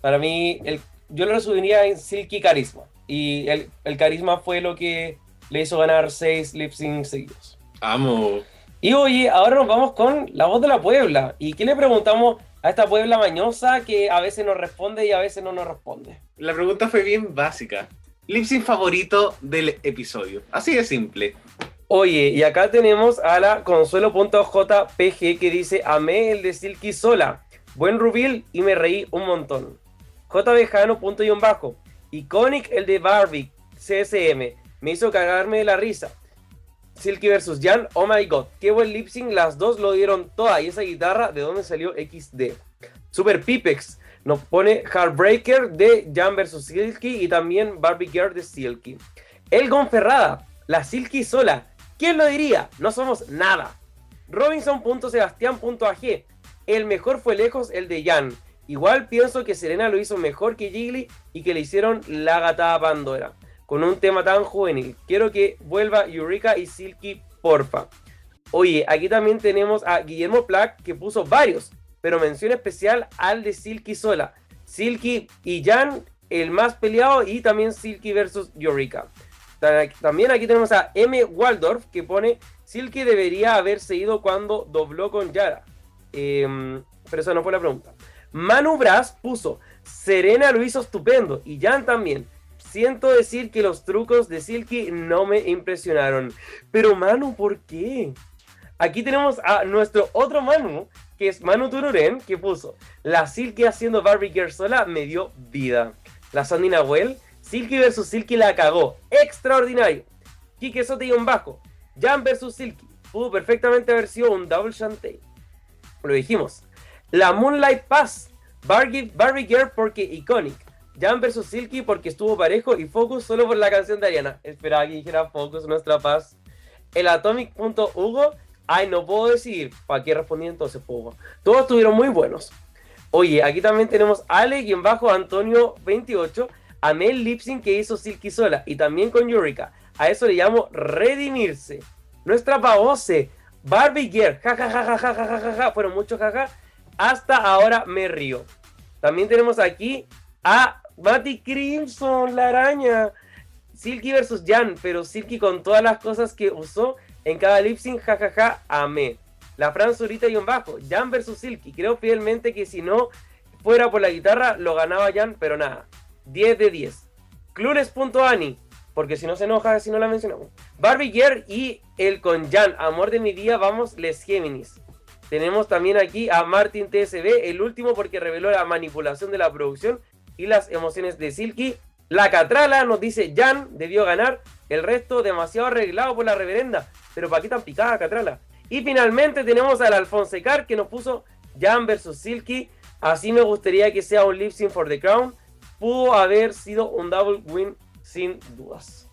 para mí, el, yo lo resumiría en Silky Carisma. Y el, el carisma fue lo que le hizo ganar seis lip syncs seguidos. Amo. Y oye, ahora nos vamos con la voz de la Puebla. ¿Y qué le preguntamos a esta Puebla mañosa que a veces nos responde y a veces no nos responde? La pregunta fue bien básica. Lip sync favorito del episodio. Así de simple. Oye, y acá tenemos a la consuelo.jpg que dice, amé el de Silky sola, buen rubil y me reí un montón. JBjano punto y un bajo, iconic el de Barbie, CSM, me hizo cagarme de la risa. Silky versus Jan, oh my god, qué buen lip sync, las dos lo dieron toda y esa guitarra, ¿de dónde salió XD? Super Pipex nos pone Heartbreaker de Jan versus Silky y también Barbie Girl de Silky. El Gonferrada, la Silky sola, ¿quién lo diría? No somos nada. Robinson.sebastián.ag, el mejor fue lejos el de Jan. Igual pienso que Serena lo hizo mejor que Jiggly y que le hicieron la gatada Pandora. Con un tema tan juvenil. Quiero que vuelva Eureka y Silky, porfa. Oye, aquí también tenemos a Guillermo Plack que puso varios, pero mención especial al de Silky sola. Silky y Jan, el más peleado, y también Silky versus Eureka. Ta- También aquí tenemos a M. Waldorf que pone Silky debería haberse ido cuando dobló con Yara. Em, pero esa no fue la pregunta. Manu Bras puso Serena lo hizo estupendo y Jan también. Siento decir que los trucos de Silky no me impresionaron. Pero Manu, ¿por qué? Aquí tenemos a nuestro otro Manu, que es Manu Tururen, que puso La Silky haciendo Barbie Girl sola me dio vida. La Sandy Nahuel, Silky versus Silky la cagó. Extraordinario. Kike Sote y un bajo. Jan versus Silky. Pudo perfectamente haber sido un double shantae. Lo dijimos. La Moonlight Pass. Barbie, Barbie Girl porque iconic. Jan versus Silky porque estuvo parejo y Focus solo por la canción de Ariana. Esperaba que dijera Focus, nuestra paz. El Atomic.Hugo. Ay, no puedo decir. ¿Para qué respondí entonces, Hugo? Todos estuvieron muy buenos. Oye, aquí también tenemos Ale y en bajo Antonio 28, a Mel Lipsing que hizo Silky sola y también con Eureka. A eso le llamo redimirse. Nuestra Paose, Barbie Girl, ja ja ja ja ja ja ja Hasta ahora me río. También tenemos aquí a Matty Crimson, la araña. Silky versus Jan, pero Silky con todas las cosas que usó en cada lip sync, jajaja, amé. La Fran Zurita y un bajo, Jan versus Silky. Creo fielmente que si no fuera por la guitarra, lo ganaba Jan, pero nada. 10 de 10. Clueless.ani, porque si no se enoja si no la mencionamos. Barbie y el con Jan, Amor de mi día, vamos, Les Géminis. Tenemos también aquí a Martin TSB, el último porque reveló la manipulación de la producción y las emociones de Silky. La Catrala nos dice Jan debió ganar, el resto demasiado arreglado por la reverenda. Pero ¿para qué tan picada Catrala? Y finalmente tenemos al Alfonso Car que nos puso Jan versus Silky. Así me gustaría que sea un lip for the crown. Pudo haber sido un double win sin dudas.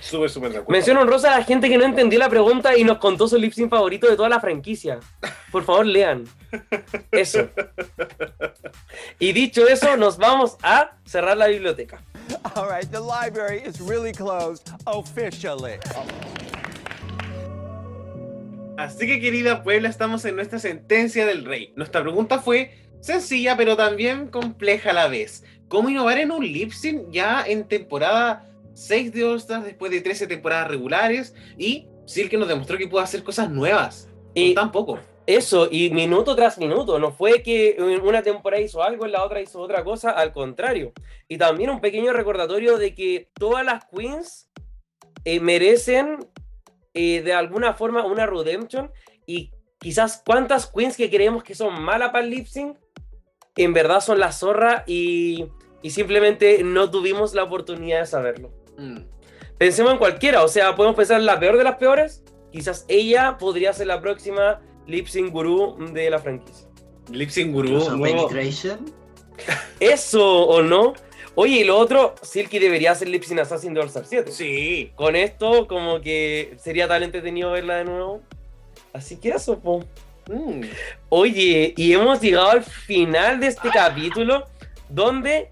Súper, súper de acuerdo. Mención honrosa a la gente que no entendió la pregunta y nos contó su lip sync favorito de toda la franquicia. Por favor, lean. Eso. Y dicho eso, nos vamos a cerrar la biblioteca. All right, the library is really closed officially. Así que querida Puebla, estamos en nuestra sentencia del rey. Nuestra pregunta fue sencilla, pero también compleja a la vez. ¿Cómo innovar en un lip sync ya en temporada 6 de All Stars después de 13 temporadas regulares? Y Silke nos demostró que puede hacer cosas nuevas. Y- tampoco. Eso, y minuto tras minuto, no fue que una temporada hizo algo, en la otra hizo otra cosa, al contrario. Y también un pequeño recordatorio de que todas las queens eh, merecen eh, de alguna forma una redemption y quizás cuántas queens que creemos que son malas para el lip sync, en verdad son la zorra y, y simplemente no tuvimos la oportunidad de saberlo. Mm. Pensemos en cualquiera, o sea, podemos pensar en la peor de las peores, quizás ella podría ser la próxima lip sync gurú de la franquicia. Lip Sync nuevo- Penetration. ¿Eso o no? Oye, y lo otro, Silky debería ser lip sync assassin de All Star 7. Sí. Con esto, como que sería tan entretenido verla de nuevo. Así que eso, po. Mm. Oye, y hemos llegado al final de este capítulo, donde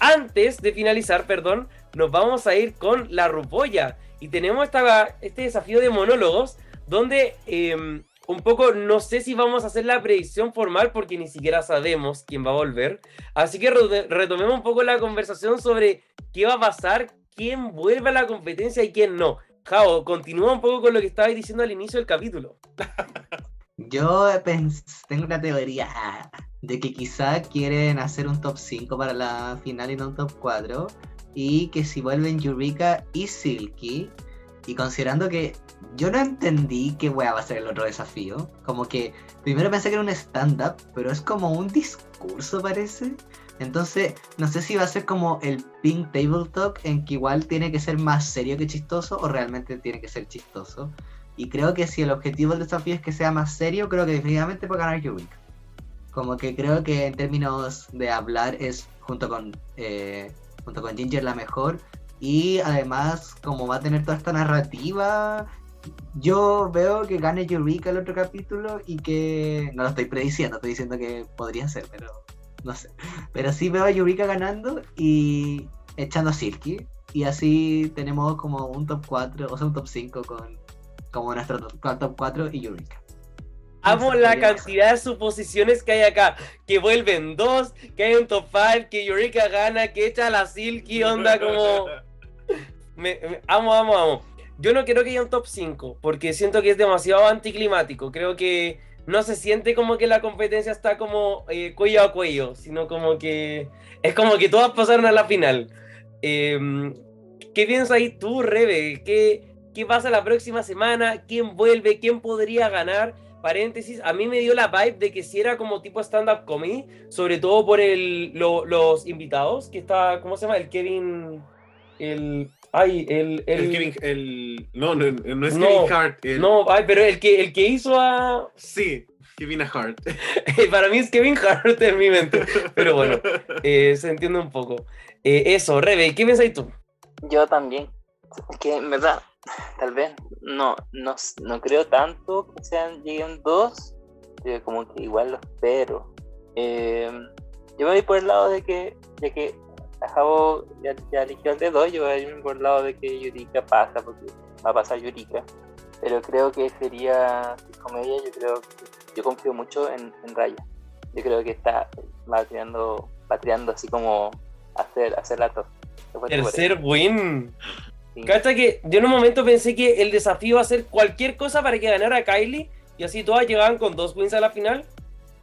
antes de finalizar, perdón, nos vamos a ir con la Rupolla. Y tenemos esta, este desafío de monólogos, donde eh, un poco no sé si vamos a hacer la predicción formal, porque ni siquiera sabemos quién va a volver. Así que re- retomemos un poco la conversación sobre qué va a pasar, quién vuelve a la competencia y quién no. Jao, continúa un poco con lo que estabas diciendo al inicio del capítulo. Yo tengo una teoría de que quizá quieren hacer un top 5 para la final y no un top 4. Y que si vuelven Eureka y Silky, y considerando que yo no entendí qué wea va a ser el otro desafío, como que primero pensé que era un stand-up, pero es como un discurso parece. Entonces, no sé si va a ser como el Pink Table Talk, en que igual tiene que ser más serio que chistoso, o realmente tiene que ser chistoso. Y creo que si el objetivo del desafío es que sea más serio, creo que definitivamente puede ganar Eureka. Como que creo que en términos de hablar es junto con eh, junto con Ginger la mejor. Y además, como va a tener toda esta narrativa, yo veo que gane Eureka el otro capítulo y que. No lo estoy prediciendo, estoy diciendo que podría ser, pero no sé. Pero sí veo a Eureka ganando y echando a Silky. Y así tenemos como un top 4, o sea, un top 5 con como nuestro top, top 4 y Eureka. Amo la cantidad de suposiciones que hay acá. Que vuelven dos, que hay un top 5, que Eureka gana, que echa la Silky, onda como... Me- me- amo, amo, amo. Yo no quiero que haya un top 5, porque siento que es demasiado anticlimático. Creo que no se siente como que la competencia está como eh, cuello a cuello, sino como que es como que todas pasaron a la final. Em, ¿Qué piensas ahí tú, Rebe? ¿Qué, ¿Qué pasa la próxima semana? ¿Quién vuelve? ¿Quién podría ganar? Paréntesis, a mí me dio la vibe de que si era como tipo stand-up comedy, sobre todo por el, lo- los invitados, que está, ¿cómo se llama? El Kevin, el, ay, el, el, El Kevin, el... No, no, no es No, Kevin Hart. el- no, ay, pero el que, el que hizo a, Sí, Kevin Hart. para mí es Kevin Hart en mi mente, pero bueno, eh, se entiende un poco. Eh, eso, Rebe, ¿qué piensas tú? Yo también. Es que en verdad, tal vez no, no, no creo tanto que sean lleguen dos. Yo como que igual lo espero. Eh, yo me voy por el lado de que, ya que Jabo ya, ya eligió el dedo, yo voy por el lado de que Yurika pasa, porque va a pasar Yurika. Pero creo que sería comedia, yo creo que yo confío mucho en, en Raya. Yo creo que está va tirando, va tirando así como hacer, hacer la top. Tercer win. Sí. Cacha que yo en un momento pensé que el desafío iba a ser cualquier cosa para que ganara Kylie y así todas llegaban con dos wins a la final.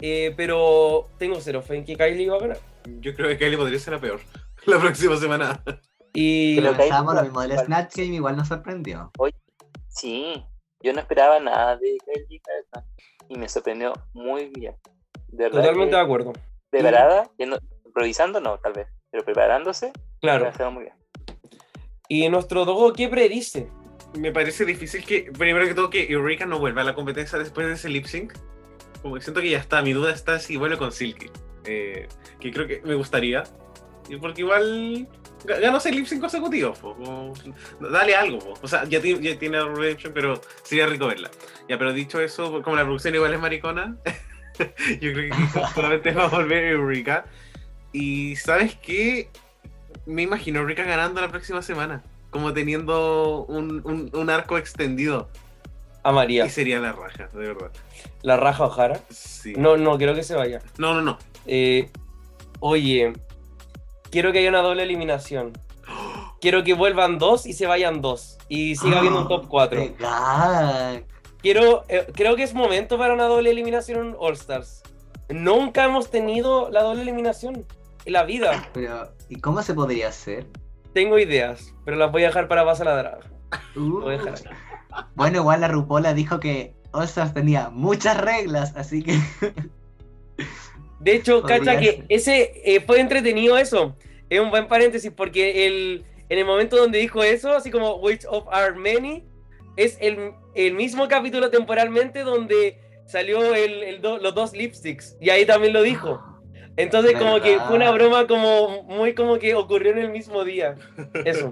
Eh, pero tengo cero fe en que Kylie iba a ganar. Yo creo que Kylie podría ser la peor la próxima semana. Y Pero Pensábamos lo mismo del Snatch Game, igual nos sorprendió. Sí, yo no esperaba nada de Kylie y me sorprendió muy bien. De verdad totalmente que de acuerdo. preparada, yendo- improvisando no, tal vez, pero preparándose, Claro. muy bien. Y nuestro Dogo, ¿qué predice? Me parece difícil que, primero que todo, que Eureka no vuelva a la competencia después de ese lip sync. Como que siento que ya está, mi duda está si vuelve con Silky. Eh, que creo que me gustaría. Porque igual ga- ganó seis lip sync consecutivos. po, como- dale algo. po. O sea, ya, ya tiene la Redemption, pero sería rico verla. Ya, pero dicho eso, como la producción igual es maricona, yo creo que solamente va a volver Eureka. Y ¿sabes qué? Me imagino a Eureka ganando la próxima semana. Como teniendo un, un- un arco extendido. A María. Y sería la raja, de verdad. La raja Ojara. Sí. No, no, quiero que se vaya. no, no. no. Eh, oye, quiero que haya una doble eliminación. Quiero que vuelvan dos y se vayan dos. Y siga habiendo un top 4. Legal. Quiero, eh, creo que es momento para una doble eliminación en All Stars. Nunca hemos tenido la doble eliminación en la vida. Pero, ¿y cómo se podría hacer? Tengo ideas, pero las voy a dejar para pasar la draga. Uh, Lo voy a dejar ahí. Bueno, igual la Rupola dijo que Stars tenía muchas reglas, así que De hecho, Podría cacha que ese eh, fue entretenido eso. Es un buen paréntesis porque el, en el momento donde dijo eso, así como Which of Are Many, es el, el mismo capítulo temporalmente donde salió el, el do- los dos lipsticks. Y ahí también lo dijo. Entonces como que fue una broma como muy como que ocurrió en el mismo día. Eso.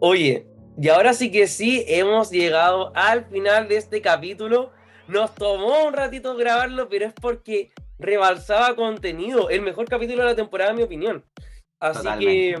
Oye, y ahora sí que sí, hemos llegado al final de este capítulo. Nos tomó un ratito grabarlo, pero es porque rebalsaba contenido. El mejor capítulo de la temporada, en mi opinión. Así que,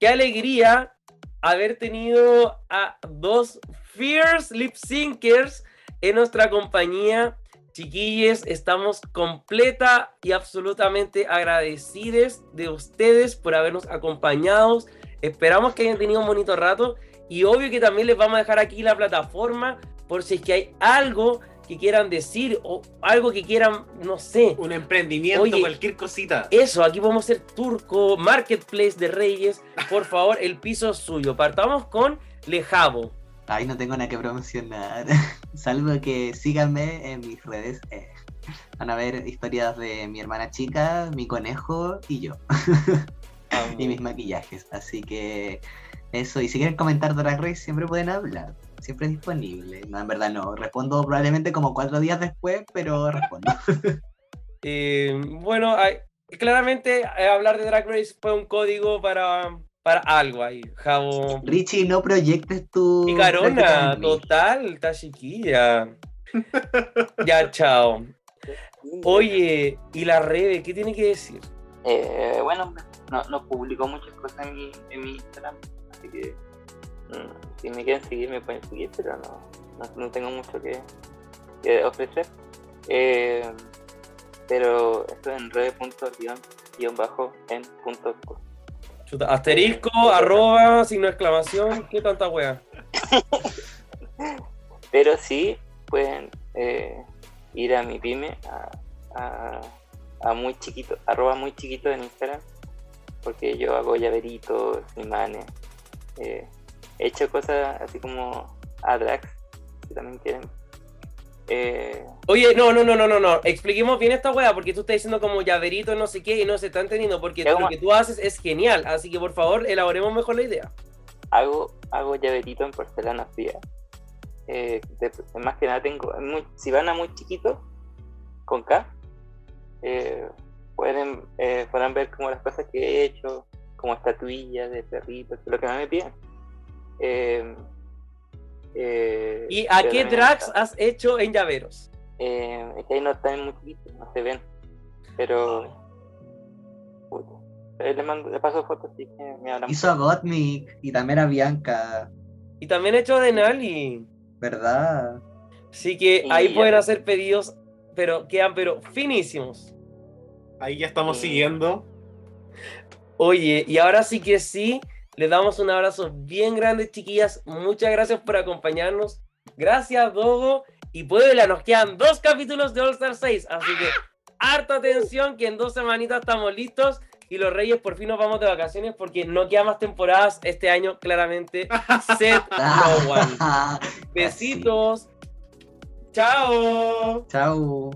qué alegría haber tenido a dos fierce lip syncers en nuestra compañía. Chiquilles, estamos completa y absolutamente agradecidos de ustedes por habernos acompañado. Esperamos que hayan tenido un bonito rato y obvio que también les vamos a dejar aquí la plataforma por si es que hay algo que quieran decir o algo que quieran, no sé. Un emprendimiento, Oye, cualquier cosita. Eso, aquí podemos ser turco, marketplace de Reyes. Por favor, el piso es suyo. Partamos con Lejavo. Ay, no tengo nada que promocionar. Salvo que síganme en mis redes. eh, Van a ver historias de mi hermana chica, mi conejo y yo. y mis maquillajes. Así que eso. Y si quieren comentar Drag Race, siempre pueden hablar. Siempre es disponible. No, en verdad no. Respondo probablemente como cuatro días después, pero respondo. Eh, bueno, hay- claramente eh, hablar de Drag Race fue un código para, para algo ahí. Javo. Richie, no proyectes tu. En mí. total, está chiquilla. ya, chao. Oye, y la Rebe, ¿qué tiene que decir? Eh, bueno, no, no publico muchas cosas en mi, en mi Instagram, así que mm, si me quieren seguir me pueden seguir, pero no, no, no tengo mucho que, que ofrecer. Eh, pero esto en red.guión en punto. Asterisco, arroba, signo de exclamación, ¿qué tanta wea? Pero sí pueden eh, ir a mi pyme, a, a, a muy chiquito, arroba muy chiquito en Instagram, porque yo hago llaveritos, imanes, eh, he hecho cosas así como a drags, si también quieren. Eh, Oye, no, no, no, no, no, no. Expliquemos bien esta weá, porque tú estás diciendo como llaverito, no sé qué, y no se está entendiendo, porque lo que tú haces es genial. Así que por favor, elaboremos mejor la idea. hago, hago llaverito en porcelana fría. Eh, de- más que nada tengo, muy- si van a muy chiquito, con K, eh, pueden, eh, podrán ver como las cosas que he hecho, como estatuillas de perritos, lo que más me piden. Eh, ¿Y a qué drags está- has hecho en llaveros? eh, es que ahí no están muy chiquitos, no se ven. Pero. puta. Eh, Le, mando, le paso fotos así que me hablan. Hizo a Gottmik y también a Bianca, Y también hecho de Nali. ¿verdad? Así que Y ahí ya. pueden hacer pedidos, pero quedan pero finísimos. Ahí ya estamos Sí. siguiendo. Oye, y ahora sí que sí, les damos un abrazo bien grande, chiquillas. Muchas gracias por acompañarnos. Gracias, Dogo. Y Puebla, nos quedan dos capítulos de All Star 6. Así que harta atención, que en dos semanitas estamos listos. Y los Reyes por fin nos vamos de vacaciones porque no quedan más temporadas este año, claramente. Set no one. Besitos. Chao. Chao.